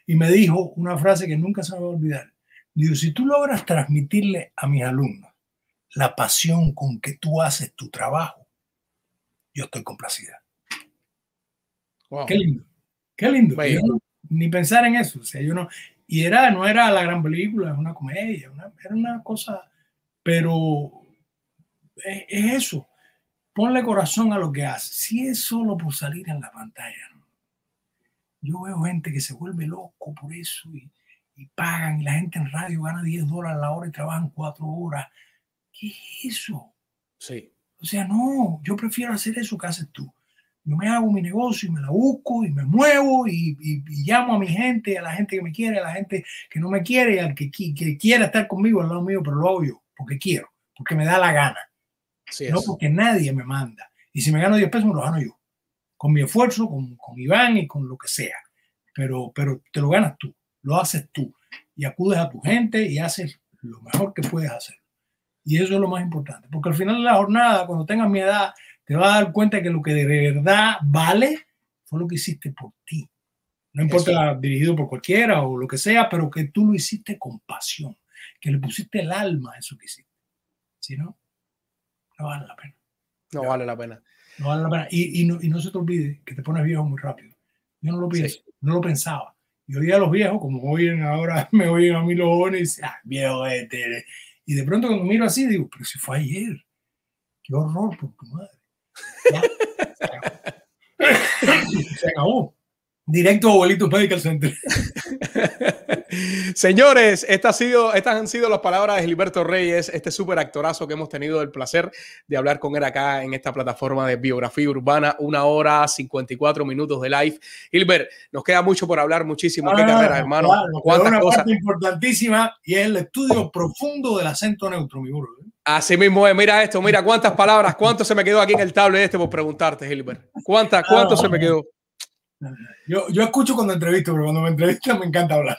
Y me dijo una frase que nunca se me va a olvidar. Digo, si tú logras transmitirle a mis alumnos la pasión con que tú haces tu trabajo, yo estoy complacida. Wow. Qué lindo. Qué lindo. No, ni pensar en eso. O sea, yo no, y era, no era la gran película, era una comedia, una, era una cosa, pero es, es eso. Ponle corazón a lo que hace. Si es solo por salir en la pantalla, ¿no? yo veo gente que se vuelve loco por eso y, y, pagan y la gente en radio gana 10 dólares a la hora y trabajan 4 horas. ¿Qué es eso? Sí. O sea, no, yo prefiero hacer eso que haces tú. Yo me hago mi negocio y me la busco y me muevo y, y, y, llamo a mi gente, a la gente que me quiere, a la gente que no me quiere, al que, que quiera estar conmigo al lado mío, pero lo hago yo, porque quiero, porque me da la gana. Así no porque nadie me manda. Y si me gano 10 pesos, me lo gano yo. Con mi esfuerzo, con, con Iván y con lo que sea. Pero, pero te lo ganas tú, lo haces tú. Y acudes a tu gente y haces lo mejor que puedes hacer. Y eso es lo más importante. Porque al final de la jornada, cuando tengas mi edad, te vas a dar cuenta que lo que de verdad vale fue lo que hiciste por ti. No importa eso. dirigido por cualquiera o lo que sea, pero que tú lo hiciste con pasión, que le pusiste el alma a eso que hiciste. Si no, no vale la pena. No vale la pena. No vale la pena. Y, y, no, y no se te olvide que te pones viejo muy rápido. Yo no lo pienso, no lo pensaba. Y oía a los viejos, como oyen ahora, me oyen a mí los jóvenes y dicen, ah, viejo este. Y de pronto cuando miro así, digo, pero si fue ayer. Qué horror por tu madre. Se acabó. Directo a Abuelitos Medical Center. Señores, esta ha sido, estas han sido las palabras de Gilberto Reyes, este súper actorazo que hemos tenido el placer de hablar con él acá en esta plataforma de biografía urbana. Una hora, 54 minutos de live. Gilbert, nos queda mucho por hablar, muchísimo. Qué Ah, carrera, hermano. claro, una cosas. parte importantísima y es el estudio profundo del acento neutro, mi burro. ¿eh? Así mismo es. Mira esto, mira cuántas palabras, cuánto se me quedó aquí en el tablet este por preguntarte, Gilbert. ¿Cuántas, cuánto se me quedó? Yo, yo escucho cuando entrevisto, pero cuando me entrevistan me encanta hablar.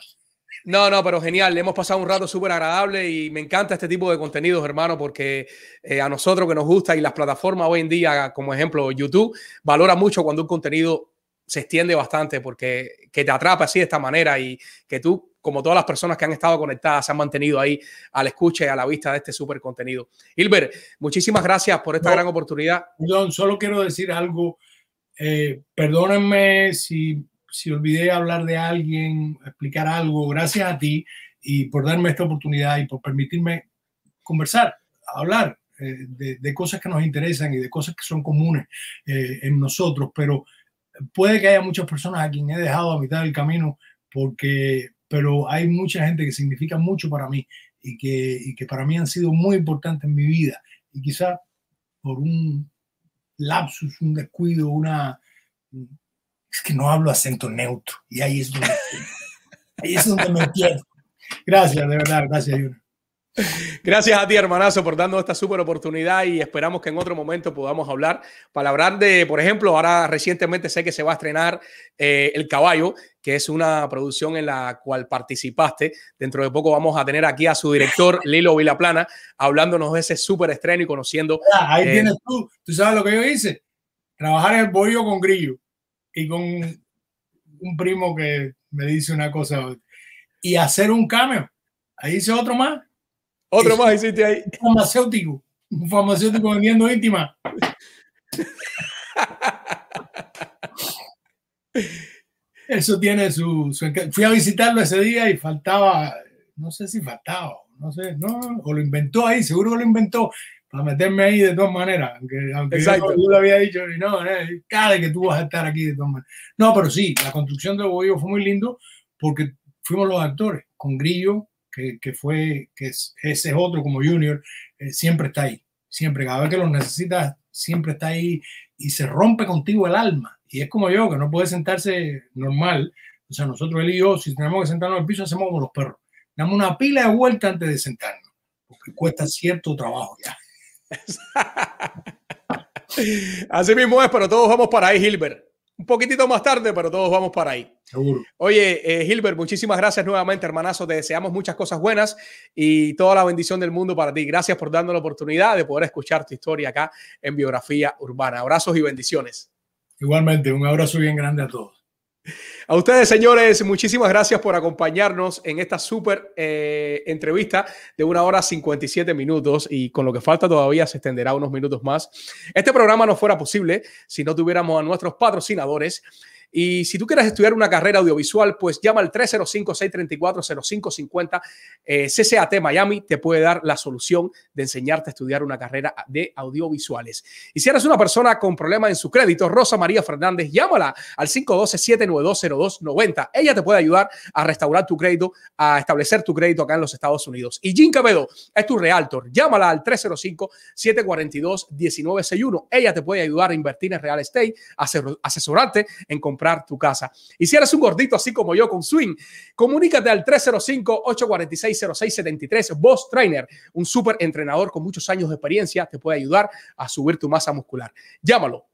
No, no, pero genial. Le hemos pasado un rato súper agradable y me encanta este tipo de contenidos, hermano, porque eh, a nosotros que nos gusta y las plataformas hoy en día, como ejemplo YouTube, valora mucho cuando un contenido se extiende bastante porque que te atrapa así de esta manera y que tú, como todas las personas que han estado conectadas, se han mantenido ahí al escucha y a la vista de este súper contenido. Hilbert, muchísimas gracias por esta No. gran oportunidad. Perdón, solo quiero decir algo. Eh, perdónenme si, si olvidé hablar de alguien, explicar algo. Gracias a ti y por darme esta oportunidad y por permitirme conversar, hablar eh, de, de cosas que nos interesan y de cosas que son comunes eh, en nosotros. Pero puede que haya muchas personas a quien he dejado a mitad del camino porque pero hay mucha gente que significa mucho para mí y que, y que para mí han sido muy importantes en mi vida y quizá por un lapsus, un descuido, una es que no hablo acento neutro y ahí es donde ahí es donde me entiendo. Gracias, de verdad, gracias. Gracias a ti, hermanazo, por darnos esta súper oportunidad y esperamos que en otro momento podamos hablar para hablar de, por ejemplo, ahora recientemente sé que se va a estrenar eh, El Caballo, que es una producción en la cual participaste. Dentro de poco vamos a tener aquí a su director, Lilo Vilaplana, hablándonos de ese súper estreno y conociendo. Ah, Ahí Eh, tienes tú, tú sabes lo que yo hice, trabajar en el bollo con grillo y con un primo que me dice una cosa y hacer un cameo. Ahí hice otro más, Otro Eso. más hiciste ahí. un farmacéutico, un farmacéutico vendiendo íntima. Eso tiene su, su. Fui a visitarlo ese día y faltaba, no sé si faltaba, no sé, no, o lo inventó ahí, seguro que lo inventó para meterme ahí de todas maneras, aunque, aunque yo, Exacto. yo le había dicho, no, no, cada que tú vas a estar aquí de todas maneras. No, pero sí, la construcción del bollo fue muy lindo porque fuimos los actores, con Grillo, que, que fue, que es- ese es otro como Junior, eh, siempre está ahí, siempre, cada vez que lo necesitas, siempre está ahí y se rompe contigo el alma. Y es como yo, que no puede sentarse normal. O sea, nosotros, él y yo, si tenemos que sentarnos en el piso, hacemos como los perros. Damos una pila de vuelta antes de sentarnos, porque cuesta cierto trabajo ya. Así mismo es, pero todos vamos para ahí, Hilbert. Un poquitito más tarde, pero todos vamos para ahí. Seguro. Oye, eh, Hilbert, muchísimas gracias nuevamente, hermanazo. Te deseamos muchas cosas buenas y toda la bendición del mundo para ti. Gracias por darnos la oportunidad de poder escuchar tu historia acá en Biografía Urbana. Abrazos y bendiciones. Igualmente, un abrazo bien grande a todos. A ustedes, señores, muchísimas gracias por acompañarnos en esta súper eh, entrevista de una hora 57 minutos y con lo que falta todavía se extenderá unos minutos más. Este programa no fuera posible si no tuviéramos a nuestros patrocinadores. Y si tú quieres estudiar una carrera audiovisual, pues llama al 305-634-0550. Eh, CCAT Miami te puede dar la solución de enseñarte a estudiar una carrera de audiovisuales. Y si eres una persona con problemas en su crédito, Rosa María Fernández, llámala al 512-792-0290. Ella te puede ayudar a restaurar tu crédito, a establecer tu crédito acá en los Estados Unidos. Y Jim Cabedo es tu realtor. Llámala al 305-742-1961. Ella te puede ayudar a invertir en real estate, asesor- asesorarte en comprar tu casa. Y si eres un gordito así como yo con swing, comunícate al 305-846-0673. Boss Trainer, un súper entrenador con muchos años de experiencia, te puede ayudar a subir tu masa muscular. Llámalo.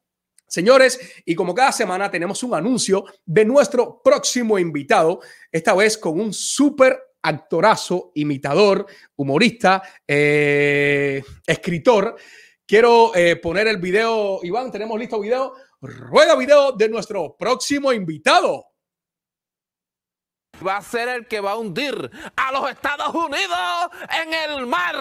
Señores, y como cada semana tenemos un anuncio de nuestro próximo invitado, esta vez con un súper actorazo, imitador, humorista, eh, escritor. Quiero eh, poner el video, Iván, ¿tenemos listo video? Rueda video de nuestro próximo invitado. va a ser el que va a hundir a los Estados Unidos en el mar.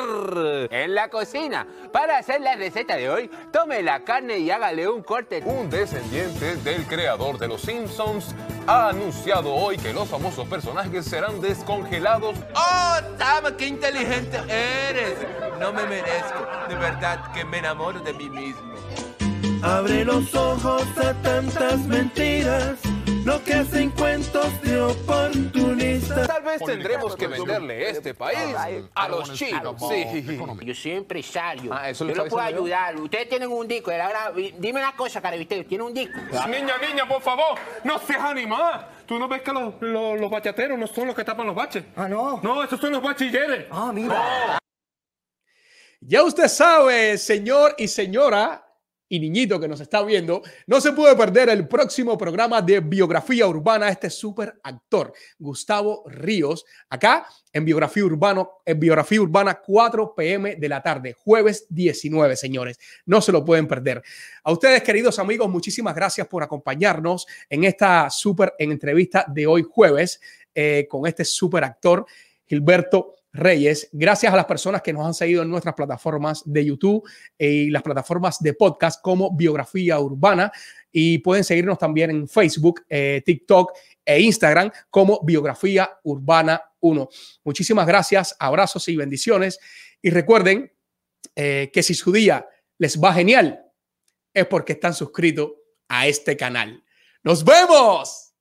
En la cocina, para hacer la receta de hoy, tome la carne y hágale un corte. Un descendiente del creador de Los Simpsons ha anunciado hoy que los famosos personajes serán descongelados. ¡Oh, Sam, qué inteligente eres! No me merezco, de verdad que me enamoro de mí mismo. Abre los ojos a tantas mentiras, lo que hacen cuentos de oportunistas. Tal vez tendremos que venderle este país a los chinos. Sí. Yo soy empresario. Ah, eso yo lo puedo ayudar. Ustedes tienen un disco. Ahora, dime una cosa, Carevistero. ¿Tiene un disco? Niña, niña, por favor, no seas animada. ¿Tú no ves que los, los, los bachateros no son los que tapan los baches? Ah, no. No, esos son los bachilleres. Ah, mira. Ya usted sabe, señor y señora y niñito que nos está viendo, no se puede perder el próximo programa de biografía urbana, este super actor, Gustavo Ríos, acá en Biografía, en biografía Urbana, 4 pm de la tarde, jueves 19, señores. No se lo pueden perder. A ustedes, queridos amigos, muchísimas gracias por acompañarnos en esta super entrevista de hoy jueves eh, con este super actor, Gilberto Reyes. Gracias a las personas que nos han seguido en nuestras plataformas de YouTube y las plataformas de podcast como Biografía Urbana. Y pueden seguirnos también en Facebook, eh, TikTok e Instagram como Biografía Urbana 1. Muchísimas gracias, abrazos y bendiciones. Y recuerden eh, que si su día les va genial, es porque están suscritos a este canal. ¡Nos vemos!